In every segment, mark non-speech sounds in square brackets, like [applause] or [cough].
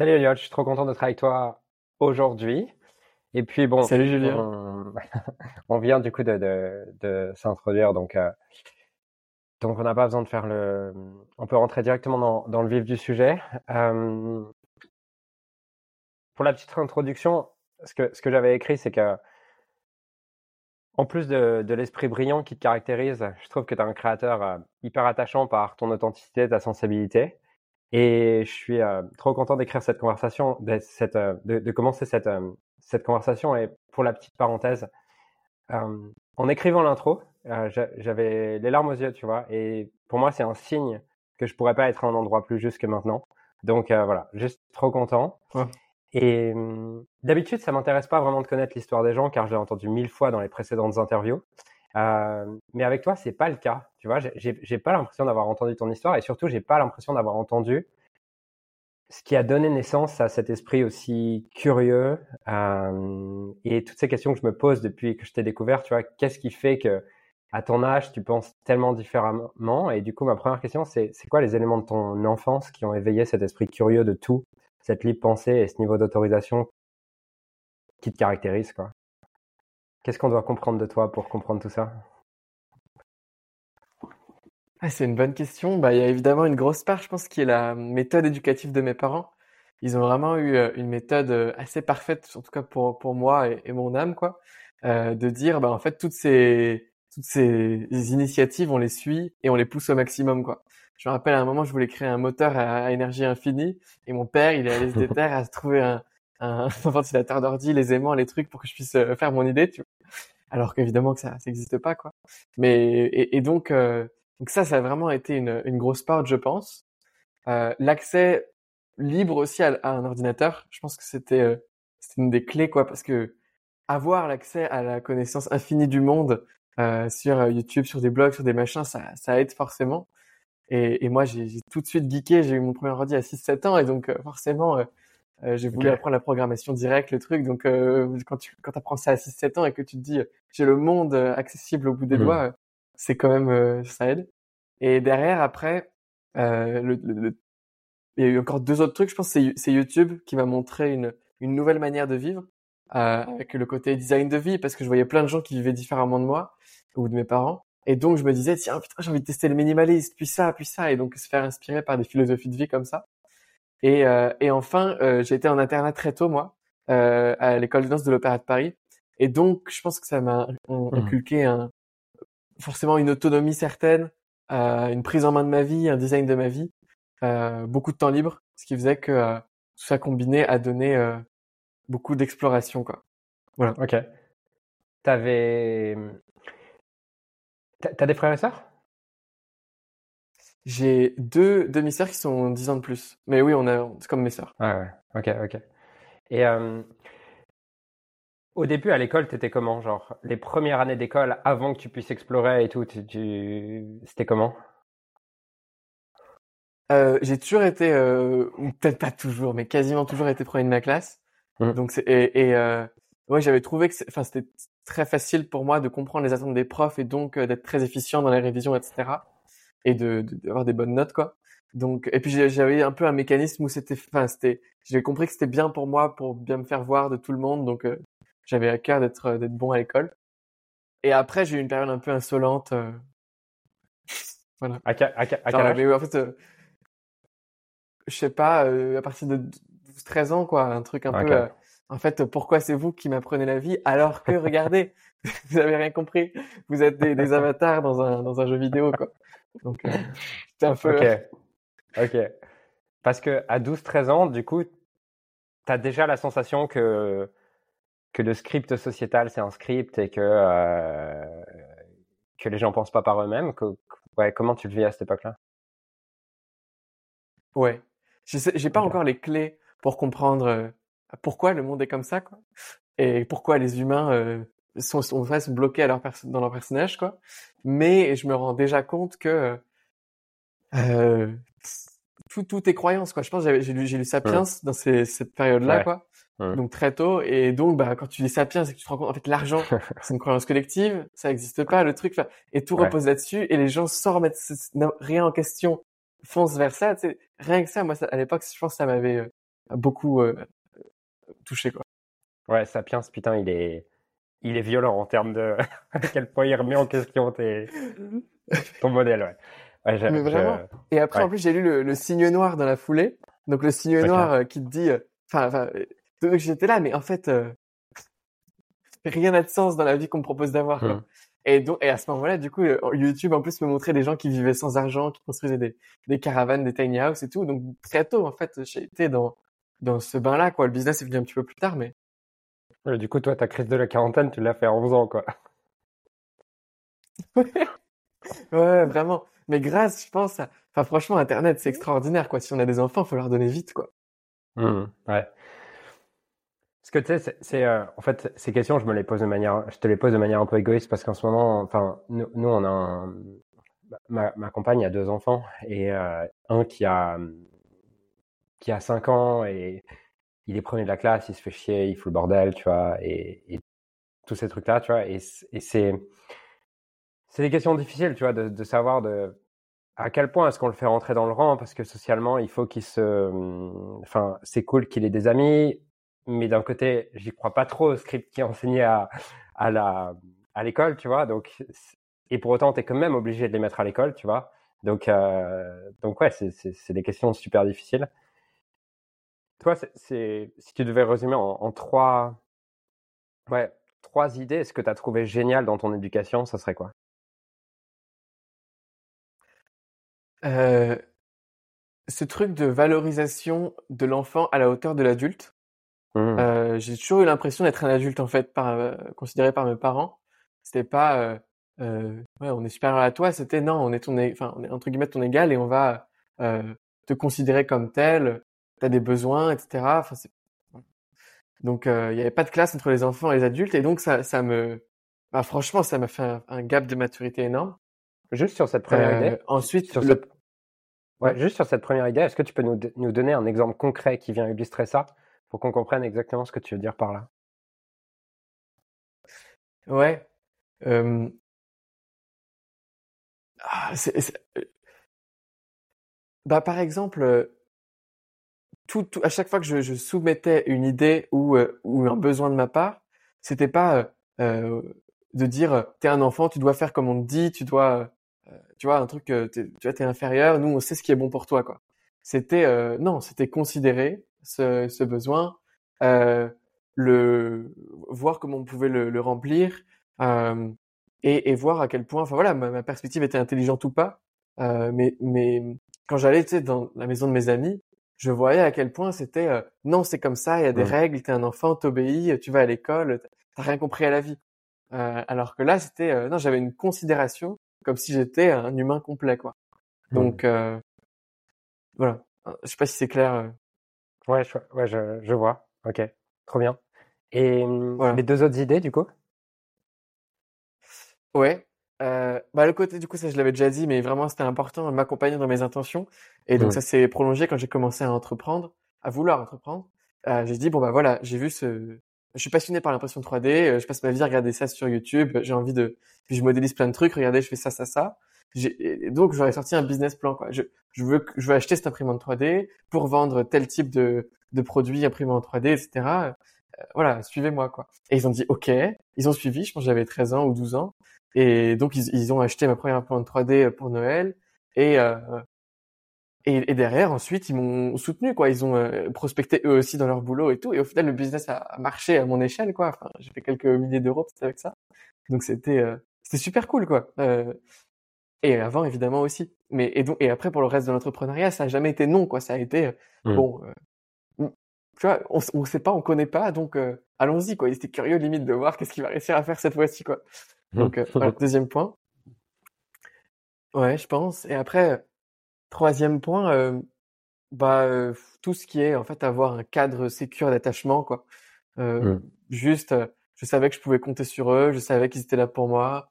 Salut Elliot, je suis trop content d'être avec toi aujourd'hui. Et puis bon, salut Julien. [laughs] On, vient du coup de, de, de s'introduire, donc euh, donc on n'a pas besoin de faire le. On peut rentrer directement dans, dans le vif du sujet. Euh, pour la petite introduction, ce que ce que j'avais écrit, c'est que en plus de, de l'esprit brillant qui te caractérise, je trouve que tu es un créateur euh, hyper attachant par ton authenticité, ta sensibilité. Et je suis euh, trop content d'écrire cette conversation, de, cette, euh, de, de, commencer cette, euh, cette conversation. Et pour la petite parenthèse, en écrivant l'intro, j'avais les larmes aux yeux, tu vois. Et pour moi, c'est un signe que je pourrais pas être à un endroit plus juste que maintenant. Donc voilà, juste trop content. Et d'habitude, ça m'intéresse pas vraiment de connaître l'histoire des gens car je l'ai entendu mille fois dans les précédentes interviews. Mais avec toi, c'est pas le cas. Tu vois, j'ai pas l'impression d'avoir entendu ton histoire et surtout, j'ai pas l'impression d'avoir entendu ce qui a donné naissance à cet esprit aussi curieux et toutes ces questions que je me pose depuis que je t'ai découvert. Tu vois, qu'est-ce qui fait que à ton âge, tu penses tellement différemment? Et du coup, ma première question, c'est c'est quoi les éléments de ton enfance qui ont éveillé cet esprit curieux de tout, cette libre pensée et ce niveau d'autorisation qui te caractérise, quoi? Qu'est-ce qu'on doit comprendre de toi pour comprendre tout ça? Ah, C'est une bonne question. Bah, il y a évidemment une grosse part, je pense, qui est la méthode éducative de mes parents. Ils ont vraiment eu euh, une méthode euh, assez parfaite, en tout cas pour, pour moi et, mon âme, quoi, euh, de dire, bah, en fait, toutes ces, toutes ces initiatives, on les suit et on les pousse au maximum, quoi. Je me rappelle à un moment, je voulais créer un moteur à, énergie infinie et mon père, il est allé se [laughs] déterre à se trouver un, [laughs] un, ventilateur d'ordi, les aimants, les trucs pour que je puisse euh, faire mon idée, tu vois. Alors qu'évidemment que ça n'existe pas, quoi. Mais et, donc, euh, donc ça, ça a vraiment été une, une grosse part, je pense. Euh, L'accès libre aussi à, un ordinateur, je pense que c'était euh, une des clés, quoi, parce que avoir l'accès à la connaissance infinie du monde euh, sur YouTube, sur des blogs, sur des machins, ça, ça aide forcément. Et, et moi, j'ai tout de suite geeké. J'ai eu mon premier ordi à 6-7 ans, et donc forcément, euh, j'ai voulu apprendre la programmation directe, le truc. Donc, euh, quand tu quand apprends ça à 6-7 ans et que tu te dis, j'ai le monde euh, accessible au bout des mmh. doigts, c'est quand même, ça aide. Et derrière, après, le, le, il y a eu encore deux autres trucs. Je pense que c'est YouTube qui m'a montré une, une nouvelle manière de vivre, avec le côté design de vie, parce que je voyais plein de gens qui vivaient différemment de moi ou de mes parents. Et donc, je me disais, tiens, putain, j'ai envie de tester le minimalisme, puis ça, puis ça. Et donc, se faire inspirer par des philosophies de vie comme ça. Et, euh, et enfin, euh, j'ai été en internat très tôt, moi, euh, à l'école de danse de l'Opéra de Paris. Et donc, je pense que ça m'a mmh. inculqué un, forcément une autonomie certaine, euh, une prise en main de ma vie, un design de ma vie, euh, beaucoup de temps libre, ce qui faisait que euh, tout ça combiné a donné beaucoup d'exploration, quoi. Voilà. Ok. T'avais, t'as des frères et sœurs? J'ai deux demi-sœurs qui sont 10 ans de plus. Mais oui, on a, c'est comme mes sœurs. Ah ouais, ok, ok. Et euh, au début, à l'école, t'étais comment? Genre, les premières années d'école, avant que tu puisses explorer et tout, tu, c'était comment? Euh, J'ai toujours été, euh, peut-être pas toujours, mais quasiment toujours été premier de ma classe. Mmh. Donc, c'est, et, et ouais, j'avais trouvé que enfin, c'était très facile pour moi de comprendre les attentes des profs et donc d'être très efficient dans les révisions, etc et de d'avoir des bonnes notes quoi. Donc et puis j'avais un peu un mécanisme où c'était enfin c'était j'ai compris que c'était bien pour moi pour bien me faire voir de tout le monde donc euh, j'avais à cœur d'être euh, d'être bon à l'école. Et après j'ai eu une période un peu insolente euh... [laughs] voilà. À, à, à âge? mais, en fait euh, je sais pas à partir de 12 13 ans quoi, un truc un peu en fait, pourquoi c'est vous qui m'apprenez la vie alors que regardez, [laughs] vous avez rien compris, vous êtes des, des [laughs] avatars dans un dans un jeu vidéo quoi. Donc, euh, [laughs] c'était un peu. Ok. [laughs] Ok. Parce que à 12-13 ans, du coup, tu as déjà la sensation que, que le script sociétal, c'est un script et que, euh, que les gens pensent pas par eux-mêmes? Que, ouais, comment tu le vis à cette époque-là? Ouais. J'ai pas encore les clés pour comprendre euh, pourquoi le monde est comme ça, quoi. Et pourquoi les humains euh, sont, sont bloqués à leur dans leur personnage, quoi. Mais je me rends déjà compte que euh, tout, tout est croyance, quoi. Je pense j'ai lu, j'ai lu Sapiens dans ces, cette période-là, quoi. Donc très tôt. Et donc, bah, quand tu lis Sapiens, c'est que tu te rends compte, en fait, l'argent, [laughs] c'est une croyance collective, ça n'existe pas, le truc, et tout repose là-dessus. Et les gens, sans remettre rien en question, foncent vers ça. Tu sais, rien que ça, moi, à l'époque, je pense que ça m'avait euh, beaucoup touché quoi. Ouais, Sapiens, putain, il est, il est violent en termes de [laughs] à quel point il remet en question tes... ton modèle, ouais. ouais Mais vraiment. Et après, en plus, j'ai lu le, signe noir dans la foulée. Donc le signe noir qui te dit, enfin, j'étais là, mais en fait, rien n'a de sens dans la vie qu'on me propose d'avoir. Mmh. Et donc, et à ce moment-là, du coup, euh, YouTube en plus me montrait des gens qui vivaient sans argent, qui construisaient des, des caravanes, des tiny houses et tout. Donc très tôt, en fait, j'ai été dans dans ce bain-là, quoi. Le business est venu un petit peu plus tard, mais. Du coup, toi, ta crise de la quarantaine, tu l'as fait en faisant, quoi. [laughs] ouais, vraiment. Mais grâce, je pense, à... enfin, franchement, Internet, c'est extraordinaire, quoi. Si on a des enfants, faut leur donner vite, quoi. Mmh, ouais. Parce que tu sais, c'est, euh, en fait, ces questions, je me les pose de manière, je te les pose de manière un peu égoïste parce qu'en ce moment, enfin, nous, nous on a un, ma, ma, compagne a deux enfants et euh, un qui a, qui a cinq ans et il est premier de la classe, il se fait chier, il fout le bordel, tu vois, et, et tous ces trucs-là, tu vois, et, c'est, c'est des questions difficiles, tu vois, de, de savoir de, à quel point est-ce qu'on le fait rentrer dans le rang parce que socialement il faut qu'il se enfin c'est cool qu'il ait des amis mais d'un côté, j'y crois pas trop au script qui est enseigné à, à la à l'école, tu vois. Donc et pour autant, tu es quand même obligé de les mettre à l'école, tu vois. Donc euh, donc ouais, c'est des questions super difficiles. Toi, c'est si tu devais résumer en, en trois ouais trois idées, ce que tu as trouvé génial dans ton éducation, ça serait quoi? Euh, Ce truc de valorisation de l'enfant à la hauteur de l'adulte. Mmh. Euh, j'ai toujours eu l'impression d'être un adulte en fait, par, euh, considéré par mes parents. C'était pas, euh, euh, ouais, on est supérieur à toi. C'était non, on est ton, enfin, on est entre guillemets ton égal et on va euh, te considérer comme tel. T'as des besoins, etc. Enfin, donc il n'y avait pas de classe entre les enfants et les adultes et donc ça, ça me, bah, franchement, ça m'a fait un, gap de maturité énorme. Juste sur cette première idée. Ensuite, sur le... ouais, juste sur cette première idée, est-ce que tu peux nous, nous donner un exemple concret qui vient illustrer ça? pour qu'on comprenne exactement ce que tu veux dire par là? Ouais. Euh... Ah, Bah, par exemple, tout, tout, à chaque fois que je, je soumettais une idée ou, ou un besoin de ma part, c'était pas euh, de dire t'es un enfant, tu dois faire comme on te dit, tu dois, tu vois, un truc, tu vois, t'es inférieur, nous on sait ce qui est bon pour toi, quoi. C'était non, c'était considérer ce, ce besoin, euh, le voir comment on pouvait le, le remplir euh, et, et, voir à quel point, enfin voilà, ma, ma, perspective était intelligente ou pas. Euh, mais, mais quand j'allais tu sais, dans la maison de mes amis, je voyais à quel point c'était euh, non, c'est comme ça, il y a des règles, t'es un enfant, t'obéis, tu vas à l'école, t'as rien compris à la vie. Euh, alors que là, c'était euh, non, j'avais une considération comme si j'étais un humain complet, quoi. Donc voilà. Je sais pas si c'est clair. Ouais, je, ouais, je, je vois. Ok, trop bien. Et mmh, les deux autres idées, du coup? Ouais. Euh, bah le côté du coup ça je l'avais déjà dit mais vraiment c'était important de m'accompagner dans mes intentions et donc mmh. ça s'est prolongé quand j'ai commencé à entreprendre à vouloir entreprendre euh, j'ai dit bon bah voilà j'ai vu ce je suis passionné par l'impression 3D euh, je passe ma vie à regarder ça sur YouTube j'ai envie de puis je modélise plein de trucs regardez je fais ça ça ça et donc j'aurais sorti un business plan quoi je, je veux je veux acheter cette imprimante 3D pour vendre tel type de de produits imprimés en 3D, etc. Euh, voilà, suivez-moi quoi. Et ils ont dit OK, ils ont suivi. Je pense j'avais 13 ans ou 12 ans, et donc ils, ils ont acheté ma première imprimante 3D pour Noël. Et euh, et, et, derrière, ensuite, ils m'ont soutenu, quoi. Ils ont euh, prospecté eux aussi dans leur boulot et tout. Et au final, le business a, marché à mon échelle, quoi. Enfin, j'ai fait quelques milliers d'euros avec ça. Donc c'était euh, c'était super cool, quoi. Euh, et avant, évidemment aussi. Mais et donc et après pour le reste de l'entrepreneuriat, ça a jamais été non, quoi. Ça a été mmh. bon tu vois, on, on sait pas, on connaît pas, donc euh, allons-y quoi. Il était curieux limite de voir qu'est-ce qu'il va réussir à faire cette fois-ci quoi. Donc euh, deuxième point. Ouais, je pense. Et après, troisième point, euh, bah tout ce qui est en fait avoir un cadre sécure d'attachement quoi. Mmh. Juste, je savais que je pouvais compter sur eux, je savais qu'ils étaient là pour moi.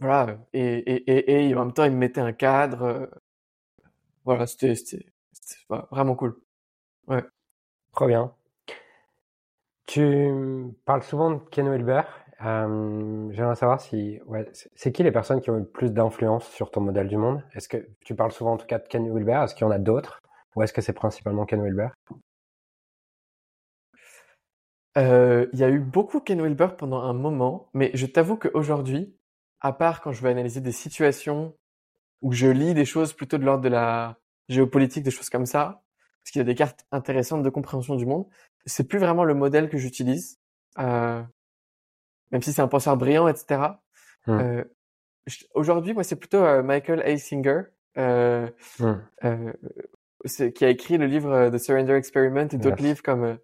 voilà. Et, et, et, et, en même temps, ils me mettaient un cadre. voilà, c'était vraiment cool. Ouais. Trop bien. Tu parles souvent de Ken Wilber. Euh, J'aimerais savoir si, ouais, c'est qui les personnes qui ont eu le plus d'influence sur ton modèle du monde? Est-ce que tu parles souvent en tout cas de Ken Wilber Est-ce qu'il y en a d'autres? Ou est-ce que c'est principalement Ken Wilber euh, Il y a eu beaucoup Ken Wilber pendant un moment, mais je t'avoue qu'aujourd'hui, à part quand je vais analyser des situations où je lis des choses plutôt de l'ordre de la géopolitique, des choses comme ça, parce qu'il y a des cartes intéressantes de compréhension du monde, c'est plus vraiment le modèle que j'utilise, euh, même si c'est un penseur brillant, etc. Hmm. Euh, aujourd'hui, moi, c'est plutôt euh, Michael A. Singer, euh, euh, qui a écrit le livre The Surrender Experiment et d'autres livres comme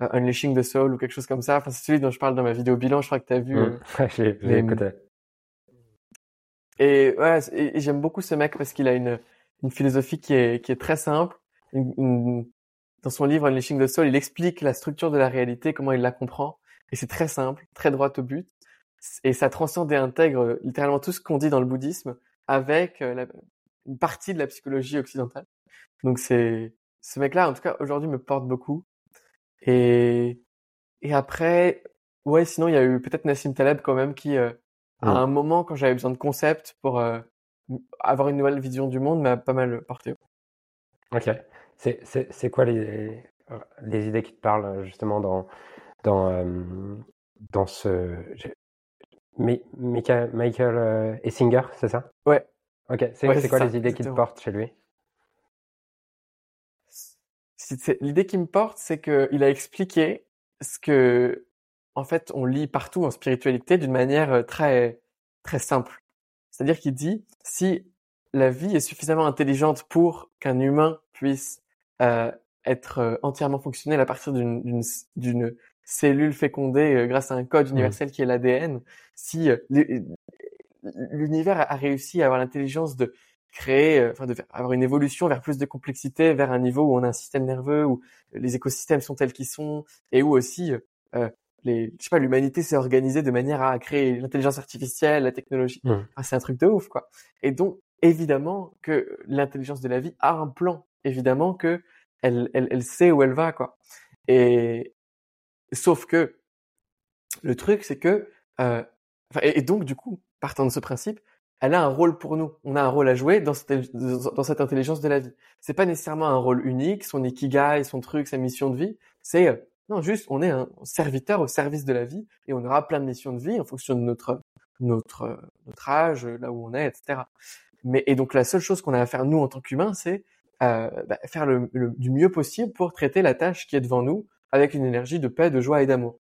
Unleashing the Soul ou quelque chose comme ça. Enfin, c'est celui dont je parle dans ma vidéo bilan. Je crois que tu as vu. [laughs] Hmm. j'ai écouté. Et ouais, et, j'aime beaucoup ce mec parce qu'il a une, une philosophie qui est, qui est très simple. dans son livre Unleashing the Soul, il explique la structure de la réalité, comment il la comprend. Et c'est très simple, très droit au but. Et ça transcende et intègre euh, littéralement tout ce qu'on dit dans le bouddhisme avec euh, la, une partie de la psychologie occidentale. Donc c'est ce mec-là, en tout cas aujourd'hui, me porte beaucoup. Et et après, ouais, sinon il y a eu peut-être Nassim Taleb quand même qui euh, à un moment, quand j'avais besoin de concepts pour euh, avoir une nouvelle vision du monde, m'a pas mal porté. Ok. C'est quoi les, les idées qui te parlent justement dans, dans, dans ce. Michael, Michael euh, Essinger, c'est ça? Ouais. Ok. C'est quoi les idées qui te portent chez lui? L'idée qui me porte, c'est qu'il a expliqué ce que en fait, on lit partout en spiritualité d'une manière très très simple. C'est-à-dire qu'il dit si la vie est suffisamment intelligente pour qu'un humain puisse euh, être entièrement fonctionnel à partir d'une d'une cellule fécondée euh, grâce à un code universel qui est l'ADN, si l'univers a réussi à avoir l'intelligence de créer, enfin de avoir une évolution vers plus de complexité, vers un niveau où on a un système nerveux, où les écosystèmes sont tels qu'ils sont, et où aussi euh, les, je sais pas, l'humanité s'est organisée de manière à créer l'intelligence artificielle, la technologie. Mmh. c'est un truc de ouf, quoi. Et donc, évidemment que l'intelligence de la vie a un plan. Évidemment que elle, elle, elle sait où elle va, quoi. Et sauf que le truc, c'est que, euh, et, donc du coup, partant de ce principe, elle a un rôle pour nous. On a un rôle à jouer dans cette, intelligence de la vie. C'est pas nécessairement un rôle unique, son ikigai, son truc, sa mission de vie. C'est euh, non, juste, on est un serviteur au service de la vie et on aura plein de missions de vie en fonction de notre notre notre âge, là où on est, etc. Mais et donc la seule chose qu'on a à faire nous en tant qu'humains, c'est euh, bah, faire le, du mieux possible pour traiter la tâche qui est devant nous avec une énergie de paix, de joie et d'amour.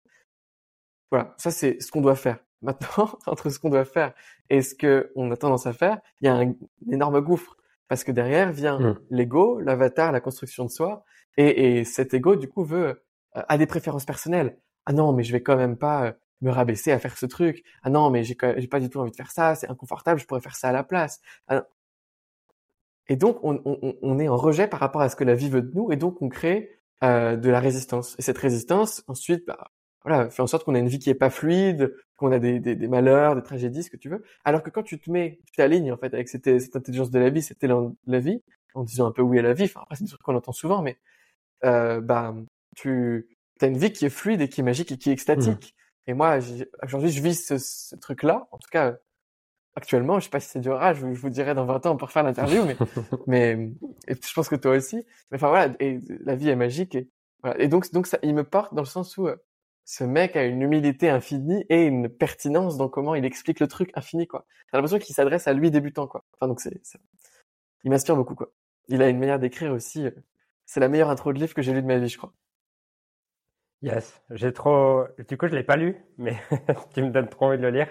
Voilà, ça c'est ce qu'on doit faire. [laughs] Maintenant, entre ce qu'on doit faire et ce que on a tendance à faire, il y a un, énorme gouffre parce que derrière vient mmh. l'ego, l'avatar, la construction de soi, et, et cet ego du coup veut euh, à des préférences personnelles. Ah non, mais je vais quand même pas euh, me rabaisser à faire ce truc. Ah non, mais j'ai j'ai pas du tout envie de faire ça, c'est inconfortable, je pourrais faire ça à la place. Ah et donc on, on, on, est en rejet par rapport à ce que la vie veut de nous, et donc on crée euh, de la résistance. Et cette résistance, ensuite, bah, voilà, fait en sorte qu'on a une vie qui est pas fluide, qu'on a des, des, des, malheurs, des tragédies, ce que tu veux. Alors que quand tu te mets, tu t'alignes en fait avec cette, cette intelligence de la vie, cette élan de la vie, en disant un peu oui à la vie. Enfin après c'est une truc qu'on entend souvent, mais euh, bah tu as une vie qui est fluide et qui est magique et qui est extatique. Mmh. Et moi, aujourd'hui, je vis ce, ce truc-là. En tout cas, actuellement, je sais pas si c'est durera. Je, je vous dirai dans 20 ans pour faire l'interview, mais, [laughs] mais je pense que toi aussi. Mais enfin voilà, et la vie est magique et voilà. Et donc, donc ça, il me porte dans le sens où euh, ce mec a une humilité infinie et une pertinence dans comment il explique le truc infini quoi. J'ai l'impression qu'il s'adresse à lui débutant quoi. Enfin donc c'est, il m'inspire beaucoup quoi. Il a une manière d'écrire aussi. Euh, c'est la meilleure intro de livre que j'ai lu de ma vie, je crois. Yes, j'ai trop. Du coup, je l'ai pas lu, mais [laughs] tu me donnes trop envie de le lire.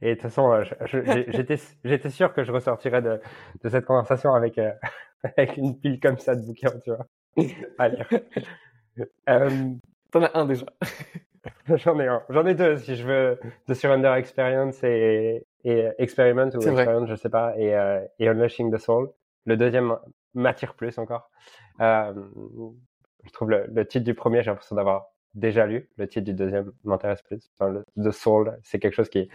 Et de toute façon, j'étais, j'étais sûr que je ressortirais de, de cette conversation avec euh, [laughs] avec une pile comme ça de bouquins, tu vois, à lire. [laughs] Euh, T'en as un déjà. [laughs] J'en ai un. J'en ai deux si je veux. The Surrender Experience et, et Experiment ou Experience, je sais pas, et, euh, et Unleashing the Soul. Le deuxième m'attire plus encore. Euh, je trouve le, le titre du premier, j'ai l'impression d'avoir déjà lu. Le titre du deuxième m'intéresse plus. Enfin, The Soul, c'est quelque chose qui,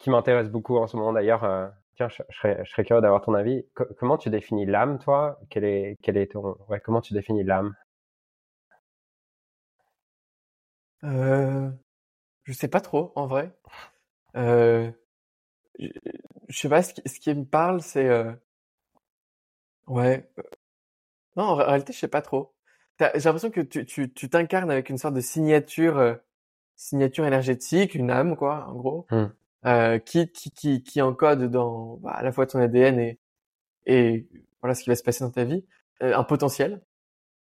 qui m'intéresse beaucoup en ce moment d'ailleurs. Euh, tiens, je, serais, je serais curieux d'avoir ton avis. comment tu définis l'âme, toi? Quel est, quel est ton, ouais, comment tu définis l'âme? Euh, Je sais pas trop, en vrai. Euh, je, je sais pas. Ce qui, ce qui me parle, c'est euh, ouais. Non, en réalité, je sais pas trop. J'ai l'impression que tu, tu, tu t'incarnes avec une sorte de signature, euh, signature énergétique, une âme, quoi, en gros, Hmm. Euh, qui, qui, qui, qui encode dans bah, à la fois ton ADN et, et voilà ce qui va se passer dans ta vie, euh, un potentiel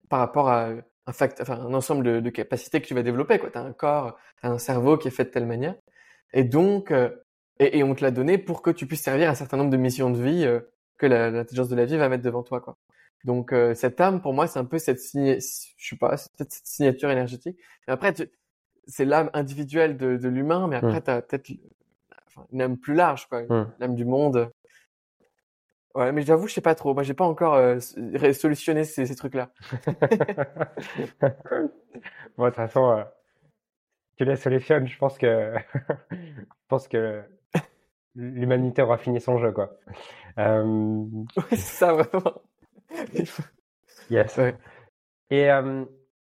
par rapport à un fact, enfin un ensemble de, de capacités que tu vas développer. Quoi, t'as un corps, t'as un cerveau qui est fait de telle manière, et donc euh, et, et, on te l'a donné pour que tu puisses servir un certain nombre de missions de vie euh, que l'intelligence de la vie va mettre devant toi, quoi. Donc euh, cette âme, pour moi, c'est un peu cette signature, je sais pas, cette signature énergétique. Et après, c'est l'âme individuelle de, de l'humain, mais après, Mm. tu as peut-être une âme plus large, quoi, Mm. l'âme du monde. Ouais, mais j'avoue, je sais pas trop. Moi, j'ai pas encore euh, solutionné ces, ces trucs-là. [laughs] bon, de toute façon, euh, tu les solutionnes. Je pense que, [laughs] je pense que l'humanité aura fini son jeu, quoi. Euh, Oui, c'est ça, vraiment. [laughs] yes. Ouais. Et euh,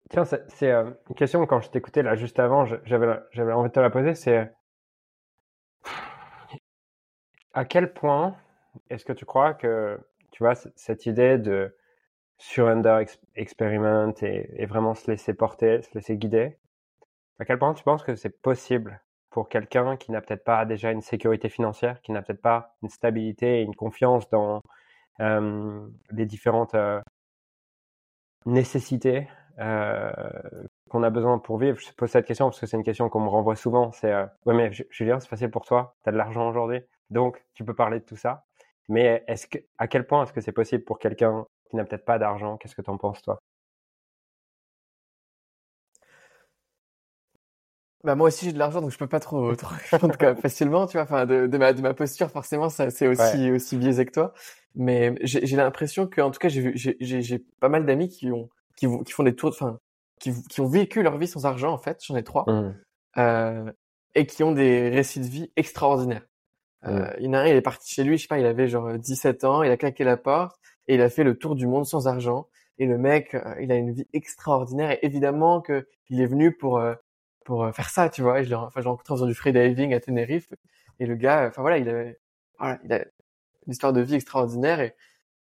tiens, c'est une question quand je t'écoutais là juste avant, j'avais envie de te la poser. C'est à quel point est-ce que tu crois que tu vois cette idée de surrender ex- experiment et, vraiment se laisser porter, se laisser guider, à quel point tu penses que c'est possible pour quelqu'un qui n'a peut-être pas déjà une sécurité financière, qui n'a peut-être pas une stabilité et une confiance dans les différentes euh, nécessités euh, qu'on a besoin pour vivre? Je pose cette question parce que c'est une question qu'on me renvoie souvent. C'est euh, ouais mais Ju- Julien, c'est facile pour toi, tu as de l'argent aujourd'hui, donc tu peux parler de tout ça. Mais est-ce que à quel point est-ce que c'est possible pour quelqu'un qui n'a peut-être pas d'argent? Qu'est-ce que tu en penses toi? Bah moi aussi j'ai de l'argent donc je peux pas trop, [laughs] trop répondre quand même facilement tu vois enfin de, de ma de ma posture forcément ça c'est aussi aussi biaisé que toi mais j'ai l'impression que en tout cas j'ai pas mal d'amis qui ont qui font des tours enfin qui qui ont vécu leur vie sans argent en fait j'en ai trois Mmh. euh, et qui ont des récits de vie extraordinaires euh, il y en a un il est parti chez lui je sais pas il avait genre 17 ans il a claqué la porte et il a fait le tour du monde sans argent et le mec euh, il a une vie extraordinaire et évidemment que il est venu pour euh, pour euh, faire ça, tu vois. Et je l'ai, enfin, rencontré en faisant du freediving à Tenerife. Et le gars, euh, enfin voilà, il avait, voilà, il a une histoire de vie extraordinaire et,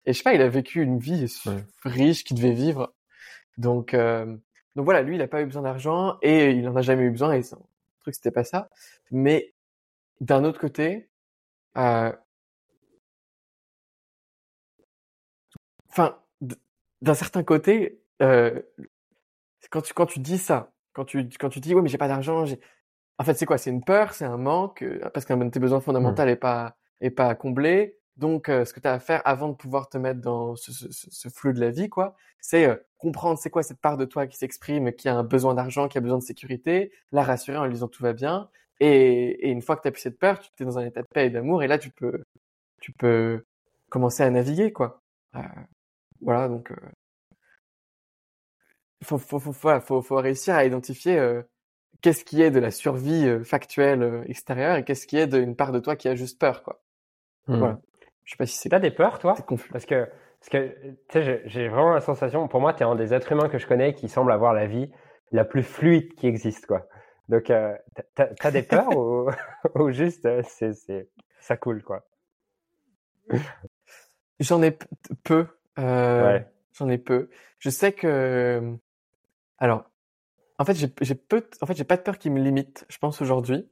et je sais pas, il a vécu une vie Ouais. riche qu'il devait vivre. Donc, euh, donc voilà, lui, il a pas eu besoin d'argent et il en a jamais eu besoin et son truc, c'était pas ça. Mais d'un autre côté, euh, enfin, d- d'un certain côté, euh, quand tu quand tu dis ça, quand tu quand tu dis ouais mais j'ai pas d'argent, j'ai en fait c'est quoi? C'est une peur, c'est un manque euh, parce qu'un de tes besoins fondamentaux est pas est pas comblé. Donc euh, ce que tu as à faire avant de pouvoir te mettre dans ce, ce, ce- ce flux de la vie quoi, c'est euh, comprendre c'est quoi cette part de toi qui s'exprime, qui a un besoin d'argent, qui a besoin de sécurité, la rassurer en lui disant tout va bien. Et, et une fois que tu as plus cette peur, tu es dans un état de paix et d'amour et là tu peux tu peux commencer à naviguer quoi. Euh, voilà donc euh, faut, faut, faut, voilà, faut, faut réussir à identifier euh, qu'est-ce qui est de la survie euh, factuelle euh, extérieure et qu'est-ce qui est d'une part de toi qui a juste peur, quoi. Mmh. Voilà. Je sais pas si c'est T'as des peurs toi? confus. Parce que, parce que tu sais, j'ai- j'ai vraiment la sensation, pour moi, tu es un des êtres humains que je connais qui semble avoir la vie la plus fluide qui existe, quoi. Donc, euh, t'as des peurs ou, [laughs] ou juste, euh, c'est, ça coule, quoi? J'en ai peu. Euh, Ouais. J'en ai peu. Je sais que, alors, en fait, j'ai peu, en fait, j'ai pas de peur qui me limite. Je pense aujourd'hui,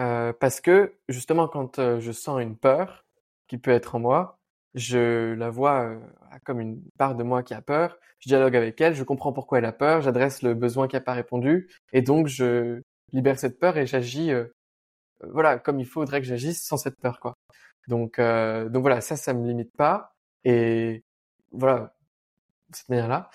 euh, parce que justement, quand euh, je sens une peur qui peut être en moi, je la vois euh, comme une part de moi qui a peur. Je dialogue avec elle, je comprends pourquoi elle a peur, j'adresse le besoin qui n'a pas répondu, et donc je libère cette peur et j'agis, euh, voilà, comme il faudrait que j'agisse sans cette peur, quoi. Donc, euh, donc voilà, ça, ça me limite pas. Et voilà, de cette manière-là.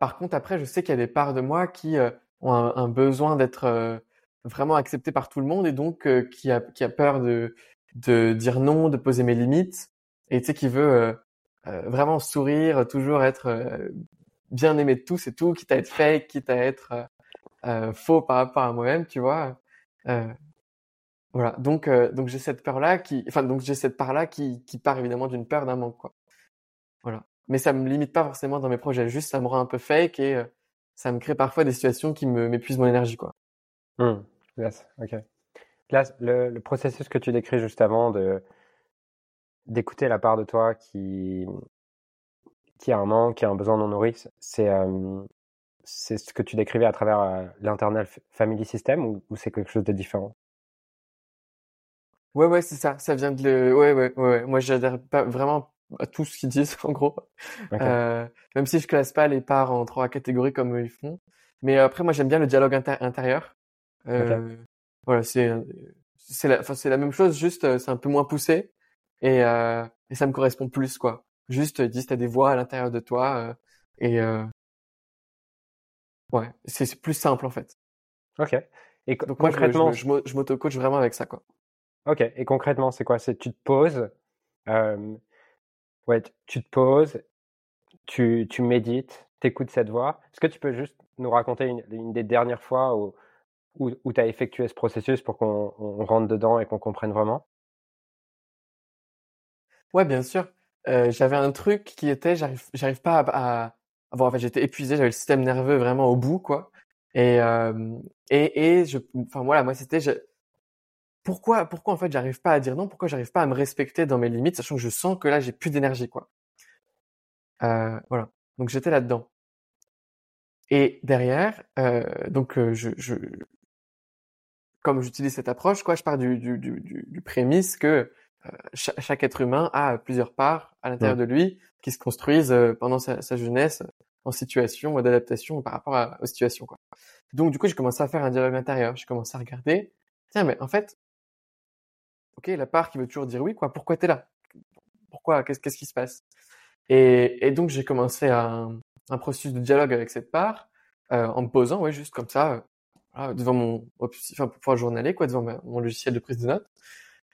Par contre, après, je sais qu'il y a des parts de moi qui ont un, besoin d'être vraiment accepté par tout le monde et donc qui a qui a peur de de dire non, de poser mes limites et tu sais qui veut euh, euh, vraiment sourire, toujours être euh, bien aimé de tous et tout, quitte à être fake, quitte à être faux par rapport à moi-même, tu vois. Voilà, donc donc j'ai cette peur là qui, enfin donc j'ai cette part là qui qui part évidemment d'une peur d'un manque quoi. Voilà, mais ça me limite pas forcément dans mes projets, juste ça me rend un peu fake et ça me crée parfois des situations qui me m'épuisent mon énergie quoi. Hmm. Yes, ok. Là, le processus que tu décris juste avant de d'écouter la part de toi qui qui a un manque, qui a un besoin non nourri, c'est c'est ce que tu décrivais à travers l'internal family system ou, c'est quelque chose de différent? Ouais, ouais, c'est ça. Ça vient de le. Ouais, ouais, ouais. Moi, j'adhère pas vraiment à tout ce qu'ils disent, [laughs] en gros. Euh, même si je classe pas les parts en trois catégories comme ils font. Mais après, moi, j'aime bien le dialogue intérieur. Euh, Voilà, c'est c'est la, enfin, la même chose, juste euh, c'est un peu moins poussé et, euh, et ça me correspond plus, quoi. Juste, ils disent, t'as des voix à l'intérieur de toi euh, et euh, ouais, c'est plus simple en fait. Ok. Et Donc concrètement, je, je, je m'auto-coach vraiment avec ça, quoi. Ok. Et concrètement, c'est quoi? C'est tu te poses, euh, ouais, tu te poses, tu, tu médites, t'écoutes cette voix. Est-ce que tu peux juste nous raconter une, une des dernières fois où, où, où tu as effectué ce processus pour qu'on on rentre dedans et qu'on comprenne vraiment? Ouais, bien sûr. J'avais un truc qui était, j'arrive, j'arrive pas à, à, bon, en fait, j'étais épuisé, j'avais le système nerveux vraiment au bout, quoi. Et et et je, enfin voilà, moi c'était, pourquoi pourquoi en fait j'arrive pas à dire non, pourquoi j'arrive pas à me respecter dans mes limites, sachant que je sens que là j'ai plus d'énergie, quoi? Voilà. Donc j'étais là-dedans. Et derrière, donc je, je, comme j'utilise cette approche, quoi, je pars du, du, du, du prémisse que chaque, être humain a plusieurs parts à l'intérieur de lui qui se construisent euh, pendant sa, sa jeunesse en situation d'adaptation par rapport à, aux situations. Quoi. Donc du coup, j'ai commencé à faire un dialogue intérieur. J'ai commencé à regarder. Tiens, mais en fait, ok, la part qui veut toujours dire oui, quoi. Pourquoi t'es là? Pourquoi? Qu'est-ce qui se passe? Et, et, donc j'ai commencé un, un, processus de dialogue avec cette part euh, en me posant, ouais, juste comme ça, euh, devant mon, enfin pour pouvoir journaler, quoi, devant mon logiciel de prise de notes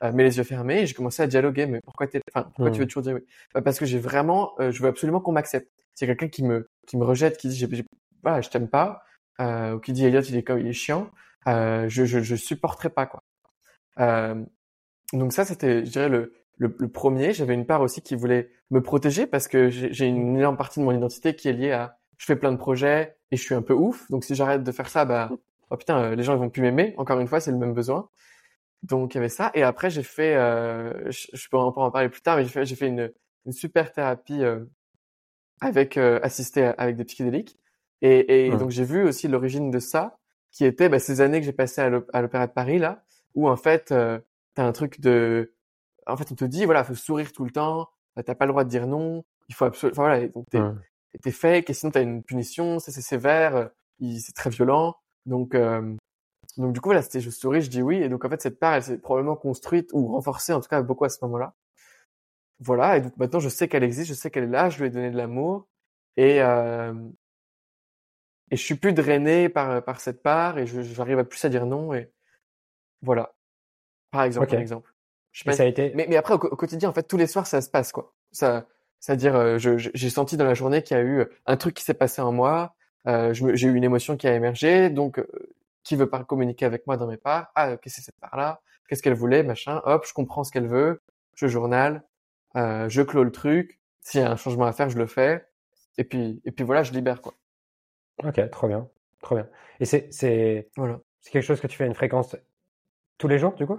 mais les yeux fermés, et j'ai commencé à dialoguer. Mais pourquoi, enfin, pourquoi tu veux toujours dire oui? Bah, Parce que j'ai vraiment, euh, je veux absolument qu'on m'accepte. C'est quelqu'un qui me, qui me rejette, qui dit, voilà, je t'aime pas, euh, ou qui dit Elliot, il est, il est chiant, euh, je, je, je supporterai pas quoi. Euh, donc ça, c'était, je dirais le, le, le premier. J'avais une part aussi qui voulait me protéger parce que j'ai une énorme partie de mon identité qui est liée à, je fais plein de projets et je suis un peu ouf. Donc si j'arrête de faire ça, bah, oh putain, euh, les gens ils vont plus m'aimer. Encore une fois, c'est le même besoin. Donc il y avait ça. Et après j'ai fait, euh, je, je, peux en parler plus tard, mais j'ai fait, j'ai fait une, une super thérapie euh, avec euh, assistée avec des psychédéliques. Et, et donc j'ai vu aussi l'origine de ça, qui était bah, ces années que j'ai passées à l'Opéra de Paris là, où en fait euh, t'as un truc de, en fait on te dit voilà faut sourire tout le temps, t'as pas le droit de dire non, il faut absolument, enfin voilà, donc t'es, t'es fake et sinon t'as une punition, c'est, c'est sévère, c'est très violent, donc euh, donc du coup voilà, c'était je souris, je dis oui, et donc en fait cette part elle s'est probablement construite ou renforcée en tout cas beaucoup à ce moment-là. Voilà, et donc maintenant je sais qu'elle existe, je sais qu'elle est là, je lui ai donné de l'amour et euh, et je suis plus drainé par par cette part et j'arrive à plus à dire non et voilà. Par exemple, par exemple. Je ça a été... mais, mais après au, quotidien en fait tous les soirs ça se passe quoi. Ça c'est-à-dire euh, j'ai senti dans la journée qu'il y a eu un truc qui s'est passé en moi, euh, j'ai eu une émotion qui a émergé, donc euh, qui veut pas communiquer avec moi dans mes parts. Ah, qu'est-ce que c'est cette part-là Qu'est-ce qu'elle voulait, machin. Hop, je comprends ce qu'elle veut. Je journal, euh, je clôt le truc. S'il y a un changement à faire, je le fais. Et puis, et puis voilà, je libère quoi. Ok, trop bien, trop bien. Et c'est, c'est, voilà. c'est quelque chose que tu fais à une fréquence tous les jours, du coup?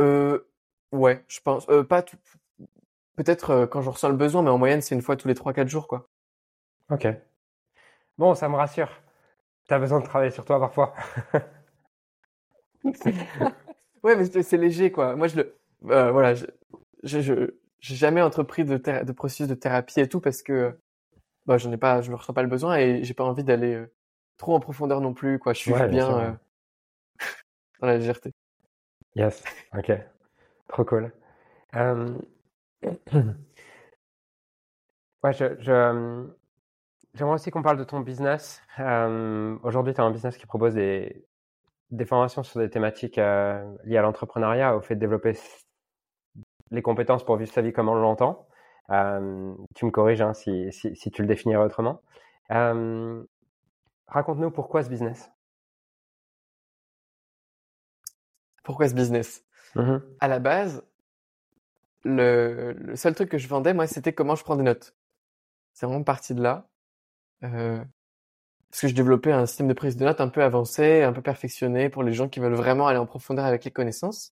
Euh, ouais, je pense. Euh, pas tout... peut-être euh, quand je ressens le besoin, mais en moyenne, c'est une fois tous les trois, quatre jours, quoi. Ok. Bon, ça me rassure. T'as besoin de travailler sur toi parfois. [laughs] ouais, mais c'est léger, quoi. Moi, je le, euh, voilà, je, je, je j'ai jamais entrepris de, de processus de thérapie et tout parce que, bah, j'en ai pas, je me ressens pas le besoin et j'ai pas envie d'aller euh, trop en profondeur non plus, quoi. Je suis bien, bien euh, [laughs] dans la légèreté. Yes. Ok. Trop cool. Euh... [clears throat] ouais, je, je, J'aimerais aussi qu'on parle de ton business. Euh, Aujourd'hui, tu as un business qui propose des, des formations sur des thématiques euh, liées à l'entrepreneuriat, au fait de développer les compétences pour vivre sa vie comme on l'entend. Euh, tu me corriges hein, si, si, si, tu le définirais autrement. Raconte-nous pourquoi ce business. Pourquoi ce business? Mmh À la base, le, le seul truc que je vendais, moi, c'était comment je prends des notes. C'est vraiment parti de là. Euh, parce que je développais un système de prise de notes un peu avancé, un peu perfectionné pour les gens qui veulent vraiment aller en profondeur avec les connaissances.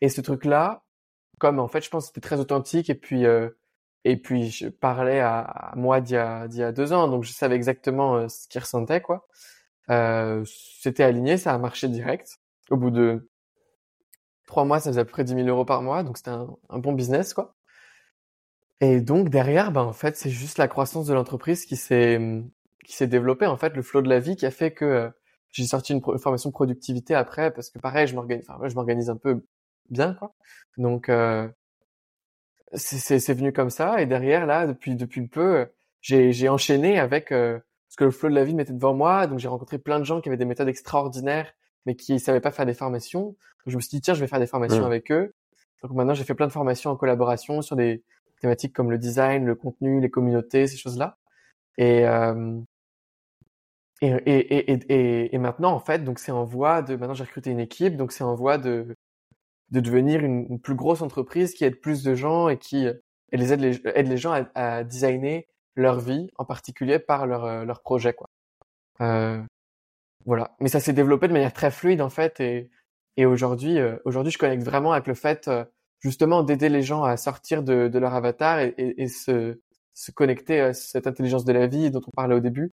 Et ce truc-là, comme en fait, je pense que c'était très authentique et puis euh, Et puis je parlais à, moi d'il y, a, y a deux ans, donc je savais exactement euh, ce qu'il ressentait quoi. Euh, c'était aligné, ça a marché direct. Au bout de trois mois, ça faisait à peu près 10 000 euros par mois, donc c'était un, un, bon business quoi. Et donc derrière, ben en fait, c'est juste la croissance de l'entreprise qui s'est qui s'est développée en fait, le flot de la vie qui a fait que euh, j'ai sorti une, formation de productivité après parce que pareil, je m'organise, enfin, je m'organise un peu bien quoi. Donc euh, c'est venu comme ça et derrière là depuis depuis peu j'ai j'ai enchaîné avec euh, ce que le flow de la vie mettait devant moi donc j'ai rencontré plein de gens qui avaient des méthodes extraordinaires mais qui savaient pas faire des formations donc, je me suis dit tiens je vais faire des formations mmh. avec eux donc maintenant j'ai fait plein de formations en collaboration sur des thématiques comme le design le contenu les communautés ces choses là et euh, et, et, et, et, maintenant, en fait, donc c'est en voie de. Maintenant, j'ai recruté une équipe, donc c'est en voie de de devenir une, plus grosse entreprise qui aide plus de gens et qui les aide, les, aide les gens à, à, designer leur vie, en particulier par leur, euh, leur projet. Quoi. Euh, voilà. Mais ça s'est développé de manière très fluide en fait et, et aujourd'hui, euh, aujourd'hui, je connecte vraiment avec le fait euh, justement d'aider les gens à sortir de, de leur avatar et, et, et, se, se connecter à cette intelligence de la vie dont on parlait au début,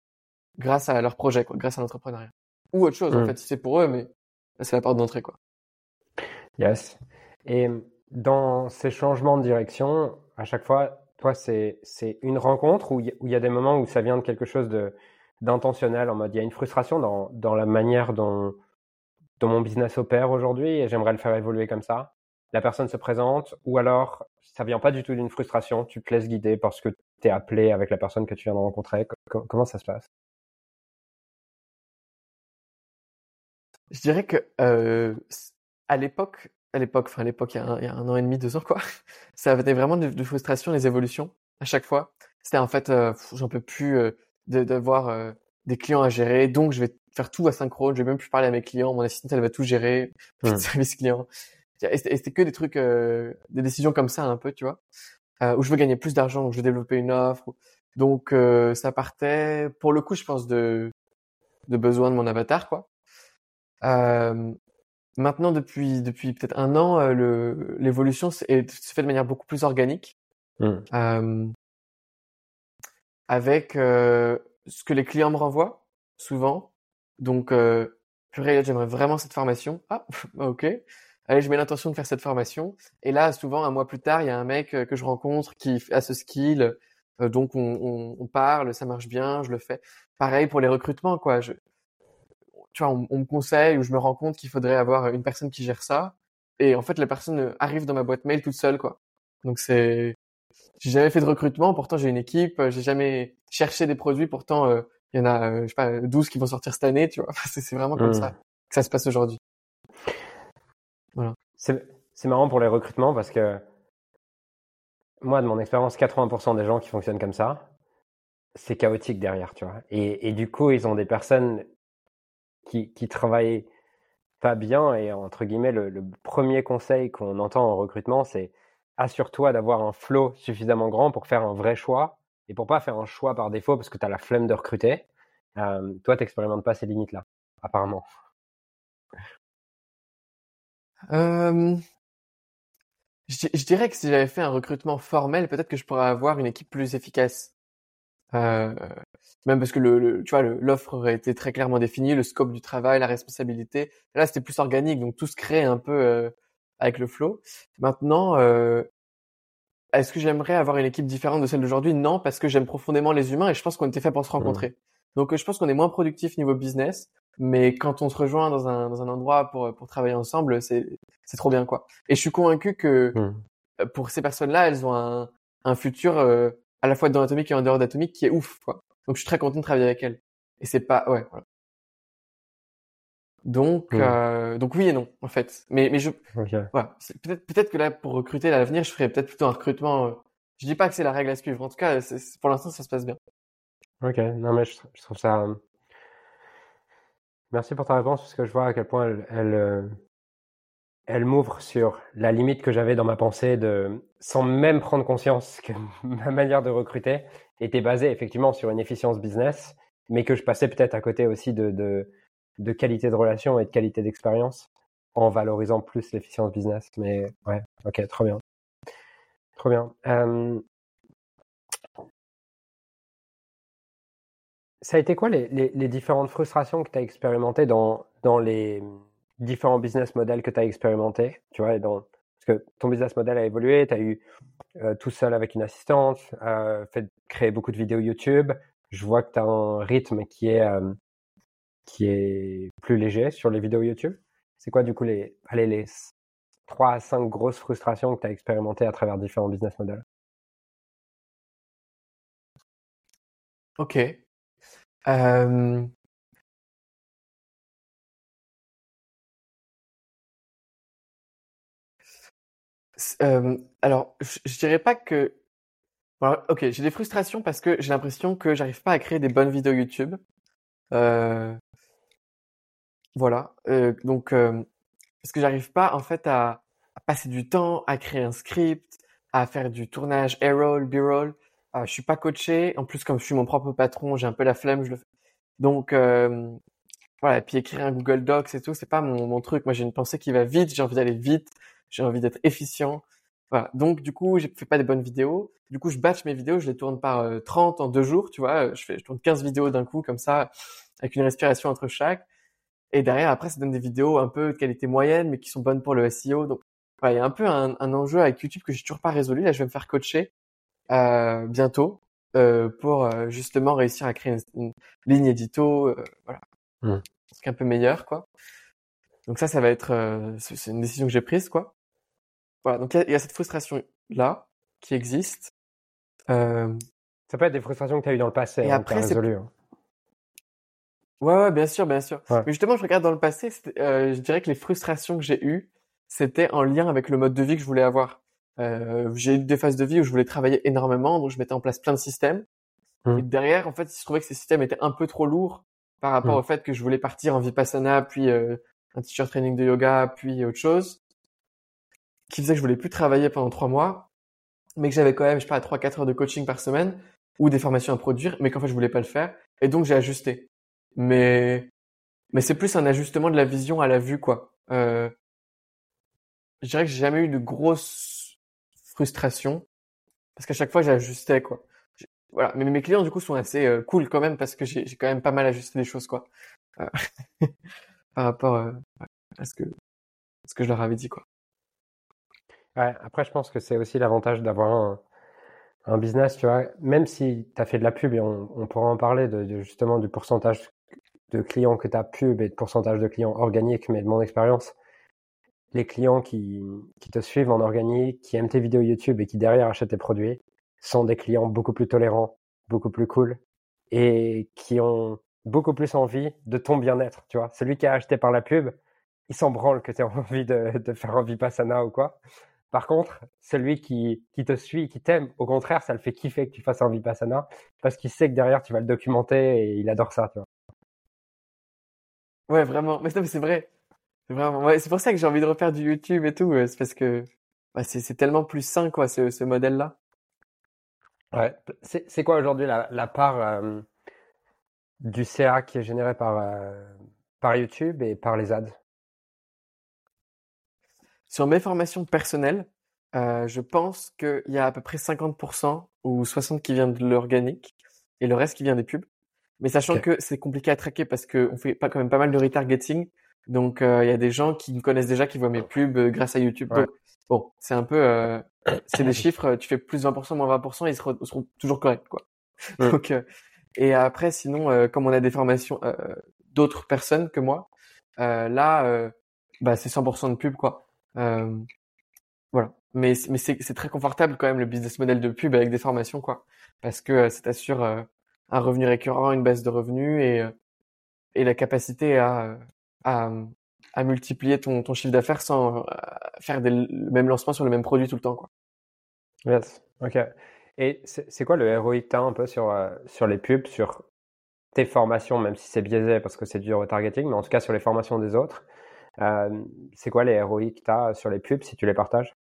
grâce à leur projet, quoi, grâce à l'entrepreneuriat. Ou autre chose en mmh. fait, si c'est pour eux, mais c'est la porte d'entrée quoi. Yes. Et dans ces changements de direction, à chaque fois, toi, c'est une rencontre où il y, a des moments où ça vient de quelque chose d'intentionnel, en mode il y a une frustration dans, dans la manière dont, dont mon business opère aujourd'hui et j'aimerais le faire évoluer comme ça. La personne se présente ou alors ça vient pas du tout d'une frustration, tu te laisses guider parce que tu es appelé avec la personne que tu viens de rencontrer. comment ça se passe? Je dirais que euh, à l'époque, à l'époque, enfin à l'époque, il, y a un an et demi, deux ans, quoi, [laughs] ça avait vraiment de, de frustration, les évolutions, à chaque fois. C'était en fait, euh, j'en peux plus euh, d'avoir euh, des clients à gérer, donc je vais faire tout asynchrone, je vais même plus parler à mes clients, mon assistante, elle va tout gérer, mmh. [laughs] service client. Et c'était que des trucs, euh, des décisions comme ça un peu, tu vois, euh, où je veux gagner plus d'argent, où je veux développer une offre. Donc ça partait, pour le coup, je pense, de, de besoin de mon avatar, quoi. Euh, Maintenant, depuis depuis peut-être un an, euh, le l'évolution se fait de manière beaucoup plus organique, mmh. euh, avec euh, ce que les clients me renvoient souvent. Donc, euh, purée, j'aimerais vraiment cette formation. Ah, [laughs] ok. Allez, je mets l'intention de faire cette formation. Et là, souvent, un mois plus tard, il y a un mec euh, que je rencontre qui a ce skill. Euh, donc, on, on, on, parle, ça marche bien, je le fais. Pareil pour les recrutements, quoi. Je, tu vois, on, me conseille ou je me rends compte qu'il faudrait avoir une personne qui gère ça. Et en fait, la personne arrive dans ma boîte mail toute seule, quoi. Donc c'est, j'ai jamais fait de recrutement, pourtant j'ai une équipe, j'ai jamais cherché des produits, pourtant euh, il y en a, euh, je sais pas, 12 qui vont sortir cette année, tu vois. [laughs] c'est vraiment comme ça mmh. que ça se passe aujourd'hui. C'est marrant pour les recrutements parce que moi, de mon expérience, 80% des gens qui fonctionnent comme ça, c'est chaotique derrière, tu vois. Et, et, du coup, ils ont des personnes qui, qui travaillent pas bien. Et entre guillemets, le, premier conseil qu'on entend en recrutement, c'est assure-toi d'avoir un flow suffisamment grand pour faire un vrai choix et pour pas faire un choix par défaut parce que tu as la flemme de recruter. Euh, toi, tu n'expérimentes pas ces limites-là, apparemment. Euh, je, je, dirais que si j'avais fait un recrutement formel, peut-être que je pourrais avoir une équipe plus efficace. Euh, même parce que le, tu vois l'offre aurait été très clairement définie, le scope du travail, la responsabilité. Là, c'était plus organique, donc tout se crée un peu euh, avec le flow. Maintenant, euh, est-ce que j'aimerais avoir une équipe différente de celle d'aujourd'hui? Non, parce que j'aime profondément les humains et je pense qu'on était fait pour se rencontrer. Mmh. Donc, je pense qu'on est moins productif niveau business, mais quand on se rejoint dans un, dans un endroit pour, pour travailler ensemble, c'est trop bien quoi. Et je suis convaincu que mmh. pour ces personnes-là, elles ont un, un futur euh, à la fois dans l'atomique et en dehors d'atomique qui est ouf quoi. Donc je suis très content de travailler avec elle. Et c'est pas ouais. Voilà. Donc euh, donc oui et non en fait. Mais mais je voilà, peut-être peut-être que là pour recruter à l'avenir, je ferais peut-être plutôt un recrutement euh, je dis pas que c'est la règle à suivre. En tout cas, pour l'instant ça se passe bien. OK. Non mais je, je trouve ça Merci pour ta réponse parce que je vois à quel point elle, euh, elle m'ouvre sur la limite que j'avais dans ma pensée de, sans même prendre conscience que [laughs] ma manière de recruter était basée effectivement sur une efficience business, mais que je passais peut-être à côté aussi de, de, de qualité de relation et de qualité d'expérience en valorisant plus l'efficience business. Mais ouais, ok, trop bien. Trop bien. Euh, ça a été quoi les, les, différentes frustrations que tu as expérimentées dans, dans les différents business models que tu as expérimentés? Tu vois, parce que ton business model a évolué, tu as eu euh, tout seul avec une assistante, euh, fait créer beaucoup de vidéos YouTube. Je vois que tu as un rythme qui est, euh, qui est plus léger sur les vidéos YouTube. C'est quoi du coup les, allez, les 3 à 5 grosses frustrations que tu as expérimentées à travers différents business models? Ok. Alors, je, dirais pas que. ok, j'ai des frustrations parce que j'ai l'impression que j'arrive pas à créer des bonnes vidéos YouTube. Euh... Voilà. Euh, donc, parce que j'arrive pas en fait à, à, passer du temps à créer un script, à faire du tournage A-roll, B-roll. Euh, je suis pas coaché. En plus, comme je suis mon propre patron, j'ai un peu la flemme. Je le. Donc euh, voilà. Puis écrire un Google Docs et tout, c'est pas mon, truc. Moi, j'ai une pensée qui va vite. J'ai envie d'aller vite. J'ai envie d'être efficient. Voilà. Donc du coup, je fais pas des bonnes vidéos. Du coup, je batch mes vidéos, je les tourne par 30 en deux jours, tu vois. Je fais, je tourne 15 vidéos d'un coup comme ça, avec une respiration entre chaque. Et derrière, après, ça donne des vidéos un peu de qualité moyenne, mais qui sont bonnes pour le SEO. Donc, il y a un peu un, un enjeu avec YouTube que j'ai toujours pas résolu. Là, je vais me faire coacher euh, bientôt euh, pour euh, justement réussir à créer une, ligne édito, euh, voilà, mmh. un peu meilleur, quoi. Donc ça, ça va être, euh, c'est une décision que j'ai prise, quoi. Voilà, donc il y, y, a cette frustration là qui existe. Euh... Ça peut être des frustrations que tu as eues dans le passé. Et hein, après, c'est hein. Ouais, ouais, bien sûr, bien sûr. Mais justement, je regarde dans le passé, euh, je dirais que les frustrations que j'ai eues, c'était en lien avec le mode de vie que je voulais avoir. Euh, j'ai eu des phases de vie où je voulais travailler énormément, donc je mettais en place plein de systèmes. Mmh. Et derrière, en fait, je trouvais que ces systèmes étaient un peu trop lourds par rapport mmh. au fait que je voulais partir en vipassana, puis euh, un teacher training de yoga, puis autre chose, qui faisait que je voulais plus travailler pendant trois mois, mais que j'avais quand même, je sais pas, trois, quatre heures de coaching par semaine ou des formations à produire, mais qu'en fait, je voulais pas le faire. Et donc, j'ai ajusté mais mais c'est plus un ajustement de la vision à la vue quoi. Euh, je dirais que j'ai jamais eu de grosses frustrations parce qu'à chaque fois j'ajustais quoi. Voilà, mais mes clients du coup sont assez euh, cool quand même parce que j'ai quand même pas mal ajusté des choses quoi euh, [laughs] par rapport euh, à ce que ce que je leur avais dit quoi. Après je pense que c'est aussi l'avantage d'avoir un, business, tu vois, même si tu as fait de la pub et on, on pourra en parler de, de, justement du pourcentage de clients que tu as pub et de pourcentage de clients organiques, mais de mon expérience, les clients qui, qui te suivent en organique, qui aiment tes vidéos YouTube et qui derrière achètent tes produits, sont des clients beaucoup plus tolérants, beaucoup plus cool et qui ont beaucoup plus envie de ton bien-être, tu vois. Celui qui a acheté par la pub, il s'en branle que tu [laughs] envie de, de faire un Vipassana ou quoi. Par contre, celui qui, qui te suit, qui t'aime, au contraire, ça le fait kiffer que tu fasses un Vipassana parce qu'il sait que derrière, tu vas le documenter et il adore ça, tu vois. Ouais, vraiment. Mais c'est vrai. C'est vraiment. Ouais, c'est pour ça que j'ai envie de refaire du YouTube et tout. C'est parce que bah, c'est tellement plus sain, quoi, ce, ce modèle-là. Ouais. C'est quoi aujourd'hui la, la, part euh, du CA qui est généré par, euh, par YouTube et par les ads? Sur mes formations personnelles, euh, je pense qu'il y a à peu près 50% ou 60% qui vient de l'organique et le reste qui vient des pubs. Mais sachant que c'est compliqué à traquer parce qu'on fait pas, quand même pas mal de retargeting. Donc, euh, il y a des gens qui me connaissent déjà, qui voient mes pubs euh, grâce à YouTube. Donc, bon, c'est un peu, euh, [coughs] c'est des chiffres, tu fais plus 20%, moins 20%, ils seront, seront toujours corrects, quoi. Donc, et après, sinon, comme on a des formations d'autres personnes que moi, là, bah, c'est 100% de pub, quoi. voilà. Mais, mais c'est très confortable quand même le business model de pub avec des formations, quoi. Parce que ça t'assure un revenu récurrent, une baisse de revenus et, euh, et la capacité à, à, à multiplier ton, ton chiffre d'affaires sans euh, faire des, le même lancement sur le même produit tout le temps. Quoi. Yes, ok. Et c'est quoi le ROI que tu as un peu sur, euh, sur les pubs, sur tes formations, même si c'est biaisé parce que c'est du retargeting, mais en tout cas sur les formations des autres, euh, c'est quoi les ROI que tu as sur les pubs si tu les partages?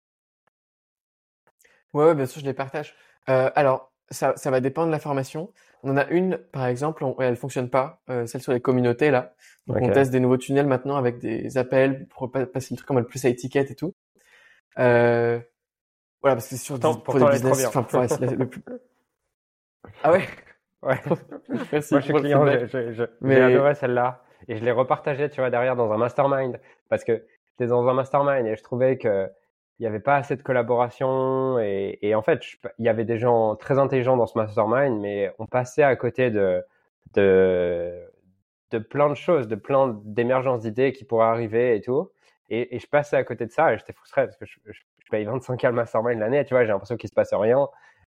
Ouais, ouais, bien sûr, je les partage. Euh, alors, ça, ça va dépendre de la formation. On en a une, par exemple, on, elle fonctionne pas, euh, celle sur les communautés là. Donc on teste des nouveaux tunnels maintenant avec des appels pour passer le truc comme le plus à étiquette et tout. Euh, voilà, parce que c'est surtout pour, pour des business. Enfin, pour le plus... [laughs] Ah ouais? Ouais. [laughs] Merci Moi, je suis client, j'ai Mais- adoré celle-là. Et je l'ai repartagée, tu vois, derrière dans un mastermind. Parce que j'étais dans un mastermind et je trouvais que il n'y avait pas assez de collaboration. Et, en fait, il y avait des gens très intelligents dans ce mastermind, mais on passait à côté de, de, plein de choses, de plein d'émergences d'idées qui pourraient arriver et tout. Et, je passais à côté de ça et j'étais frustré parce que je, paye 25K le mastermind l'année, tu vois, j'ai l'impression qu'il se passe rien.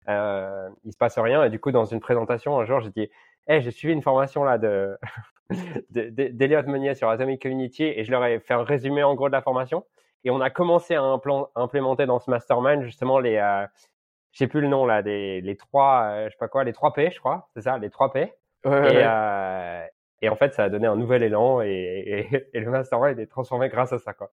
Euh, il se passe rien. Et du coup, dans une présentation, un jour, j'ai dit, hey, j'ai suivi une formation là de- [laughs] d'Eliott Meunier sur Atomic Community et je leur ai fait un résumé en gros de la formation. Et on a commencé à implémenter dans ce mastermind justement les, euh, je sais plus le nom là, des, les trois, euh, je sais pas quoi, les trois P, je crois, c'est ça, les trois P. Ouais, ouais, Et, ouais. euh, et en fait, ça a donné un nouvel élan et, et, et le mastermind est transformé grâce à ça, quoi.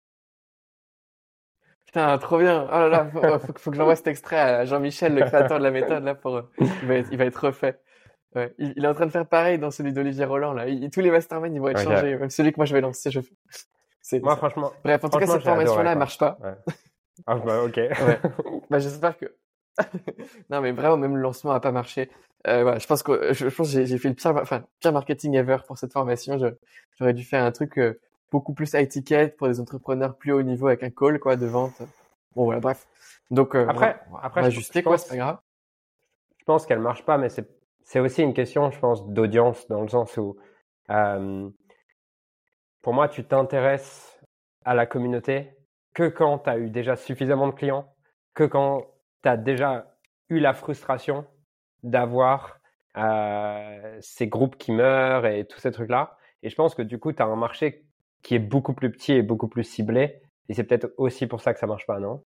Putain, trop bien. Oh là là, faut, faut, que- faut que j'envoie cet extrait à Jean-Michel, le créateur de la méthode, là, pour, il va être, il va être refait. Ouais. Il, il est en train de faire pareil dans celui d'Olivier Roland, là. Il- tous les masterminds, ils vont être changés. Même celui que moi je vais lancer, je Moi, franchement, Bref, en tout cas, cette formation-là, elle quoi. marche pas. ah, bah, ok. Ouais. [laughs] Bah, j'espère que. [laughs] non, mais vraiment, même le lancement a pas marché. Euh, voilà, je pense que je, je pense que j'ai j'ai fait le pire, enfin, pire marketing ever pour cette formation. Je- J'aurais dû faire un truc euh, beaucoup plus high ticket pour des entrepreneurs plus haut niveau avec un call quoi de vente. Bon voilà, bref. Donc euh, Après- on va- après, on va ajuster je quoi, pense- c'est pas grave. je pense qu'elle marche pas, mais c'est c'est aussi une question, je pense, d'audience dans le sens où, euh, pour moi, tu t'intéresses à la communauté que quand tu as eu déjà suffisamment de clients, que quand tu as déjà eu la frustration d'avoir euh, ces groupes qui meurent et tous ces trucs-là. Et je pense que du coup, tu as un marché qui est beaucoup plus petit et beaucoup plus ciblé. Et c'est peut-être aussi pour ça que ça marche pas, non?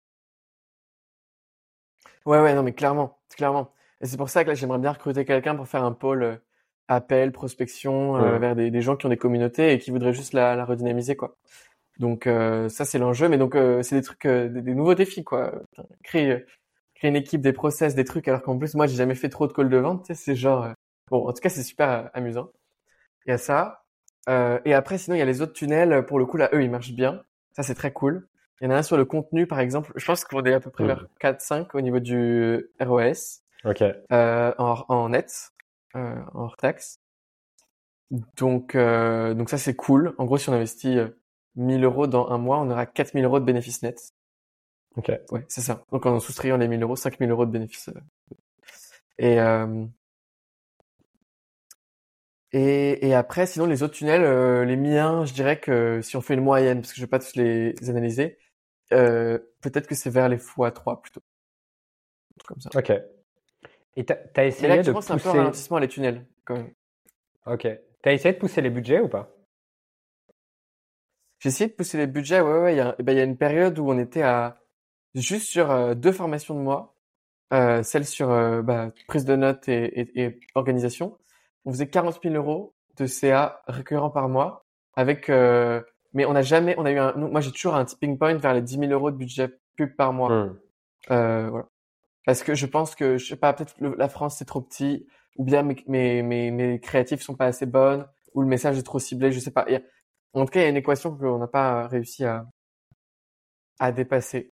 Ouais ouais non mais clairement, clairement. Et c'est pour ça que là j'aimerais bien recruter quelqu'un pour faire un pôle euh, appel, prospection euh, Ouais. vers des, des gens qui ont des communautés et qui voudraient juste la, la redynamiser quoi. Donc euh, ça c'est l'enjeu, mais donc euh, c'est des trucs, euh, des, des nouveaux défis quoi. Créer, créer une équipe, des process, des trucs, alors qu'en plus moi j'ai jamais fait trop de call de vente, c'est genre bon en tout cas c'est super amusant. Il y a ça. Euh, et après sinon il y a les autres tunnels, pour le coup là eux ils marchent bien, ça c'est très cool. Il y en a un sur le contenu par exemple, je pense qu'on est à peu près Mhm. vers 4-5 au niveau du ROS Ok. euh, en, en net, hors taxe. Donc, euh, donc ça c'est cool. En gros, si on investit euh, 1000 euros dans un mois, on aura 4000 euros de bénéfices nets. Ok. Ouais, c'est ça. Donc en soustrayant les 1000 euros, 5000 euros de bénéfices. euh. Et, euh, et, et après, sinon les autres tunnels, euh, les miens, je dirais que si on fait une moyenne, parce que je vais pas tous les analyser, euh, peut-être que c'est vers les x3 plutôt. Un truc Comme ça. Ok. Et t'as as essayé là, de c'est un peu un pousser. ralentissement les tunnels, quand même. Ok. T'as essayé de pousser les budgets ou pas? J'ai essayé de pousser les budgets. Ouais, ouais, il y a, eh ben, il y a une période où on était à juste sur euh, deux formations de moi, euh, celle sur euh, bah, prise de notes et, et, et organisation. On faisait 40 000 euros de CA récurrent par mois, avec. euh, mais on n'a jamais, on a eu un. moi, j'ai toujours un tipping point vers les 10 000 euros de budget pub par mois. Euh, voilà. Parce que je pense que, je sais pas, peut-être la France c'est trop petit, ou bien mes, mes, mes, mes créatifs sont pas assez bonnes, ou le message est trop ciblé, je sais pas. A- en tout cas, il y a une équation qu'on n'a pas réussi à, à dépasser.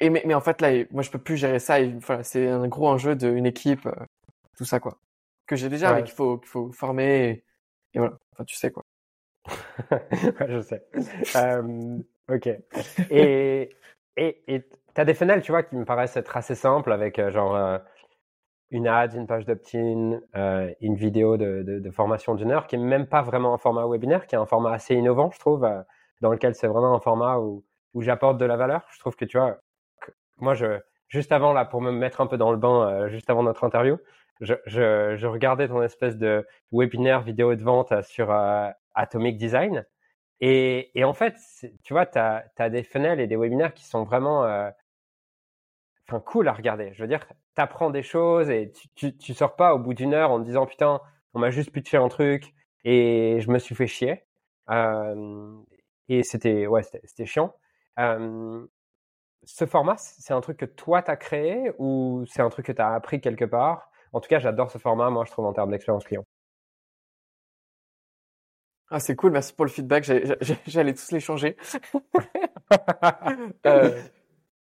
Et mais, mais en fait là, moi je peux plus gérer ça. Et, voilà, c'est un gros enjeu d'une équipe, euh, tout ça quoi. Que j'ai déjà, Ouais. mais qu'il faut qu'il faut former. Et, et voilà. Enfin, tu sais quoi. [laughs] Ouais, je sais. Euh, ok. Et et et t'as des funnels, tu vois, qui me paraissent être assez simples avec euh, genre euh, une ad, une page d'opt-in, euh, une vidéo de, formation d'une heure, qui est même pas vraiment un format webinaire, qui est un format assez innovant, je trouve, dans lequel c'est vraiment un format où où j'apporte de la valeur. Je trouve que tu vois, moi je juste avant là pour me mettre un peu dans le bain, juste avant notre interview, je, regardais ton espèce de webinaire vidéo de vente sur Atomic Design. Et, en fait, tu vois, tu as, des funnels et des webinaires qui sont vraiment enfin, cool à regarder. Je veux dire, tu apprends des choses et tu, tu, tu sors pas au bout d'une heure en te disant putain, on m'a juste pitché un truc et je me suis fait chier. Euh, et c'était ouais, c'était chiant. Euh, ce format, c'est un truc que toi, tu as créé ou c'est un truc que tu as appris quelque part? En tout cas, j'adore ce format, moi, je trouve, en termes d'expérience client. Ah, c'est cool, merci pour le feedback. [laughs] J'allais tous les changer. [laughs] Euh,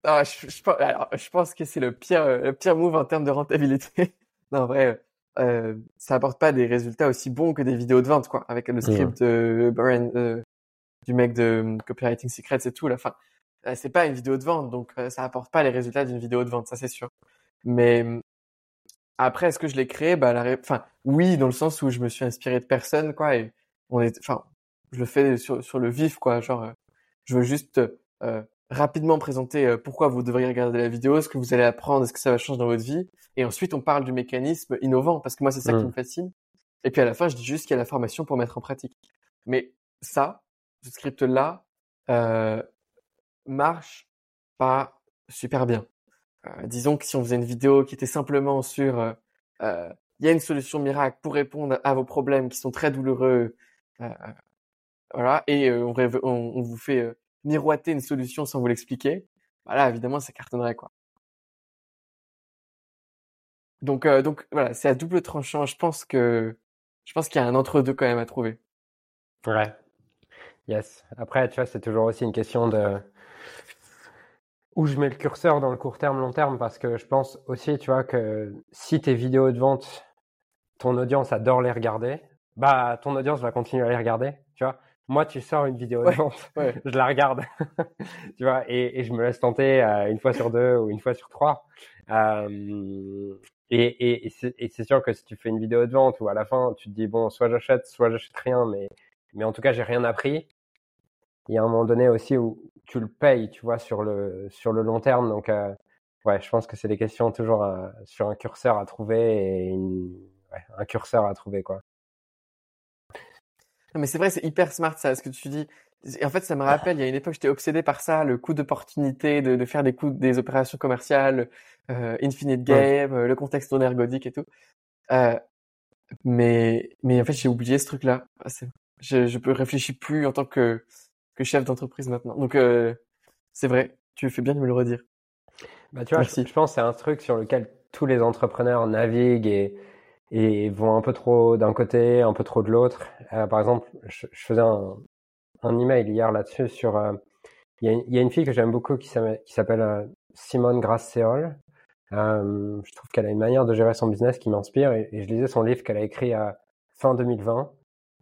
ah, je, je pense- alors, je pense que c'est le pire, euh, le pire move en termes de rentabilité. [laughs] Non, en vrai, euh, euh, ça apporte pas des résultats aussi bons que des vidéos de vente, quoi, avec le script de euh, du mec de hum, Copywriting Secrets et tout. La fin, euh, c'est pas une vidéo de vente, donc euh, ça apporte pas les résultats d'une vidéo de vente, ça c'est sûr. Mais hum, après, est-ce que je l'ai créé? Bah, la... enfin, oui, dans le sens où je me suis inspiré de personne, quoi. Et on est, enfin, je le fais sur, sur le vif, quoi. Genre, euh, je veux juste euh, rapidement présenter pourquoi vous devriez regarder la vidéo, ce que vous allez apprendre, ce que ça va changer dans votre vie. Et ensuite, on parle du mécanisme innovant, parce que moi, c'est ça qui mmh. me fascine. Et puis à la fin, je dis juste qu'il y a la formation pour mettre en pratique. Mais ça, ce script-là, euh, marche pas super bien. Euh, disons que si on faisait une vidéo qui était simplement sur euh, euh, il y a une solution miracle pour répondre à vos problèmes qui sont très douloureux, voilà, et on, on, vous fait miroiter une solution sans vous l'expliquer, voilà, évidemment, ça cartonnerait quoi. Donc, donc voilà, c'est à double tranchant. Je pense que je pense qu'il y a un entre deux quand même à trouver. Ouais. Yes. Après, tu vois, c'est toujours aussi une question de où je mets le curseur dans le court terme, long terme, parce que je pense aussi, tu vois, que si tes vidéos de vente, ton audience adore les regarder, bah, ton audience va continuer à les regarder, tu vois. Moi, tu sors une vidéo de vente, [laughs] je la regarde, [laughs] tu vois, et, et, je me laisse tenter euh, une fois sur deux ou une fois sur trois. Euh, et, et, et c'est sûr que si tu fais une vidéo de vente où à la fin tu te dis bon, soit j'achète, soit j'achète rien, mais mais en tout cas j'ai rien appris. Il y a un moment donné aussi où tu le payes, tu vois, sur le, sur le long terme. Donc, euh, ouais, je pense que c'est des questions toujours sur un curseur à trouver et un curseur à trouver, quoi. Non, mais c'est vrai, c'est hyper smart, ça, ce que tu dis. Et en fait, ça me rappelle, il y a une époque, j'étais obsédé par ça, le coût d'opportunité, de, de, faire des coups, des opérations commerciales, euh, infinite game, le contexte non ergodique et tout. Euh, mais, mais en fait, j'ai oublié ce truc-là. Je, je réfléchis plus en tant que que chef d'entreprise maintenant. Donc euh, c'est vrai, tu fais bien de me le redire. Bah, tu vois, je, je, pense que c'est un truc sur lequel tous les entrepreneurs naviguent et, et vont un peu trop d'un côté, un peu trop de l'autre. Euh, par exemple, je, je, faisais un, un email hier là-dessus sur. Euh, il y, y, a une fille que j'aime beaucoup qui s'appelle euh, Simone Grasse-Séol. Euh, je trouve qu'elle a une manière de gérer son business qui m'inspire et, je lisais son livre qu'elle a écrit à fin 2020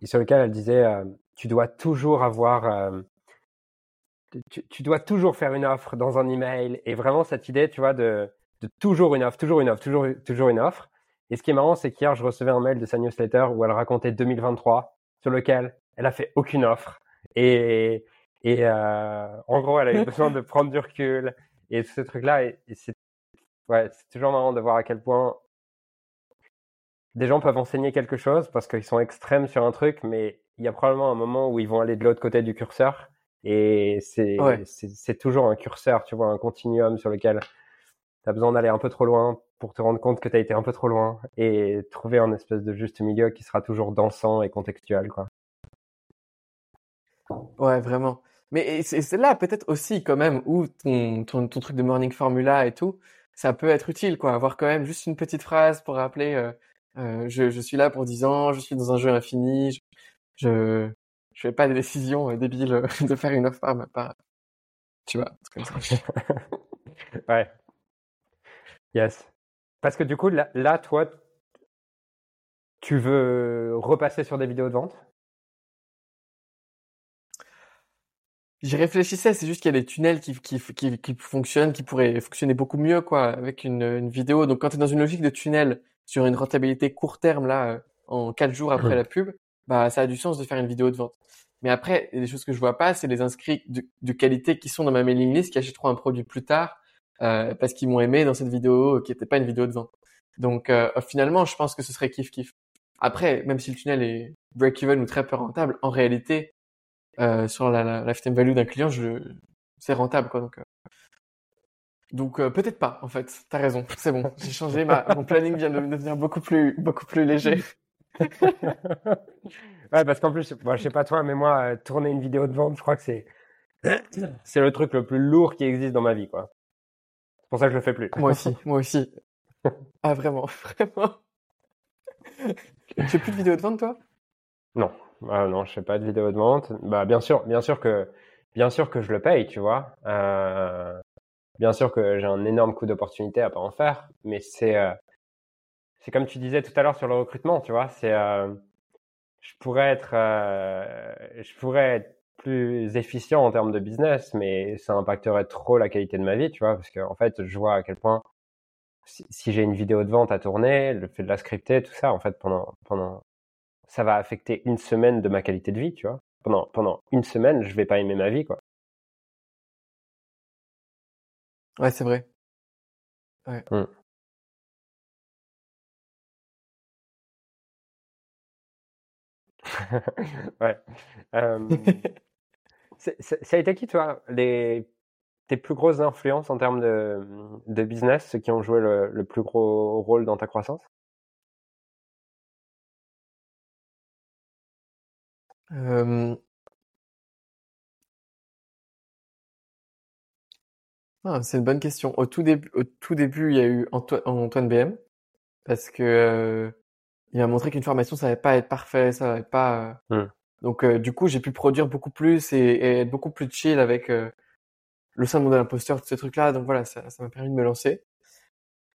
et sur lequel elle disait tu dois toujours avoir, euh, tu, tu, dois toujours faire une offre dans un email et vraiment cette idée, tu vois, de, de toujours une offre, toujours une offre, toujours, toujours une offre. Et ce qui est marrant, c'est qu'hier, je recevais un mail de sa newsletter où elle racontait 2023 sur lequel elle a fait aucune offre. Et, et euh, en gros, elle a eu [laughs] besoin de prendre du recul et tous ces trucs-là. Et, et c'est ouais, toujours marrant de voir à quel point des gens peuvent enseigner quelque chose parce qu'ils sont extrêmes sur un truc, mais il y a probablement un moment où ils vont aller de l'autre côté du curseur. Et c'est c'est toujours un curseur, tu vois, un continuum sur lequel tu as besoin d'aller un peu trop loin pour te rendre compte que tu as été un peu trop loin et trouver un espèce de juste milieu qui sera toujours dansant et contextuel, quoi. Ouais, vraiment. Mais c'est là peut-être aussi quand même où ton, ton, ton, truc de morning formula et tout, ça peut être utile, quoi. Avoir quand même juste une petite phrase pour rappeler euh, euh, je, je, suis là pour 10 ans, je suis dans un jeu infini, je, je je fais pas des décisions euh, débiles [laughs] de faire une offre par part. Tu vois, comme ça. [laughs] ouais. Yes. Parce que du coup, là, là, toi, tu veux repasser sur des vidéos de vente? J'y réfléchissais, c'est juste qu'il y a des tunnels qui, fonctionnent, qui pourraient fonctionner beaucoup mieux quoi avec une, vidéo. Donc quand tu es dans une logique de tunnel sur une rentabilité court terme là, euh, en quatre jours après la pub, bah ça a du sens de faire une vidéo de vente. Mais après, les choses que je vois pas, c'est les inscrits de, qualité qui sont dans ma mailing list, qui achèteront un produit plus tard parce qu'ils m'ont aimé dans cette vidéo euh, qui n'était pas une vidéo de vente. Donc euh, finalement, je pense que ce serait kiff kiff. Après, même si le tunnel est break-even ou très peu rentable, en réalité, euh, sur la, la lifetime value d'un client, je, c'est rentable quoi. Donc, euh, donc euh, peut-être pas en fait. T'as raison, c'est bon. J'ai changé ma, mon planning vient de devenir beaucoup plus beaucoup plus léger. [laughs] ouais, parce qu'en plus, moi, je sais pas toi, mais moi, euh, tourner une vidéo de vente, je crois que c'est [coughs] c'est le truc le plus lourd qui existe dans ma vie, quoi. C'est pour ça que je le fais plus. moi aussi, moi aussi. [laughs] Ah vraiment, [laughs] vraiment. tu fais plus de vidéos de vente, toi? Non, ah, non, je fais pas de vidéo de vente. Bah, bien sûr, bien sûr que, bien sûr que je le paye, tu vois. Euh, bien sûr que j'ai un énorme coût d'opportunité à pas en faire, mais c'est euh, c'est comme tu disais tout à l'heure sur le recrutement, tu vois. C'est, euh, je pourrais être, euh, je pourrais être plus efficient en termes de business, mais ça impacterait trop la qualité de ma vie, tu vois, parce qu'en en fait, je vois à quel point si, j'ai une vidéo de vente à tourner, le fait de la scripter, tout ça, en fait, pendant, pendant, ça va affecter une semaine de ma qualité de vie, tu vois. Pendant, pendant une semaine, je vais pas aimer ma vie, quoi. Ouais, c'est vrai. Ouais. Mmh. [laughs] ouais. [laughs] ça a été qui, toi, les, tes plus grosses influences en termes de, de business, ceux qui ont joué le, le plus gros rôle dans ta croissance? Ah, c'est une bonne question. Au tout début, au tout début, il y a eu Antoine BM parce que il m'a montré qu'une formation, ça n'allait pas être parfait, ça n'allait pas. Euh, mmh. Donc, euh, du coup, j'ai pu produire beaucoup plus et, être beaucoup plus chill avec euh, le syndrome de l'imposteur, tous ces trucs-là. Donc voilà, ça, m'a permis de me lancer.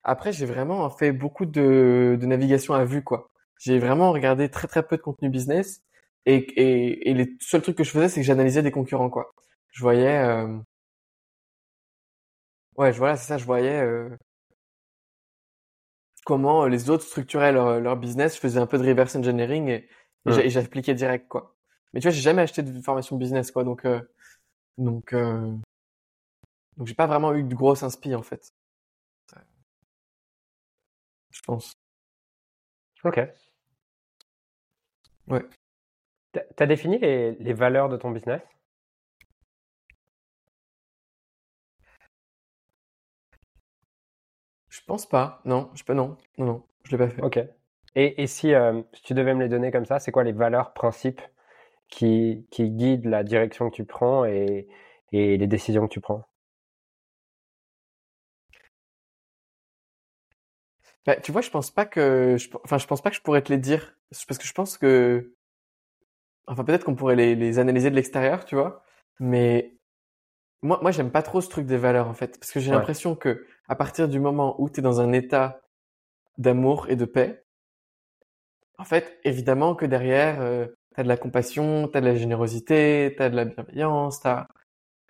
Après, j'ai vraiment fait beaucoup de, de navigation à vue, quoi. J'ai vraiment regardé très très peu de contenu business et, et, et les seuls trucs que je faisais, c'est que j'analysais des concurrents, quoi. Je voyais, euh... ouais, voilà, c'est ça, je voyais comment euh, les autres structuraient leur, leur business. Je faisais un peu de reverse engineering et, et j'appliquais direct, quoi. Mais tu vois, j'ai jamais acheté de formation business, quoi. Donc, euh, donc, euh, donc j'ai pas vraiment eu de grosse inspi, en fait. Je pense. Ok. Ouais. T'as défini les, les valeurs de ton business? Je pense pas. Non, je peux non, non, non, je l'ai pas fait. Ok. Et, et si, euh, si, tu devais me les donner comme ça, c'est quoi les valeurs, principes qui, qui guident la direction que tu prends et, et les décisions que tu prends? Bah, tu vois, je pense pas que, je, enfin, je pense pas que je pourrais te les dire. Parce que je pense que, enfin, peut-être qu'on pourrait les, les analyser de l'extérieur, tu vois, mais moi, moi, j'aime pas trop ce truc des valeurs en fait, parce que j'ai l'impression que à partir du moment où tu es dans un état d'amour et de paix, en fait, évidemment que derrière, euh, tu as de la compassion, tu as de la générosité, tu as de la bienveillance, t'as...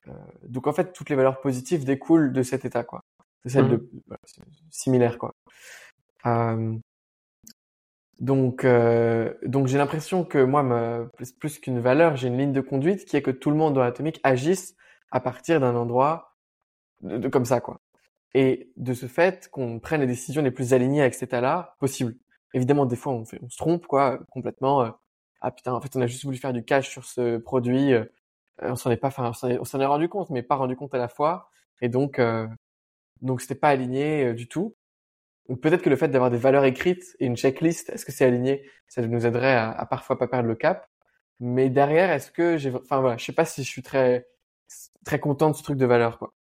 Euh, donc en fait, toutes les valeurs positives découlent de cet état, quoi. C'est celle de mmh. similaire, quoi. Euh, donc, euh, donc j'ai l'impression que moi, plus, qu'une valeur, j'ai une ligne de conduite qui est que tout le monde dans l'atomique agisse à partir d'un endroit de, comme ça, quoi et de ce fait qu'on prenne les décisions les plus alignées avec cet état-là possible. Évidemment, des fois, on, fait, on se trompe, quoi, complètement. Euh, ah putain, en fait, on a juste voulu faire du cash sur ce produit. Euh, on s'en est pas, enfin, on s'en est, rendu compte, mais pas rendu compte à la fois. Et donc, euh, donc, c'était pas aligné euh, du tout. Donc, peut-être que le fait d'avoir des valeurs écrites et une checklist, est-ce que c'est aligné, ça nous aiderait à, à, parfois pas perdre le cap. Mais derrière, est-ce que j'ai, enfin voilà, je sais pas si je suis très, très content de ce truc de valeur, quoi.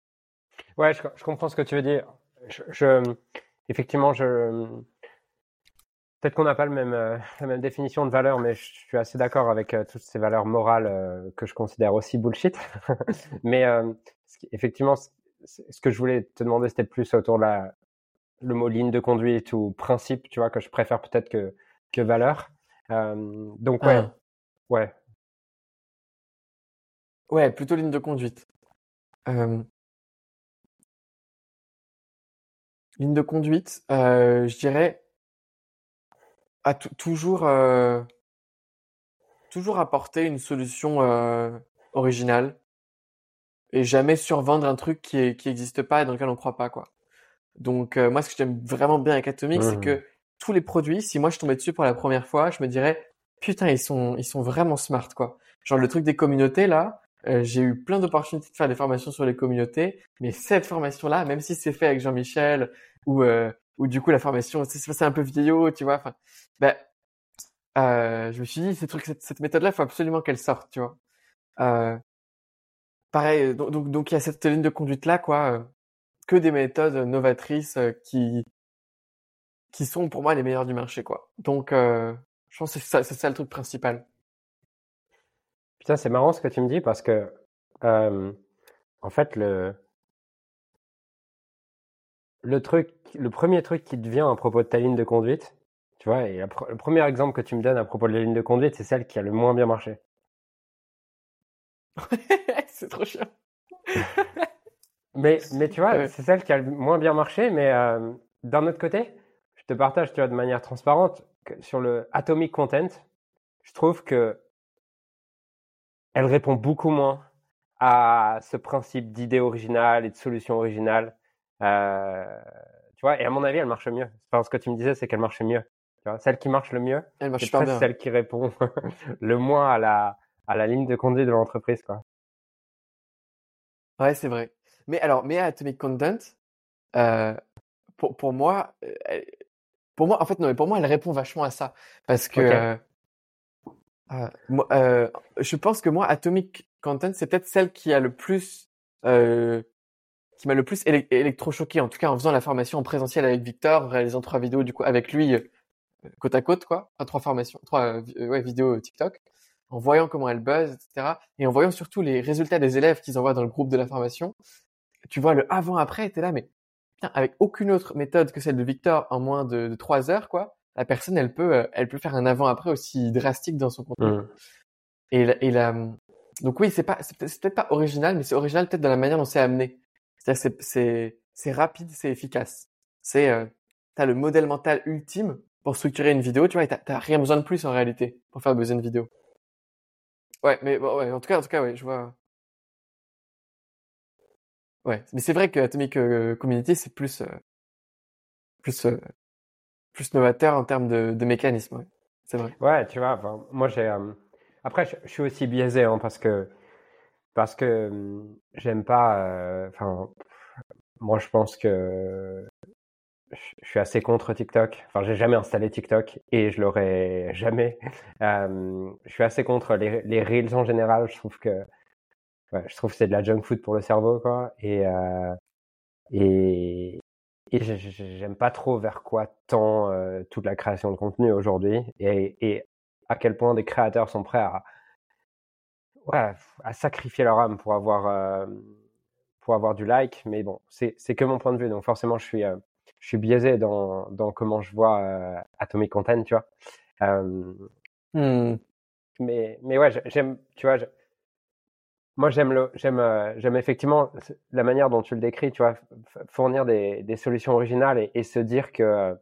Ouais, je, je, comprends ce que tu veux dire. Je, effectivement, je, peut-être qu'on n'a pas le même, euh, [laughs] la même définition de valeur, mais je suis assez d'accord avec euh, toutes ces valeurs morales euh, que je considère aussi bullshit. [laughs] mais effectivement, ce que je voulais te demander, c'était plus autour de la, le mot ligne de conduite ou principe, tu vois, que je préfère peut-être que, que valeur. donc ouais, ah. ouais. Ouais, plutôt ligne de conduite. Ligne de conduite, je dirais à toujours euh, toujours apporter une solution euh, originale et jamais survendre un truc qui qui existe pas et dans lequel on croit pas quoi. Donc moi ce que j'aime vraiment bien avec Atomic c'est que tous les produits si moi je tombais dessus pour la première fois, je me dirais putain ils sont ils sont vraiment smart quoi. Genre le truc des communautés là, euh, j'ai eu plein d'opportunités de faire des formations sur les communautés, mais cette formation-là, même si c'est fait avec Jean-Michel ou euh, ou du coup la formation c'est un peu vieillot, tu vois, enfin, ben euh, je me suis dit ces trucs, cette, cette méthode-là, faut absolument qu'elle sorte, tu vois. Euh, pareil, donc, donc donc il y a cette ligne de conduite là, quoi, euh, que des méthodes novatrices qui qui sont pour moi les meilleures du marché, quoi. Donc je pense que c'est ça, ça le truc principal. Putain, c'est marrant ce que tu me dis parce que, euh, en fait, le, le truc le premier truc qui te vient à propos de ta ligne de conduite, tu vois, et le premier exemple que tu me donnes à propos de la ligne de conduite, c'est celle qui a le moins bien marché. [laughs] c'est trop chiant. [laughs] mais, mais tu vois, c'est celle qui a le moins bien marché, mais euh, d'un autre côté, je te partage, tu vois, de manière transparente, que sur le Atomic Content, je trouve que elle répond beaucoup moins à ce principe d'idée originale et de solution originale. Euh, tu vois, et à mon avis, elle marche mieux. Enfin, ce que tu me disais, c'est qu'elle marche mieux. Tu vois, celle qui marche le mieux, c'est celle qui répond [laughs] le moins à la, à la ligne de conduite de l'entreprise, quoi. Ouais, c'est vrai. Mais alors, mais Atomic Content, euh, pour, pour moi, euh, pour moi, en fait, non, mais pour moi, elle répond vachement à ça. Parce que, euh, euh, euh, je pense que moi, Atomic Content, c'est peut-être celle qui a le plus, qui m'a le plus électrochoqué, en tout cas en faisant la formation en présentiel avec Victor, réalisant trois vidéos du coup avec lui côte à côte, quoi, enfin, trois formations, trois ouais, vidéos TikTok, en voyant comment elle buzz, etc. Et en voyant surtout les résultats des élèves qu'ils envoient dans le groupe de la formation. Tu vois le avant-après, t'es là, mais putain, avec aucune autre méthode que celle de Victor en moins de trois heures, quoi la personne, elle peut, euh, elle peut faire un avant-après aussi drastique dans son contenu. Mmh. Et, la, et la, donc oui, c'est pas, c'est peut-être pas original, mais c'est original peut-être dans la manière dont c'est amené. C'est, rapide, c'est efficace. C'est, euh, t'as le modèle mental ultime pour structurer une vidéo, tu vois, et t'as, rien besoin de plus en réalité pour faire besoin de vidéo. Ouais, mais bon, en tout cas, en tout cas, ouais, je vois. Ouais, mais c'est vrai que Atomic euh, Community, c'est plus, euh, plus plus novateur en termes de, de mécanisme. C'est vrai. Ouais, tu vois, moi j'ai. Euh, après, je, suis aussi biaisé hein, parce que parce que hum, j'aime pas. Enfin, moi je pense que je suis assez contre TikTok. Enfin, j'ai jamais installé TikTok et je l'aurais [laughs] jamais. Je suis assez contre les, reels en général. Je trouve que ouais, je trouve c'est de la junk food pour le cerveau, quoi. Et euh, et et j'aime pas trop vers quoi tend toute la création de contenu aujourd'hui et, à quel point des créateurs sont prêts à, ouais, à sacrifier leur âme pour avoir, euh, pour avoir du like. Mais bon, c'est que mon point de vue. Donc forcément, je suis, euh, je suis biaisé dans, dans comment je vois Atomic Content, tu vois? Mmh. Mais, mais ouais, j'aime, tu vois, moi, j'aime le, j'aime, euh, j'aime effectivement la manière dont tu le décris, tu vois, fournir des, des solutions originales et, se dire que euh,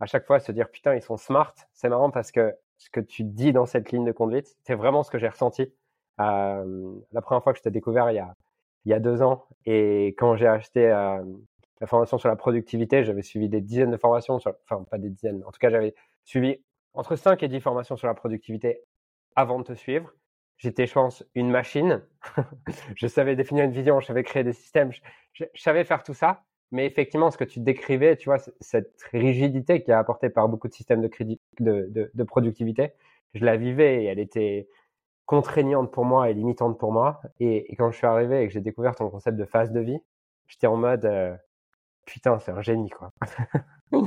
à chaque fois se dire putain ils sont smart. C'est marrant parce que ce que tu dis dans cette ligne de conduite, c'est vraiment ce que j'ai ressenti. La première fois que je t'ai découvert il y a deux ans et quand j'ai acheté la formation sur la productivité, j'avais suivi des dizaines de formations, enfin pas des dizaines, en tout cas j'avais suivi entre 5 et 10 formations sur la productivité avant de te suivre. J'étais, je pense, une machine. [laughs] je savais définir une vision, je savais créer des systèmes, je, savais faire tout ça. Mais effectivement, ce que tu décrivais, tu vois, cette rigidité qui est apportée par beaucoup de systèmes de productivité, je la vivais et elle était contraignante pour moi et limitante pour moi. Et, et quand je suis arrivé et que j'ai découvert ton concept de phase de vie, j'étais en mode euh, putain, c'est un génie quoi. [laughs]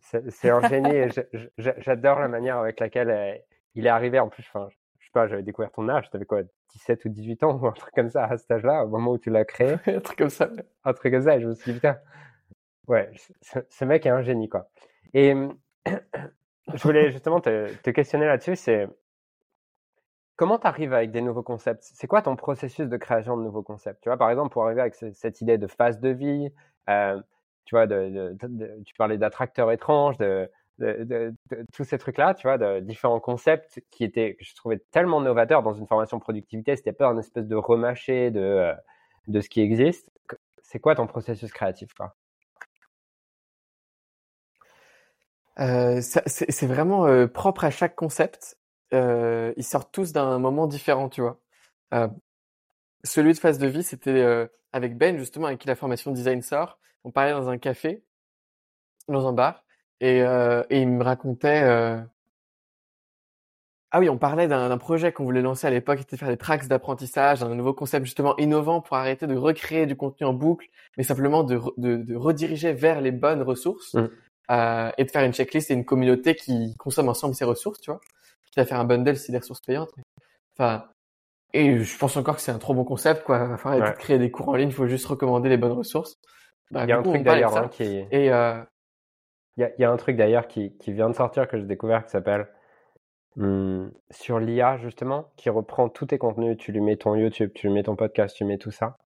c'est un génie et j'adore la manière avec laquelle euh, il est arrivé. En plus, enfin, sais pas, j'avais découvert ton âge, t'avais quoi, 17 ou 18 ans, ou un truc comme ça à cet âge-là, au moment où tu l'as créé? [laughs] un truc comme ça. Un truc comme ça, et je me suis dit, putain, ouais, ce, mec est un génie, quoi. Et [clears throat] je voulais justement te, te questionner là-dessus, c'est comment tu arrives avec des nouveaux concepts? C'est quoi ton processus de création de nouveaux concepts? Tu vois, par exemple, pour arriver avec cette idée de phase de vie, euh, tu vois, tu parlais d'attracteurs étranges, de, tous ces trucs-là, tu vois, de différents concepts qui étaient, que je trouvais tellement novateurs dans une formation productivité. C'était pas un espèce de remâché de, euh, de ce qui existe. C'est quoi ton processus créatif, quoi? Euh, C'est vraiment propre à chaque concept. Euh, ils sortent tous d'un moment différent, tu vois. Euh, celui de phase de vie, c'était avec Ben, justement, avec qui la formation design sort. On parlait dans un café, dans un bar. Et, euh, et il me racontait. Euh... Ah oui, on parlait d'un projet qu'on voulait lancer à l'époque, c'était faire des tracks d'apprentissage, un nouveau concept justement innovant pour arrêter de recréer du contenu en boucle, mais simplement de, de, de rediriger vers les bonnes ressources mmh. euh, et de faire une checklist et une communauté qui consomme ensemble ces ressources, tu vois. Va faire un bundle si des ressources payantes. Enfin, et je pense encore que c'est un trop bon concept, quoi. Il va falloir créer des cours en ligne, il faut juste recommander les bonnes ressources. Bah, il y a un truc d'ailleurs hein, qui est... Et, euh, Il y a, un truc d'ailleurs qui, qui, vient de sortir que j'ai découvert qui s'appelle hum, sur l'IA justement, qui reprend tous tes contenus. Tu lui mets ton YouTube, tu lui mets ton podcast, tu mets tout ça.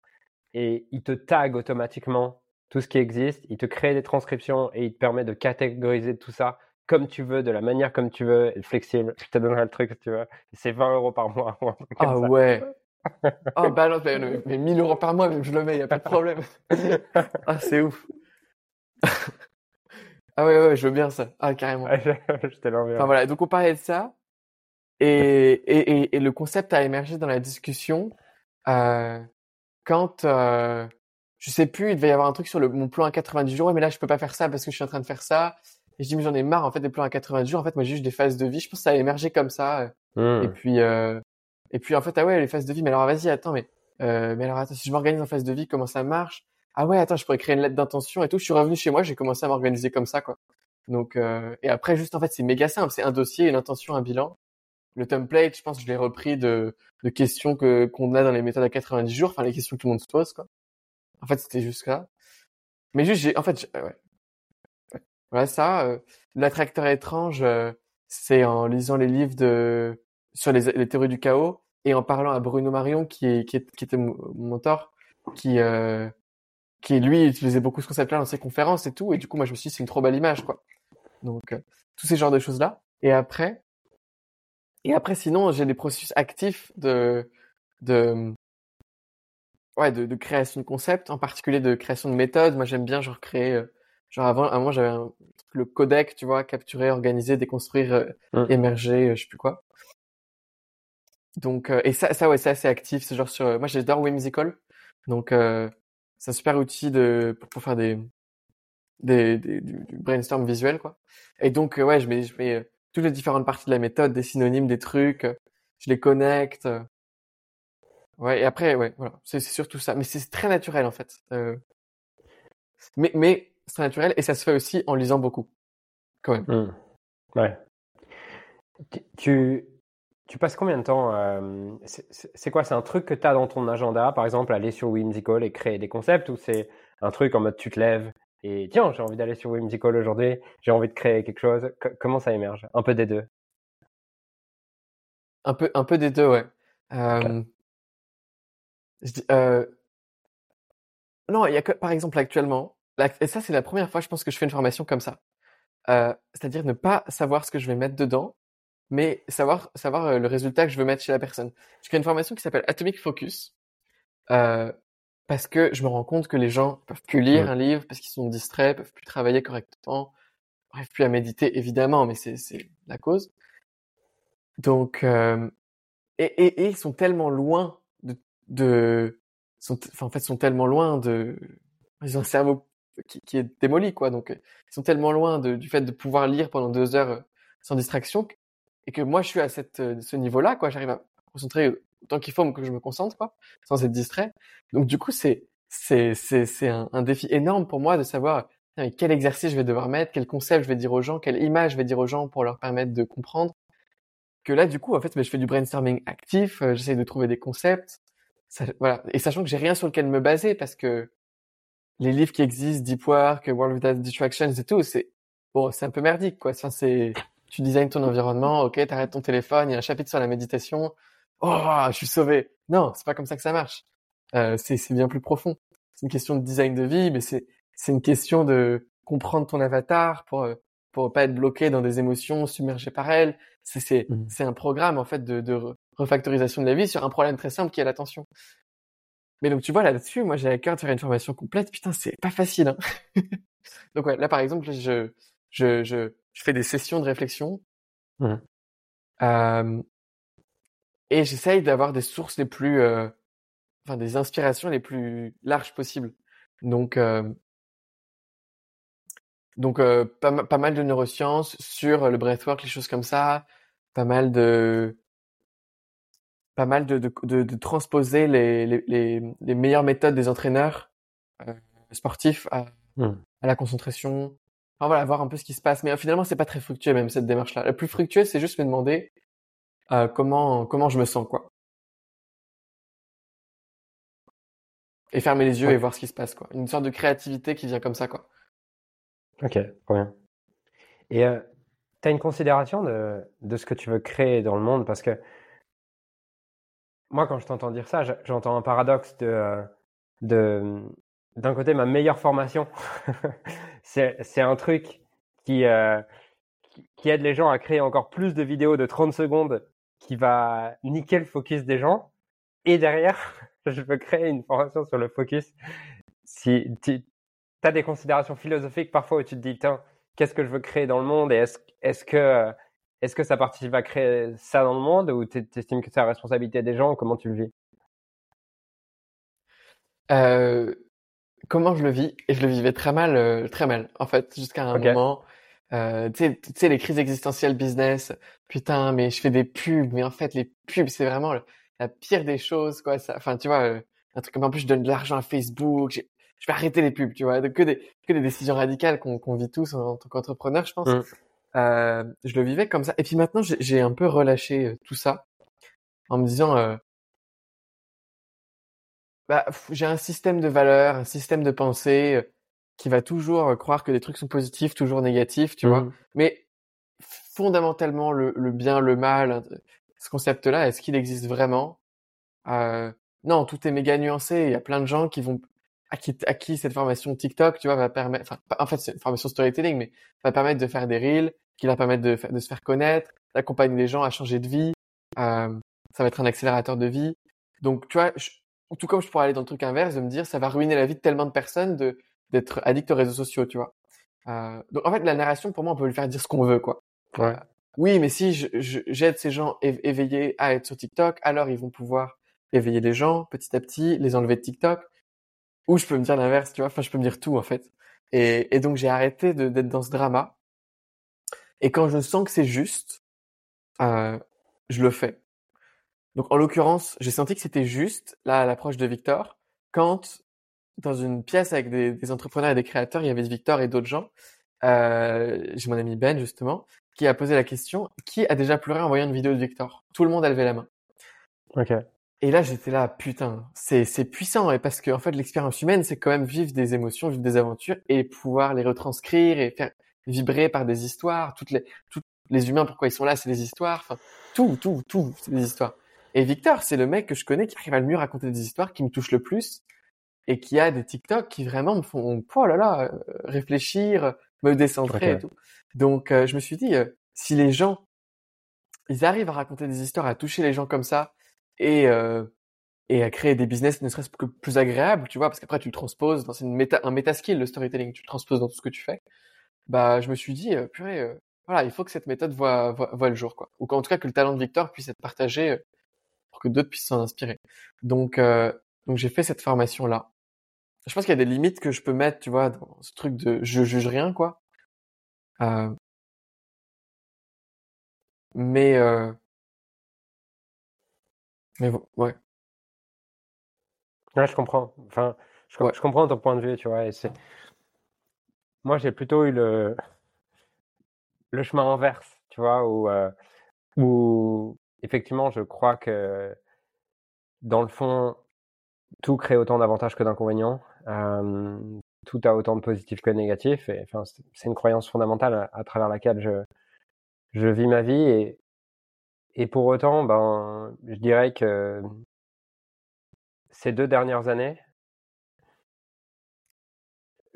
Et il te tag automatiquement tout ce qui existe. Il te crée des transcriptions et il te permet de catégoriser tout ça comme tu veux, de la manière comme tu veux, flexible. Je te donnerai le truc tu veux. C'est 20 euros par mois. Ah ouais. oh [laughs] bah non, mais, 1000 euros par mois, même je le mets, il n'y a pas de problème. [laughs] ah, c'est ouf. [laughs] ah ouais, ouais, je veux bien ça. Ah, carrément. je te l'enverrai. Enfin voilà, donc on parlait de ça. Et, et, et, le concept a émergé dans la discussion euh, quand, euh, je sais plus, il devait y avoir un truc sur le, mon plan à 90 jours, mais là je peux pas faire ça parce que je suis en train de faire ça. Et je dis, mais j'en ai marre, en fait, des plans à 90 jours. En fait, moi, j'ai juste des phases de vie. Je pense que ça a émergé comme ça. Euh. Et hmm. puis, euh, et puis, en fait, ah ouais, les phases de vie. Mais alors, vas-y, attends, mais, euh, mais alors, attends, si je m'organise en phase de vie, comment ça marche? Ah ouais, attends, je pourrais créer une lettre d'intention et tout. Je suis revenu chez moi, j'ai commencé à m'organiser comme ça, quoi. Donc, euh, et après, juste, en fait, c'est méga simple. C'est un dossier, une intention, un bilan. Le template, je pense que je l'ai repris de, de questions que, qu'on a dans les méthodes à 90 jours. Enfin, les questions que tout le monde se pose, quoi. En fait, c'était juste ça. Mais juste, j'ai, en fait, ouais, Ouais, ça, euh, l'attracteur étrange, euh, c'est en lisant les livres de sur les, les, théories du chaos et en parlant à Bruno Marion qui est qui, est, qui était mon mentor, qui euh, qui lui utilisait beaucoup ce concept-là dans ses conférences et tout, et du coup moi je me suis dit c'est une trop belle image quoi. Donc euh, tous ces genres de choses là. Et après et après sinon j'ai des processus actifs de de ouais de, de création de concepts, en particulier de création de méthodes. Moi j'aime bien genre créer euh, Genre avant, avant j'avais le codec, tu vois, capturer, organiser, déconstruire, euh, mmh. émerger, euh, je sais plus quoi. Donc euh, et ça, ça ouais, c'est assez actif. C'est genre sur, moi j'adore Whimsical, donc c'est un super outil de pour, faire des, des, des, du brainstorm visuel quoi. Et donc ouais, je mets je mets toutes les différentes parties de la méthode, des synonymes, des trucs, je les connecte. Ouais, et après, ouais, voilà, c'est surtout ça. Mais c'est très naturel en fait. Euh... Mais, mais c'est naturel et ça se fait aussi en lisant beaucoup, quand même. Mmh. Ouais. Tu, tu passes combien de temps euh, C'est quoi? C'est un truc que tu as dans ton agenda, par exemple, aller sur Whimsical et créer des concepts ou c'est un truc en mode tu te lèves et tiens, j'ai envie d'aller sur Whimsical aujourd'hui, j'ai envie de créer quelque chose. comment ça émerge? Un peu des deux Un peu, un peu des deux, ouais. Euh, euh, non, il y a que, par exemple, actuellement, et ça, c'est la première fois, je pense, que je fais une formation comme ça. Euh, c'est-à-dire ne pas savoir ce que je vais mettre dedans, mais savoir, savoir euh, le résultat que je veux mettre chez la personne. Je fais une formation qui s'appelle Atomic Focus, euh, parce que je me rends compte que les gens peuvent plus lire un livre parce qu'ils sont distraits, peuvent plus travailler correctement, bref, plus à méditer, évidemment, mais c'est, c'est la cause. Donc, euh, et, et, et, ils sont tellement loin de, de sont, enfin, en fait, sont tellement loin de, ils ont un cerveau qui, est démoli, quoi. Donc, ils sont tellement loin du fait de pouvoir lire pendant deux heures euh, sans distraction, et que moi, je suis à cette, euh, ce niveau-là, quoi. J'arrive à me concentrer autant qu'il faut que je me concentre, quoi, sans être distrait. Donc, du coup, c'est, c'est, c'est, un, un, défi énorme pour moi de savoir quel exercice je vais devoir mettre, quel concept je vais dire aux gens, quelle image je vais dire aux gens pour leur permettre de comprendre. Que là, du coup, en fait, je fais du brainstorming actif, euh, j'essaie de trouver des concepts, voilà. Et sachant que j'ai rien sur lequel me baser parce que les livres qui existent, Deep Work, World Without Distractions et tout, c'est bon, c'est un peu merdique quoi. Enfin, c'est tu designes ton environnement, ok, t'arrêtes ton téléphone, il y a un chapitre sur la méditation. Oh, je suis sauvé. Non, c'est pas comme ça que ça marche. Euh, c'est c'est bien plus profond. C'est une question de design de vie, mais c'est c'est une question de comprendre ton avatar pour pour pas être bloqué dans des émotions submergées par elle. C'est c'est mmh. c'est un programme en fait de, de refactorisation de la vie sur un problème très simple qui est l'attention. Mais donc, tu vois, là-dessus, moi, j'ai à cœur de faire une formation complète. Putain, c'est pas facile. Hein [laughs] donc, ouais, là, par exemple, je, je, je, je fais des sessions de réflexion. Mmh. Euh, et j'essaye d'avoir des sources les plus, euh, enfin, des inspirations les plus larges possibles. Donc, euh, donc euh, pas, pas mal de neurosciences sur le breathwork, les choses comme ça. Pas mal de pas mal de, de, de, de transposer les, les, les, meilleures méthodes des entraîneurs euh, sportifs à, hmm. à, la concentration. Enfin voilà, voir un peu ce qui se passe. Mais euh, finalement, c'est pas très fructueux même cette démarche-là. La plus fructueuse, c'est juste me demander euh, comment comment je me sens quoi. Et fermer les yeux et voir ce qui se passe quoi. Une sorte de créativité qui vient comme ça quoi. Ok, très bien. Et euh, tu as une considération de, de ce que tu veux créer dans le monde? Parce que moi, quand je t'entends dire ça, j'entends un paradoxe euh, de d'un côté, ma meilleure formation, [laughs] c'est un truc qui, euh, qui aide les gens à créer encore plus de vidéos de 30 secondes qui va niquer le focus des gens. Et derrière, [laughs] je veux créer une formation sur le focus. Si tu as des considérations philosophiques parfois où tu te dis, qu'est-ce que je veux créer dans le monde et est-ce est que est-ce que ça participe à créer ça dans le monde ou tu estimes que c'est la responsabilité des gens Comment tu le vis? Euh, Comment je le vis? Et je le vivais très mal, euh, très mal. En fait, jusqu'à un moment, euh, tu sais, les crises existentielles business. Putain, mais je fais des pubs, mais en fait, les pubs, c'est vraiment la pire des choses, quoi. Enfin, tu vois, un truc comme en plus, je donne de l'argent à Facebook. Je vais arrêter les pubs, tu vois. Que des, que des décisions radicales qu'on vit tous en, tant qu'entrepreneur, je pense. Mmh. Euh, je le vivais comme ça. Et puis maintenant, j'ai un peu relâché euh, tout ça en me disant, euh, bah, j'ai un système de valeurs, un système de pensée euh, qui va toujours croire que des trucs sont positifs, toujours négatifs, tu vois. Mmh. Mais fondamentalement, le, le, bien, le mal, hein, ce concept-là, est-ce qu'il existe vraiment? Euh, Non, tout est méga nuancé. Il y a plein de gens qui vont à qui, à qui cette formation TikTok, tu vois, va permettre. Enfin, en fait, c'est une formation storytelling, mais va permettre de faire des reels, qui va permettre de, de se faire connaître, d'accompagner les gens à changer de vie. Euh, ça va être un accélérateur de vie. Donc, tu vois, tout comme je pourrais aller dans le truc inverse, de me dire, ça va ruiner la vie de tellement de personnes de d'être addict aux réseaux sociaux, tu vois. Euh, donc, en fait, la narration, pour moi, on peut lui faire dire ce qu'on veut, quoi. Ouais. oui, mais si j'aide ces gens éveillés à être sur TikTok, alors ils vont pouvoir éveiller les gens petit à petit, les enlever de TikTok. Ou je peux me dire l'inverse, tu vois. Enfin, je peux me dire tout, en fait. Et, et donc, j'ai arrêté d'être dans ce drama. Et quand je sens que c'est juste, euh, je le fais. Donc, en l'occurrence, j'ai senti que c'était juste, là, à l'approche de Victor, quand, dans une pièce avec des, des, entrepreneurs et des créateurs, il y avait Victor et d'autres gens, euh, j'ai mon ami Ben, justement, qui a posé la question, qui a déjà pleuré en voyant une vidéo de Victor? Tout le monde a levé la main. Ok. Et là, j'étais là, putain, c'est c'est puissant et parce que en fait, l'expérience humaine, c'est quand même vivre des émotions, vivre des aventures et pouvoir les retranscrire et faire vibrer par des histoires. Toutes les tous les humains, pourquoi ils sont là, c'est des histoires. Enfin, tout, tout, tout, c'est des histoires. Et Victor, c'est le mec que je connais qui arrive à le mieux raconter des histoires, qui me touche le plus et qui a des TikTok qui vraiment me font, oh là là, euh, réfléchir, me décentrer et tout. Donc, euh, je me suis dit, euh, si les gens, ils arrivent à raconter des histoires, à toucher les gens comme ça, et euh, et à créer des business ne serait-ce que plus agréables, tu vois, parce qu'après tu le transposes dans une méta, un méta skill le storytelling, tu le transposes dans tout ce que tu fais. Bah, je me suis dit, euh, purée, euh, voilà, il faut que cette méthode voit, voit, le jour, quoi. Ou qu'en tout cas que le talent de Victor puisse être partagé euh, pour que d'autres puissent s'en inspirer. Donc, donc j'ai fait cette formation là. Je pense qu'il y a des limites que je peux mettre, tu vois, dans ce truc de je juge rien, quoi. mais mais bon, ouais. Ouais, je comprends. Enfin, je, je, comprends ton point de vue, tu vois. Et c'est... Moi, j'ai plutôt eu le, le chemin inverse, tu vois, où, euh, où effectivement, je crois que dans le fond, tout crée autant d'avantages que d'inconvénients. Euh, tout a autant de positifs que de négatifs. Et enfin, c'est une croyance fondamentale à, à, travers laquelle je, je vis ma vie. Et, et pour autant, ben, je dirais que ces deux dernières années,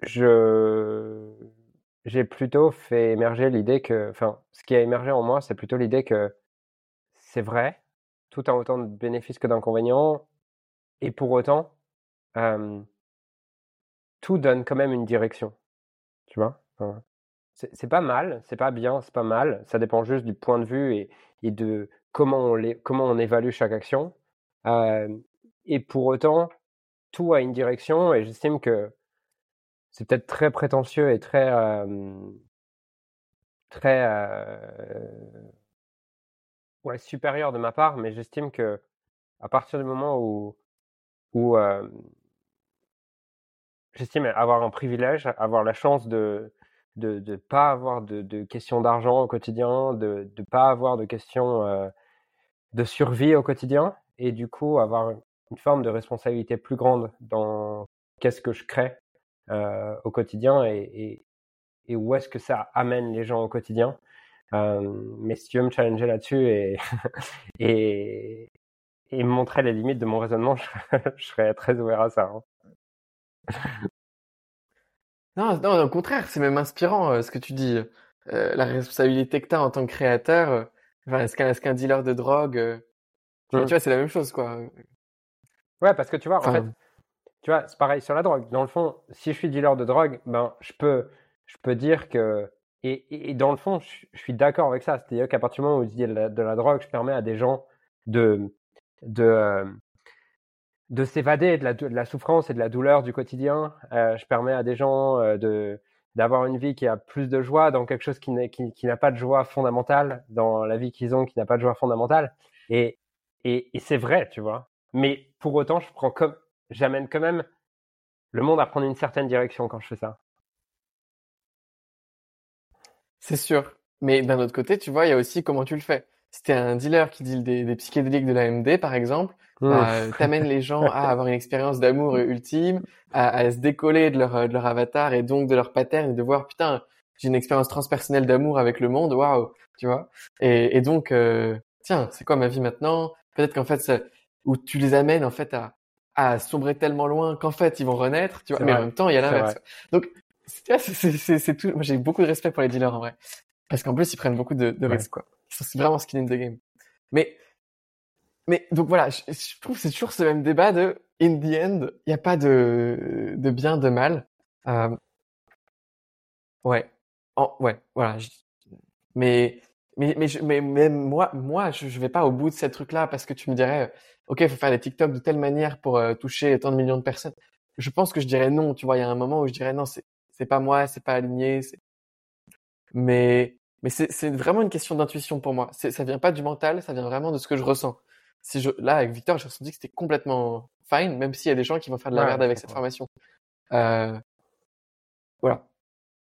je j'ai plutôt fait émerger l'idée que, enfin, ce qui a émergé en moi, c'est plutôt l'idée que c'est vrai, tout a autant de bénéfices que d'inconvénients, et pour autant, tout donne quand même une direction, tu vois? Enfin, c'est pas mal, c'est pas bien, c'est pas mal. Ça dépend juste du point de vue et, et de comment on, les, comment on évalue chaque action. Et pour autant, tout a une direction et j'estime que c'est peut-être très prétentieux et très très supérieur de ma part, mais j'estime que à partir du moment où j'estime avoir un privilège, avoir la chance de de ne pas avoir de, de questions d'argent au quotidien, de ne pas avoir de questions de survie au quotidien, et du coup avoir une forme de responsabilité plus grande dans qu'est-ce que je crée au quotidien et, et où est-ce que ça amène les gens au quotidien. Euh, mais si tu veux me challenger là-dessus et, [laughs] et, et montrer les limites de mon raisonnement, [laughs] je, serais très ouvert à ça. Hein. Non, non, au contraire, c'est même inspirant euh, ce que tu dis. Euh, la responsabilité que tu as en tant que créateur. Euh, enfin, est-ce qu'un est qu'un dealer de drogue, euh, tu vois, mmh. c'est la même chose, quoi. Ouais, parce que tu vois, en fait, tu vois, c'est pareil sur la drogue. Dans le fond, si je suis dealer de drogue, ben, je peux, je peux dire que et, et, dans le fond, je, suis d'accord avec ça. C'est-à-dire qu'à partir du moment où je dis de la, de la, drogue, je permets à des gens de, de, de s'évader de la, de la, souffrance et de la douleur du quotidien. Euh, je permets à des gens euh, de d'avoir une vie qui a plus de joie dans quelque chose qui n'a qui, qui pas de joie fondamentale dans la vie qu'ils ont, qui n'a pas de joie fondamentale. Et, et, et c'est vrai, tu vois. Mais pour autant, je prends comme, j'amène quand même le monde à prendre une certaine direction quand je fais ça. C'est sûr. Mais d'un autre côté, tu vois, il y a aussi comment tu le fais. Si t'es un dealer qui deal des, des psychédéliques de l'AMD, par exemple, mmh. t'amènes les gens à avoir une expérience d'amour ultime, à, à, se décoller de leur, de leur avatar et donc de leur pattern et de voir, putain, j'ai une expérience transpersonnelle d'amour avec le monde, waouh, tu vois. Et, et donc, euh, tiens, c'est quoi ma vie maintenant? Peut-être qu'en fait, ça, où tu les amènes en fait à, à sombrer tellement loin qu'en fait ils vont renaître, tu vois. Mais en même temps, il y a l'inverse. Donc c'est tout. Moi, j'ai beaucoup de respect pour les dealers en vrai, parce qu'en plus, ils prennent beaucoup de, de risques, quoi. C'est vraiment skin in the game. Mais, mais donc voilà, je, je trouve c'est toujours ce même débat de in the end, il n'y a pas de de bien, de mal. Euh, ouais, ouais, voilà. mais mais mais, je, mais même moi moi je, je vais pas au bout de ces trucs là parce que tu me dirais ok il faut faire des TikTok de telle manière pour euh, toucher tant de millions de personnes. Je pense que je dirais non. Tu vois, il y a un moment où je dirais non, c'est c'est pas moi, c'est pas aligné. Mais mais c'est vraiment une question d'intuition pour moi. Ça vient pas du mental, ça vient vraiment de ce que je ressens. Si je là avec Victor, j'ai ressenti que c'était complètement fine, même s'il y a des gens qui vont faire de la merde avec cette formation. Euh, voilà.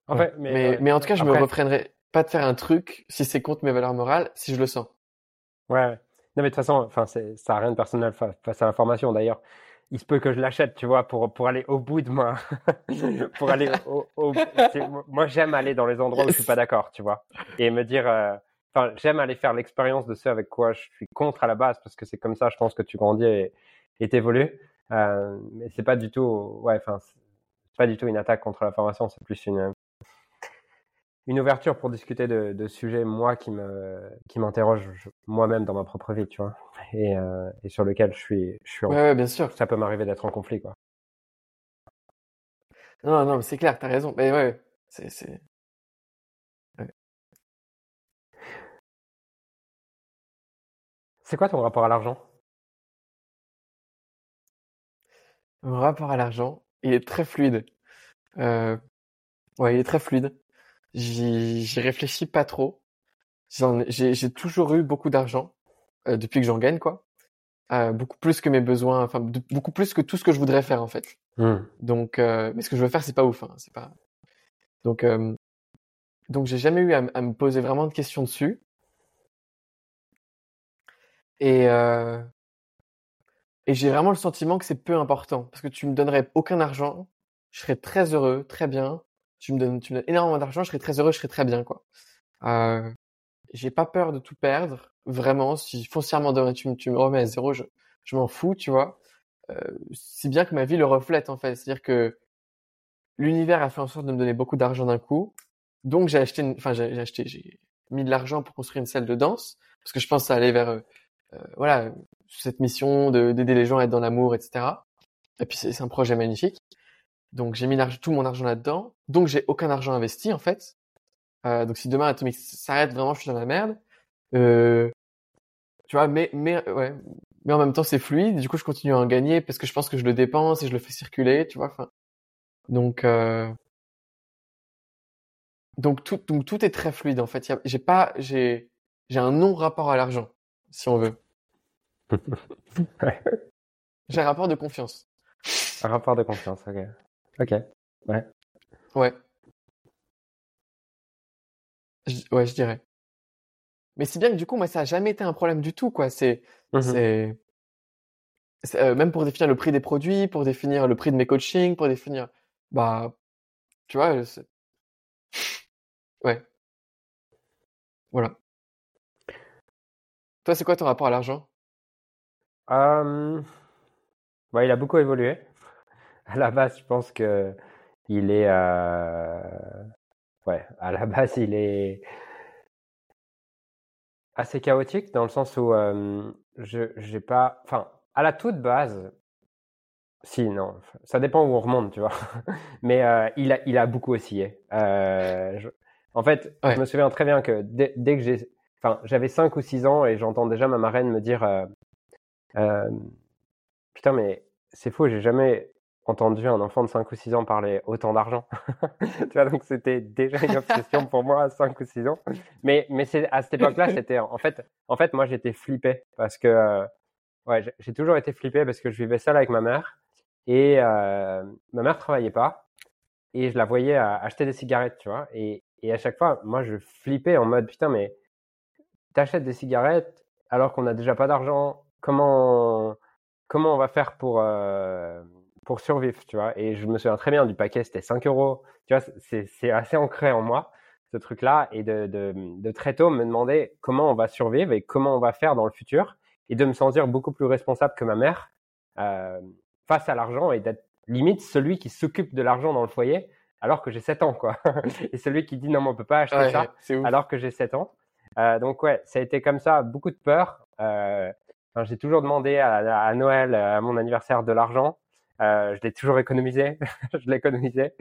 En fait, mais, mais, en tout cas, je me refrénerai pas de faire un truc si c'est contre mes valeurs morales, si je le sens. Ouais. Non, mais de toute façon, enfin, ça n'a rien de personnel face à la formation d'ailleurs il se peut que je l'achète, tu vois, pour, pour aller au bout de moi. [laughs] pour aller au, au... Moi, j'aime aller dans les endroits où je suis pas d'accord, tu vois. Et me dire, euh, enfin, j'aime aller faire l'expérience de ce avec quoi je suis contre à la base, parce que c'est comme ça, je pense que tu grandis et t'évolues. Euh, mais c'est pas du tout, ouais, enfin, c'est pas du tout une attaque contre la formation, c'est plus une, une ouverture pour discuter de, de sujets moi qui me qui m'interrogent moi-même dans ma propre vie, tu vois, et, euh, et sur lequel je suis je suis. En... Ouais, bien sûr. Ça peut m'arriver d'être en conflit, quoi. Non, non, c'est clair, t'as raison. Mais ouais, c'est c'est. C'est quoi ton rapport à l'argent? Mon rapport à l'argent, il est très fluide. Euh... Ouais, il est très fluide. J'y réfléchis pas trop. J'ai toujours eu beaucoup d'argent euh, depuis que j'en gagne, quoi. Euh, beaucoup plus que mes besoins, enfin beaucoup plus que tout ce que je voudrais faire en fait. Mmh. Donc, euh, mais ce que je veux faire, c'est pas ouf, hein, c'est pas. Donc, euh, donc j'ai jamais eu à, à, me poser vraiment de questions dessus. Et euh, et j'ai vraiment le sentiment que c'est peu important parce que tu me donnerais aucun argent, je serais très heureux, très bien tu me donnes, tu me donnes énormément d'argent, je serais très heureux, je serais très bien, quoi. Euh, j'ai pas peur de tout perdre, vraiment. Si foncièrement demain tu, tu me remets à zéro, je, je m'en fous, tu vois. Euh, si bien que ma vie le reflète, en fait. C'est-à-dire que l'univers a fait en sorte de me donner beaucoup d'argent d'un coup. Donc j'ai acheté, enfin j'ai acheté, j'ai mis de l'argent pour construire une salle de danse parce que je pense allait vers, euh, voilà, cette mission d'aider les gens à être dans l'amour, etc. Et puis c'est un projet magnifique. Donc j'ai mis tout mon argent là-dedans. Donc j'ai aucun argent investi en fait. Euh, donc si demain Atomic s'arrête, vraiment je suis dans la merde. Euh, tu vois, mais mais ouais, mais en même temps c'est fluide. Du coup je continue à en gagner parce que je pense que je le dépense et je le fais circuler, tu vois. Enfin, donc euh... donc tout donc tout est très fluide en fait. J'ai pas j'ai j'ai un non rapport à l'argent si on veut. [laughs] j'ai un rapport de confiance. Un rapport de confiance, ok. Ok. Ouais. Ouais. ouais, je dirais. Mais c'est bien que du coup, moi, ça a jamais été un problème du tout, quoi. C'est, mmh c'est, euh, même pour définir le prix des produits, pour définir le prix de mes coachings, pour définir, bah, tu vois, [laughs] Ouais. Voilà. Toi, c'est quoi ton rapport à l'argent? Euh... bah, Il a beaucoup évolué. À la base, je pense que il est... Euh... Ouais, à la base, il est assez chaotique dans le sens où euh, je j'ai pas... Enfin, à la toute base, si, non, ça dépend où on remonte, tu vois. [laughs] Mais euh, il, a, il a beaucoup oscillé. Euh, En fait, je me souviens très bien que dès, dès que j'ai enfin, j'avais 5 ou 6 ans et j'entends déjà ma marraine me dire Putain, mais c'est faux, j'ai jamais entendu un enfant de 5 ou 6 ans parler autant d'argent. [laughs] tu vois, donc c'était déjà une obsession pour moi à 5 ou 6 ans. Mais, mais c'est, à cette époque-là, c'était en fait, en fait, moi j'étais flippé parce que, euh, ouais, j'ai toujours été flippé parce que je vivais seul avec ma mère et euh, ma mère travaillait pas et je la voyais acheter des cigarettes, tu vois. Et, et à chaque fois, moi, je flippais en mode putain, mais t'achètes des cigarettes alors qu'on n'a déjà pas d'argent. Comment comment on va faire pour euh, pour survivre, tu vois Et je me souviens très bien du paquet, c'était 5 euros. Tu vois, c'est assez ancré en moi ce truc-là et de, de, de très tôt me demander comment on va survivre et comment on va faire dans le futur et de me sentir beaucoup plus responsable que ma mère euh, face à l'argent et d'être limite celui qui s'occupe de l'argent dans le foyer alors que j'ai 7 ans, quoi. [laughs] et celui qui dit non, mais on peut pas acheter ça alors que j'ai 7 ans. Euh, donc ouais, ça a été comme ça, beaucoup de peur. Euh, j'ai toujours demandé à, à, Noël, à mon anniversaire, de l'argent. Euh, je l'ai toujours économisé. [laughs] je l'ai économisé.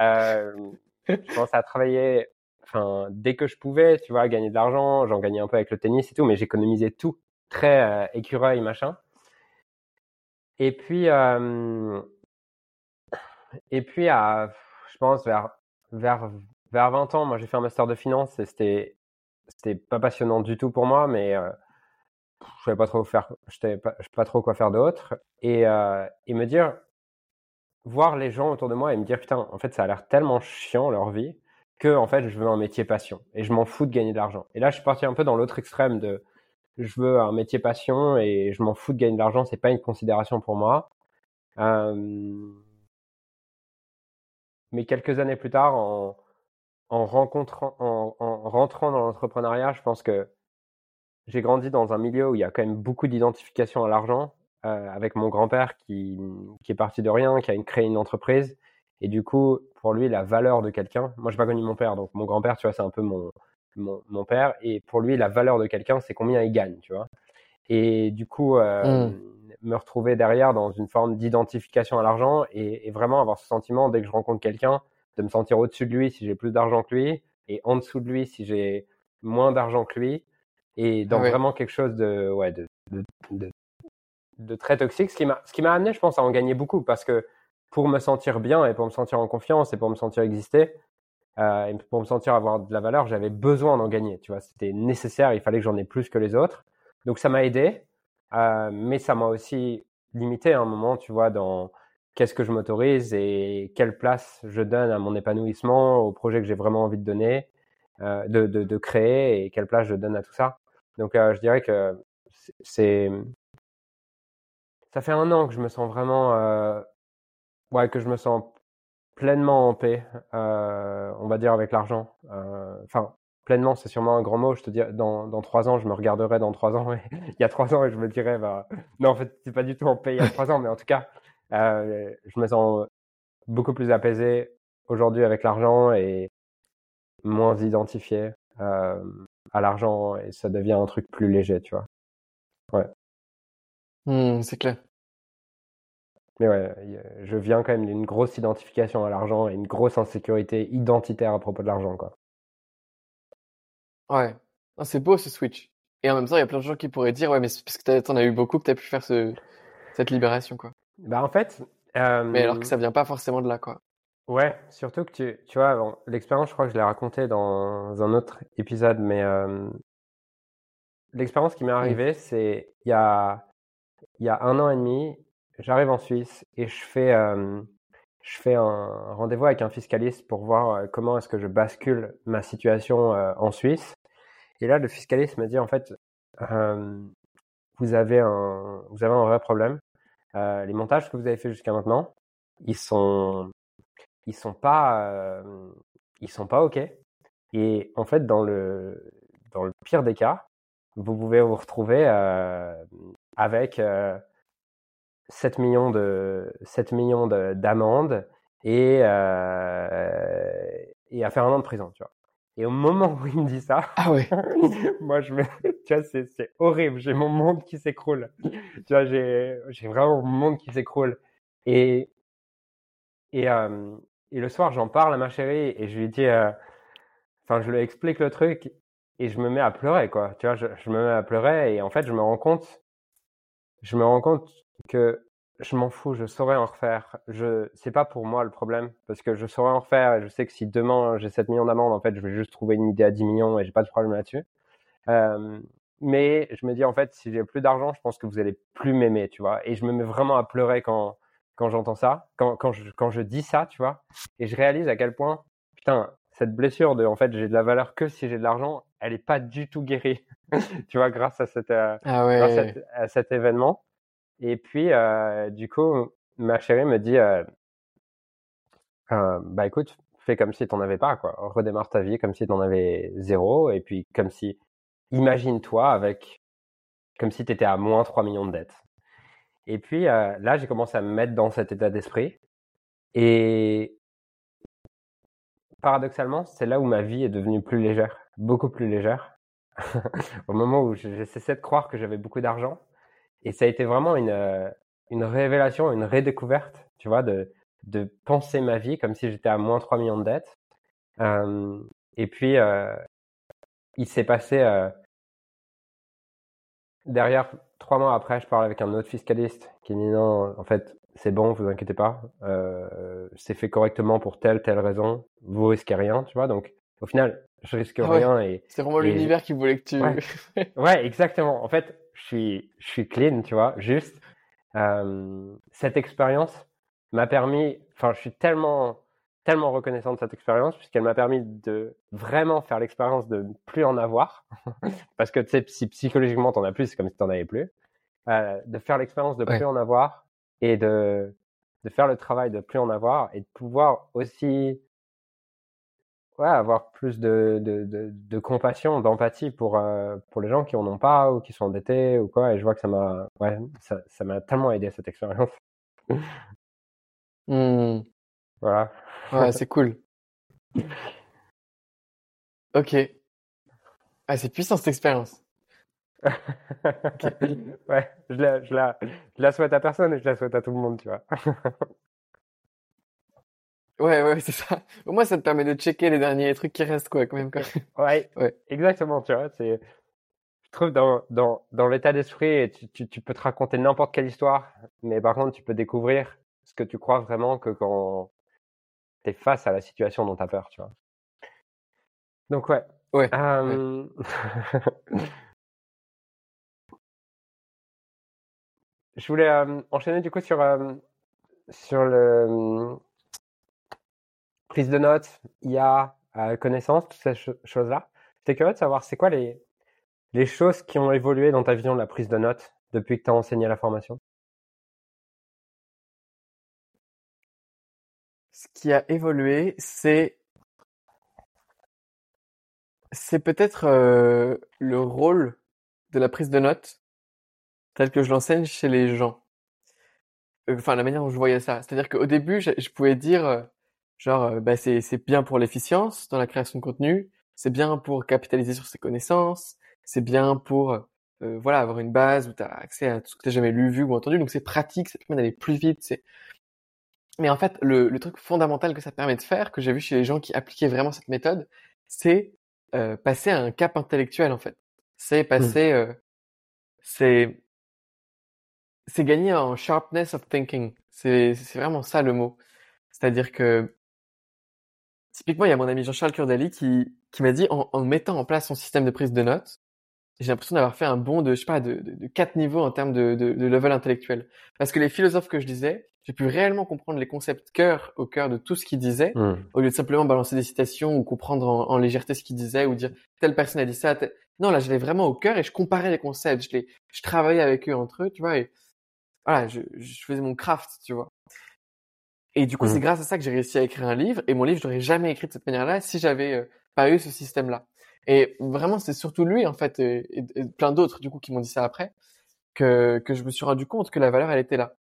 Euh, je commençais à travailler, enfin dès que je pouvais, tu vois, gagner de l'argent. J'en gagnais un peu avec le tennis et tout, mais j'économisais tout, très euh, écureuil machin. Et puis et puis à, je pense vers vers vers 20 ans, moi j'ai fait un master de finance et c'était c'était pas passionnant du tout pour moi, mais je savais pas trop faire, je savais pas, pas trop quoi faire d'autre. Et, euh, et me dire, voir les gens autour de moi et me dire putain, en fait, ça a l'air tellement chiant leur vie que en fait, je veux un métier passion et je m'en fous de gagner de l'argent. Et là, je suis parti un peu dans l'autre extrême de je veux un métier passion et je m'en fous de gagner de l'argent, c'est pas une considération pour moi. Euh... Mais quelques années plus tard, en, en rencontrant, en, en rentrant dans l'entrepreneuriat, je pense que j'ai grandi dans un milieu où il y a quand même beaucoup d'identification à l'argent, euh, avec mon grand-père qui, qui est parti de rien, qui a créé une entreprise. Et du coup, pour lui, la valeur de quelqu'un, moi, je n'ai pas connu mon père, donc mon grand-père, tu vois, c'est un peu mon, mon, mon, père. Et pour lui, la valeur de quelqu'un, c'est combien il gagne, tu vois. Et du coup, euh, mmh. me retrouver derrière dans une forme d'identification à l'argent et, et, vraiment avoir ce sentiment, dès que je rencontre quelqu'un, de me sentir au-dessus de lui si j'ai plus d'argent que lui et en dessous de lui si j'ai moins d'argent que lui et dans vraiment quelque chose de ouais de, de, de, de très toxique ce qui m'a ce qui m'a amené je pense à en gagner beaucoup parce que pour me sentir bien et pour me sentir en confiance et pour me sentir exister euh, et pour me sentir avoir de la valeur j'avais besoin d'en gagner tu vois. C'était nécessaire il fallait que j'en ai plus que les autres. Donc ça m'a aidé euh, mais ça m'a aussi limité à un moment tu vois dans qu'est-ce que je m'autorise et quelle place je donne à mon épanouissement, au projet que j'ai vraiment envie de donner, euh, de, de, de, créer et quelle place je donne à tout ça. Donc euh, je dirais que c'est ça fait un an que je me sens vraiment euh, ouais que je me sens pleinement en paix, euh, on va dire avec l'argent. Enfin pleinement c'est sûrement un grand mot. Je te dis dans dans trois ans je me regarderai dans trois ans [laughs] il y a trois ans et je me dirais bah non en fait c'est pas du tout en paix il y a trois ans mais en tout cas euh, je me sens beaucoup plus apaisé aujourd'hui avec l'argent et moins identifié euh, à l'argent et ça devient un truc plus léger, tu vois. Ouais. Mmh, c'est clair. Mais ouais, je viens quand même d'une grosse identification à l'argent et une grosse insécurité identitaire à propos de l'argent, quoi. Ouais. Ah, c'est beau ce switch. Et en même temps, il y a plein de gens qui pourraient dire, ouais, mais c'est parce que t'en as eu beaucoup que t'as pu faire ce, cette libération, quoi. Bah en fait. Euh... Mais alors que ça vient pas forcément de là, quoi. Ouais, surtout que tu, tu vois, bon, l'expérience, je crois que je l'ai raconté dans un autre épisode, mais euh, l'expérience qui m'est arrivée, c'est il y a, il y a un an et demi, j'arrive en Suisse et je fais, euh, je fais un rendez-vous avec un fiscaliste pour voir comment est-ce que je bascule ma situation en Suisse. Et là, le fiscaliste me dit en fait, vous avez un, vous avez un vrai problème. Les montages que vous avez fait jusqu'à maintenant, ils sont, ils sont pas, euh, ils sont pas OK. Et en fait, dans le, dans le pire des cas, vous pouvez vous retrouver euh, avec euh, 7 millions de 7 millions d'amendes et et à faire un an de prison, tu vois? Et au moment où il me dit ça, ah ouais. [laughs] moi je me, tu vois, c'est horrible. J'ai mon monde qui s'écroule. tu vois, j'ai j'ai vraiment mon monde qui s'écroule. Et et euh, et le soir, j'en parle à ma chérie et je lui dis, euh, enfin, je lui explique le truc et je me mets à pleurer, quoi. Tu vois, je, je me mets à pleurer et en fait, je me rends compte, je me rends compte que je m'en fous, je saurais en refaire. Je, c'est pas pour moi le problème, parce que je saurais en refaire et je sais que si demain j'ai 7 millions d'amendes, en fait, je vais juste trouver une idée à 10 millions et j'ai pas de problème là-dessus. Euh, mais je me dis, en fait, si j'ai plus d'argent, je pense que vous allez plus m'aimer, tu vois. Et je me mets vraiment à pleurer quand, quand j'entends ça, quand, quand, je, quand je dis ça, tu vois. Et je réalise à quel point, putain, cette blessure de, en fait, j'ai de la valeur que si j'ai de l'argent, elle est pas du tout guérie, [laughs] tu vois, grâce à, cette, euh, ah ouais. grâce à, à, cet événement. Et puis, euh, du coup, ma chérie me dit, euh, euh, bah écoute, fais comme si t'en avais pas, quoi. Redémarre ta vie comme si t'en avais zéro, et puis comme si, imagine-toi avec, comme si t'étais à moins 3 millions de dettes. Et puis euh, là, j'ai commencé à me mettre dans cet état d'esprit, et paradoxalement, c'est là où ma vie est devenue plus légère, beaucoup plus légère. [laughs] Au moment où j'ai cessé de croire que j'avais beaucoup d'argent, et ça a été vraiment une, euh, une révélation, une redécouverte, tu vois, de, de penser ma vie comme si j'étais à moins 3 millions de dettes. Euh, et puis, euh, il s'est passé, euh, derrière, trois mois après, je parle avec un autre fiscaliste qui dit non, en fait, c'est bon, vous inquiétez pas, euh, c'est fait correctement pour telle, telle raison, vous risquez rien, tu vois. Donc, au final, je risque Ah ouais. rien et. C'est vraiment et- l'univers qui voulait que tu. Ouais. [laughs] Ouais, exactement. En fait, je suis, je suis clean, tu vois. Juste, euh, cette expérience m'a permis, enfin, je suis tellement, tellement reconnaissant de cette expérience puisqu'elle m'a permis de vraiment faire l'expérience de ne plus en avoir. [laughs] Parce que, tu sais, si psychologiquement t'en as plus, c'est comme si t'en avais plus. Euh, de faire l'expérience de Ouais. plus en avoir et de, de faire le travail de plus en avoir et de pouvoir aussi ouais, avoir plus de, de, de, de compassion, d'empathie pour, euh, pour les gens qui en ont pas ou qui sont endettés ou quoi. Et je vois que ça m'a, ouais, ça, ça m'a tellement aidé cette expérience. Hmm. [laughs] Voilà. Ouais, c'est cool. Ok. Ah, c'est puissant cette expérience. [laughs] ouais, je la, je, la, je la souhaite à personne et je la souhaite à tout le monde, tu vois. Ouais, ouais, c'est ça. Au moins, ça te permet de checker les derniers trucs qui restent, quoi, quand même. Quoi. ouais, [laughs] Ouais. exactement, tu vois. C'est, je trouve dans, dans, dans l'état d'esprit, tu, tu, tu peux te raconter n'importe quelle histoire, mais par contre, tu peux découvrir ce que tu crois vraiment que quand tu es face à la situation dont tu as peur, tu vois. Donc, ouais. Ouais. Euh, [laughs] Je voulais euh, enchaîner du coup sur, euh, sur le prise de notes, IA, euh, connaissance, toutes ces cho- choses-là. J'étais curieux de savoir c'est quoi les, les choses qui ont évolué dans ta vision de la prise de notes depuis que tu as enseigné la formation? Qui a évolué, c'est peut-être euh, le rôle de la prise de notes tel que je l'enseigne chez les gens. Euh, Enfin, la manière dont je voyais ça. C'est-à-dire qu'au début, je, pouvais dire, euh, genre, bah, c'est bien pour l'efficience dans la création de contenu, c'est bien pour capitaliser sur ses connaissances, c'est bien pour voilà avoir une base où tu as accès à tout ce que tu jamais lu, vu ou entendu. Donc c'est pratique, ça te permet d'aller plus vite. C'est mais en fait, le, le truc fondamental que ça permet de faire, que j'ai vu chez les gens qui appliquaient vraiment cette méthode, c'est euh, passer à un cap intellectuel en fait. C'est passer, euh, c'est c'est gagner en sharpness of thinking. C'est c'est vraiment ça le mot. C'est-à-dire que typiquement, il y a mon ami Jean-Charles Curdali qui qui m'a dit en, en mettant en place son système de prise de notes, j'ai l'impression d'avoir fait un bond de je sais pas de, de, de quatre niveaux en termes de, de, de level intellectuel. Parce que les philosophes que je disais, j'ai pu réellement comprendre les concepts cœur au cœur de tout ce qu'ils disaient, Hmm. au lieu de simplement balancer des citations ou comprendre en, en légèreté ce qu'ils disaient ou dire telle personne a dit ça. Non, là, je l'ai vraiment au cœur et je comparais les concepts. Je les, je travaillais avec eux entre eux, tu vois. Et voilà, je, je faisais mon craft, tu vois. Et du coup, c'est Mhm. grâce à ça que j'ai réussi à écrire un livre. Et mon livre, je l'aurais jamais écrit de cette manière-là si j'avais euh, pas eu ce système-là. Et vraiment, c'est surtout lui, en fait, et, et- et plein d'autres, du coup, qui m'ont dit ça après, que, que je me suis rendu compte que la valeur, elle était là.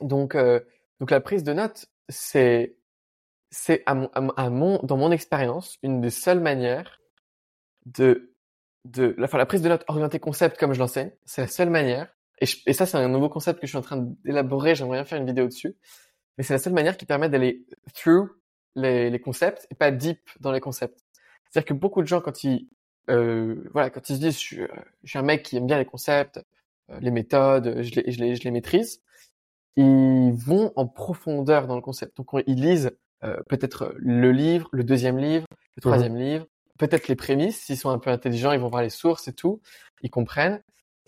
Donc, euh, donc la prise de notes, c'est, c'est à mon, à mon- dans mon expérience, une des seules manières de, de, enfin, la prise de notes orientée concept comme je l'enseigne, c'est la seule manière. Et, et ça, c'est un nouveau concept que je suis en train d'élaborer. J'aimerais bien faire une vidéo dessus. Mais c'est la seule manière qui permet d'aller through les, les concepts et pas deep dans les concepts. C'est-à-dire que beaucoup de gens, quand ils, euh, voilà, quand ils se disent, je suis, euh, un mec qui aime bien les concepts, euh, les méthodes, je les, je les, je les maîtrise, ils vont en profondeur dans le concept. Donc, on- ils lisent euh, peut-être le livre, le deuxième livre, le troisième livre, peut-être les prémices. S'ils sont un peu intelligents, ils vont voir les sources et tout, ils comprennent.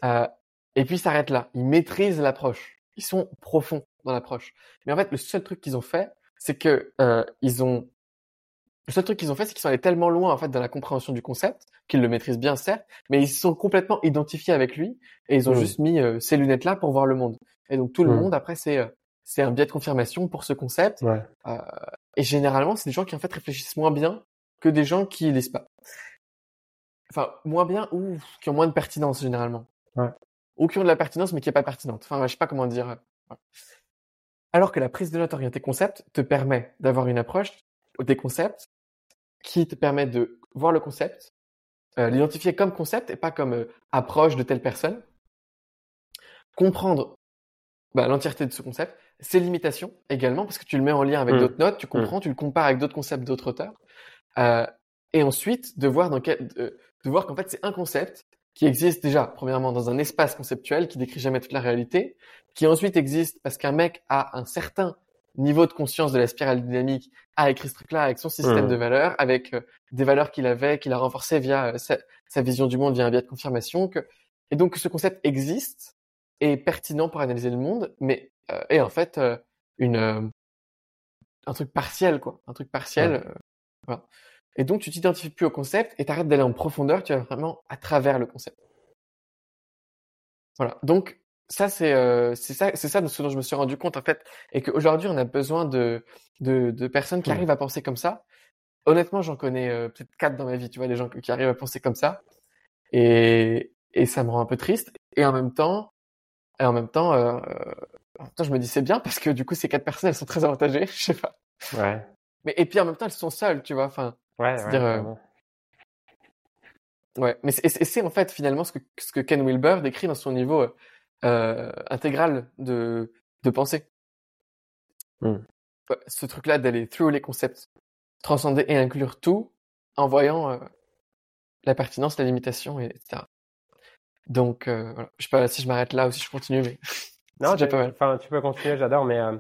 Euh, et puis, ils s'arrêtent là. Ils maîtrisent l'approche. Ils sont profonds dans l'approche. Mais en fait, le seul truc qu'ils ont fait, c'est que euh, ils ont le seul truc qu'ils ont fait, c'est qu'ils sont allés tellement loin en fait dans la compréhension du concept qu'ils le maîtrisent bien certes, mais ils se sont complètement identifiés avec lui et ils ont Mhm. juste mis euh, ces lunettes là pour voir le monde. Et donc tout le Mhm. monde après c'est euh, c'est un biais de confirmation pour ce concept. Ouais. Euh, et généralement c'est des gens qui en fait réfléchissent moins bien que des gens qui lisent pas. Enfin moins bien ou qui ont moins de pertinence généralement. Ouais. Ou qui ont de la pertinence mais qui est pas pertinente. Enfin je sais pas comment dire. Alors que la prise de notes orientée concept te permet d'avoir une approche des concepts qui te permet de voir le concept, euh, l'identifier comme concept et pas comme euh, approche de telle personne, comprendre bah, l'entièreté de ce concept, ses limitations également, parce que tu le mets en lien avec Mm. d'autres notes, tu comprends, tu le compares avec d'autres concepts d'autres auteurs, euh, et ensuite de voir dans quel, de, de voir qu'en fait c'est un concept qui existe déjà premièrement dans un espace conceptuel qui décrit jamais toute la réalité, qui ensuite existe parce qu'un mec a un certain niveau de conscience de la spirale dynamique, a écrit ce truc-là avec son système de valeurs, avec euh, des valeurs qu'il avait, qu'il a renforcées via euh, sa, sa vision du monde, via un biais de confirmation, que et donc ce concept existe est pertinent pour analyser le monde, mais euh, est en fait une un truc partiel quoi, un truc partiel. Voilà. Et donc tu t'identifies plus au concept et t'arrêtes d'aller en profondeur, tu vas vraiment à travers le concept. Voilà. Donc ça c'est euh, c'est ça c'est ça de ce dont je me suis rendu compte en fait et qu'aujourd'hui on a besoin de de, de personnes qui Ouais. arrivent à penser comme ça. Honnêtement, j'en connais euh, peut-être quatre dans ma vie, tu vois, des gens qui arrivent à penser comme ça et et ça me rend un peu triste et en même temps et en même temps euh, en même temps je me dis c'est bien parce que du coup ces quatre personnes elles sont très avantagées, [laughs] je sais pas. Ouais. Mais et puis en même temps elles sont seules, tu vois, enfin Ouais. ouais, C'est-à-dire, euh, vraiment. Ouais, mais c'est en fait finalement ce que, ce que Ken Wilber décrit dans son niveau euh, euh, intégral de, de pensée. Hmm. Ce truc-là d'aller through les concepts, transcender et inclure tout en voyant euh, la pertinence, la limitation, et, etc. Donc, euh, voilà. je sais pas si je m'arrête là ou si je continue, mais [laughs] Non, tu- pas mal. Enfin, tu peux continuer, j'adore, mais euh,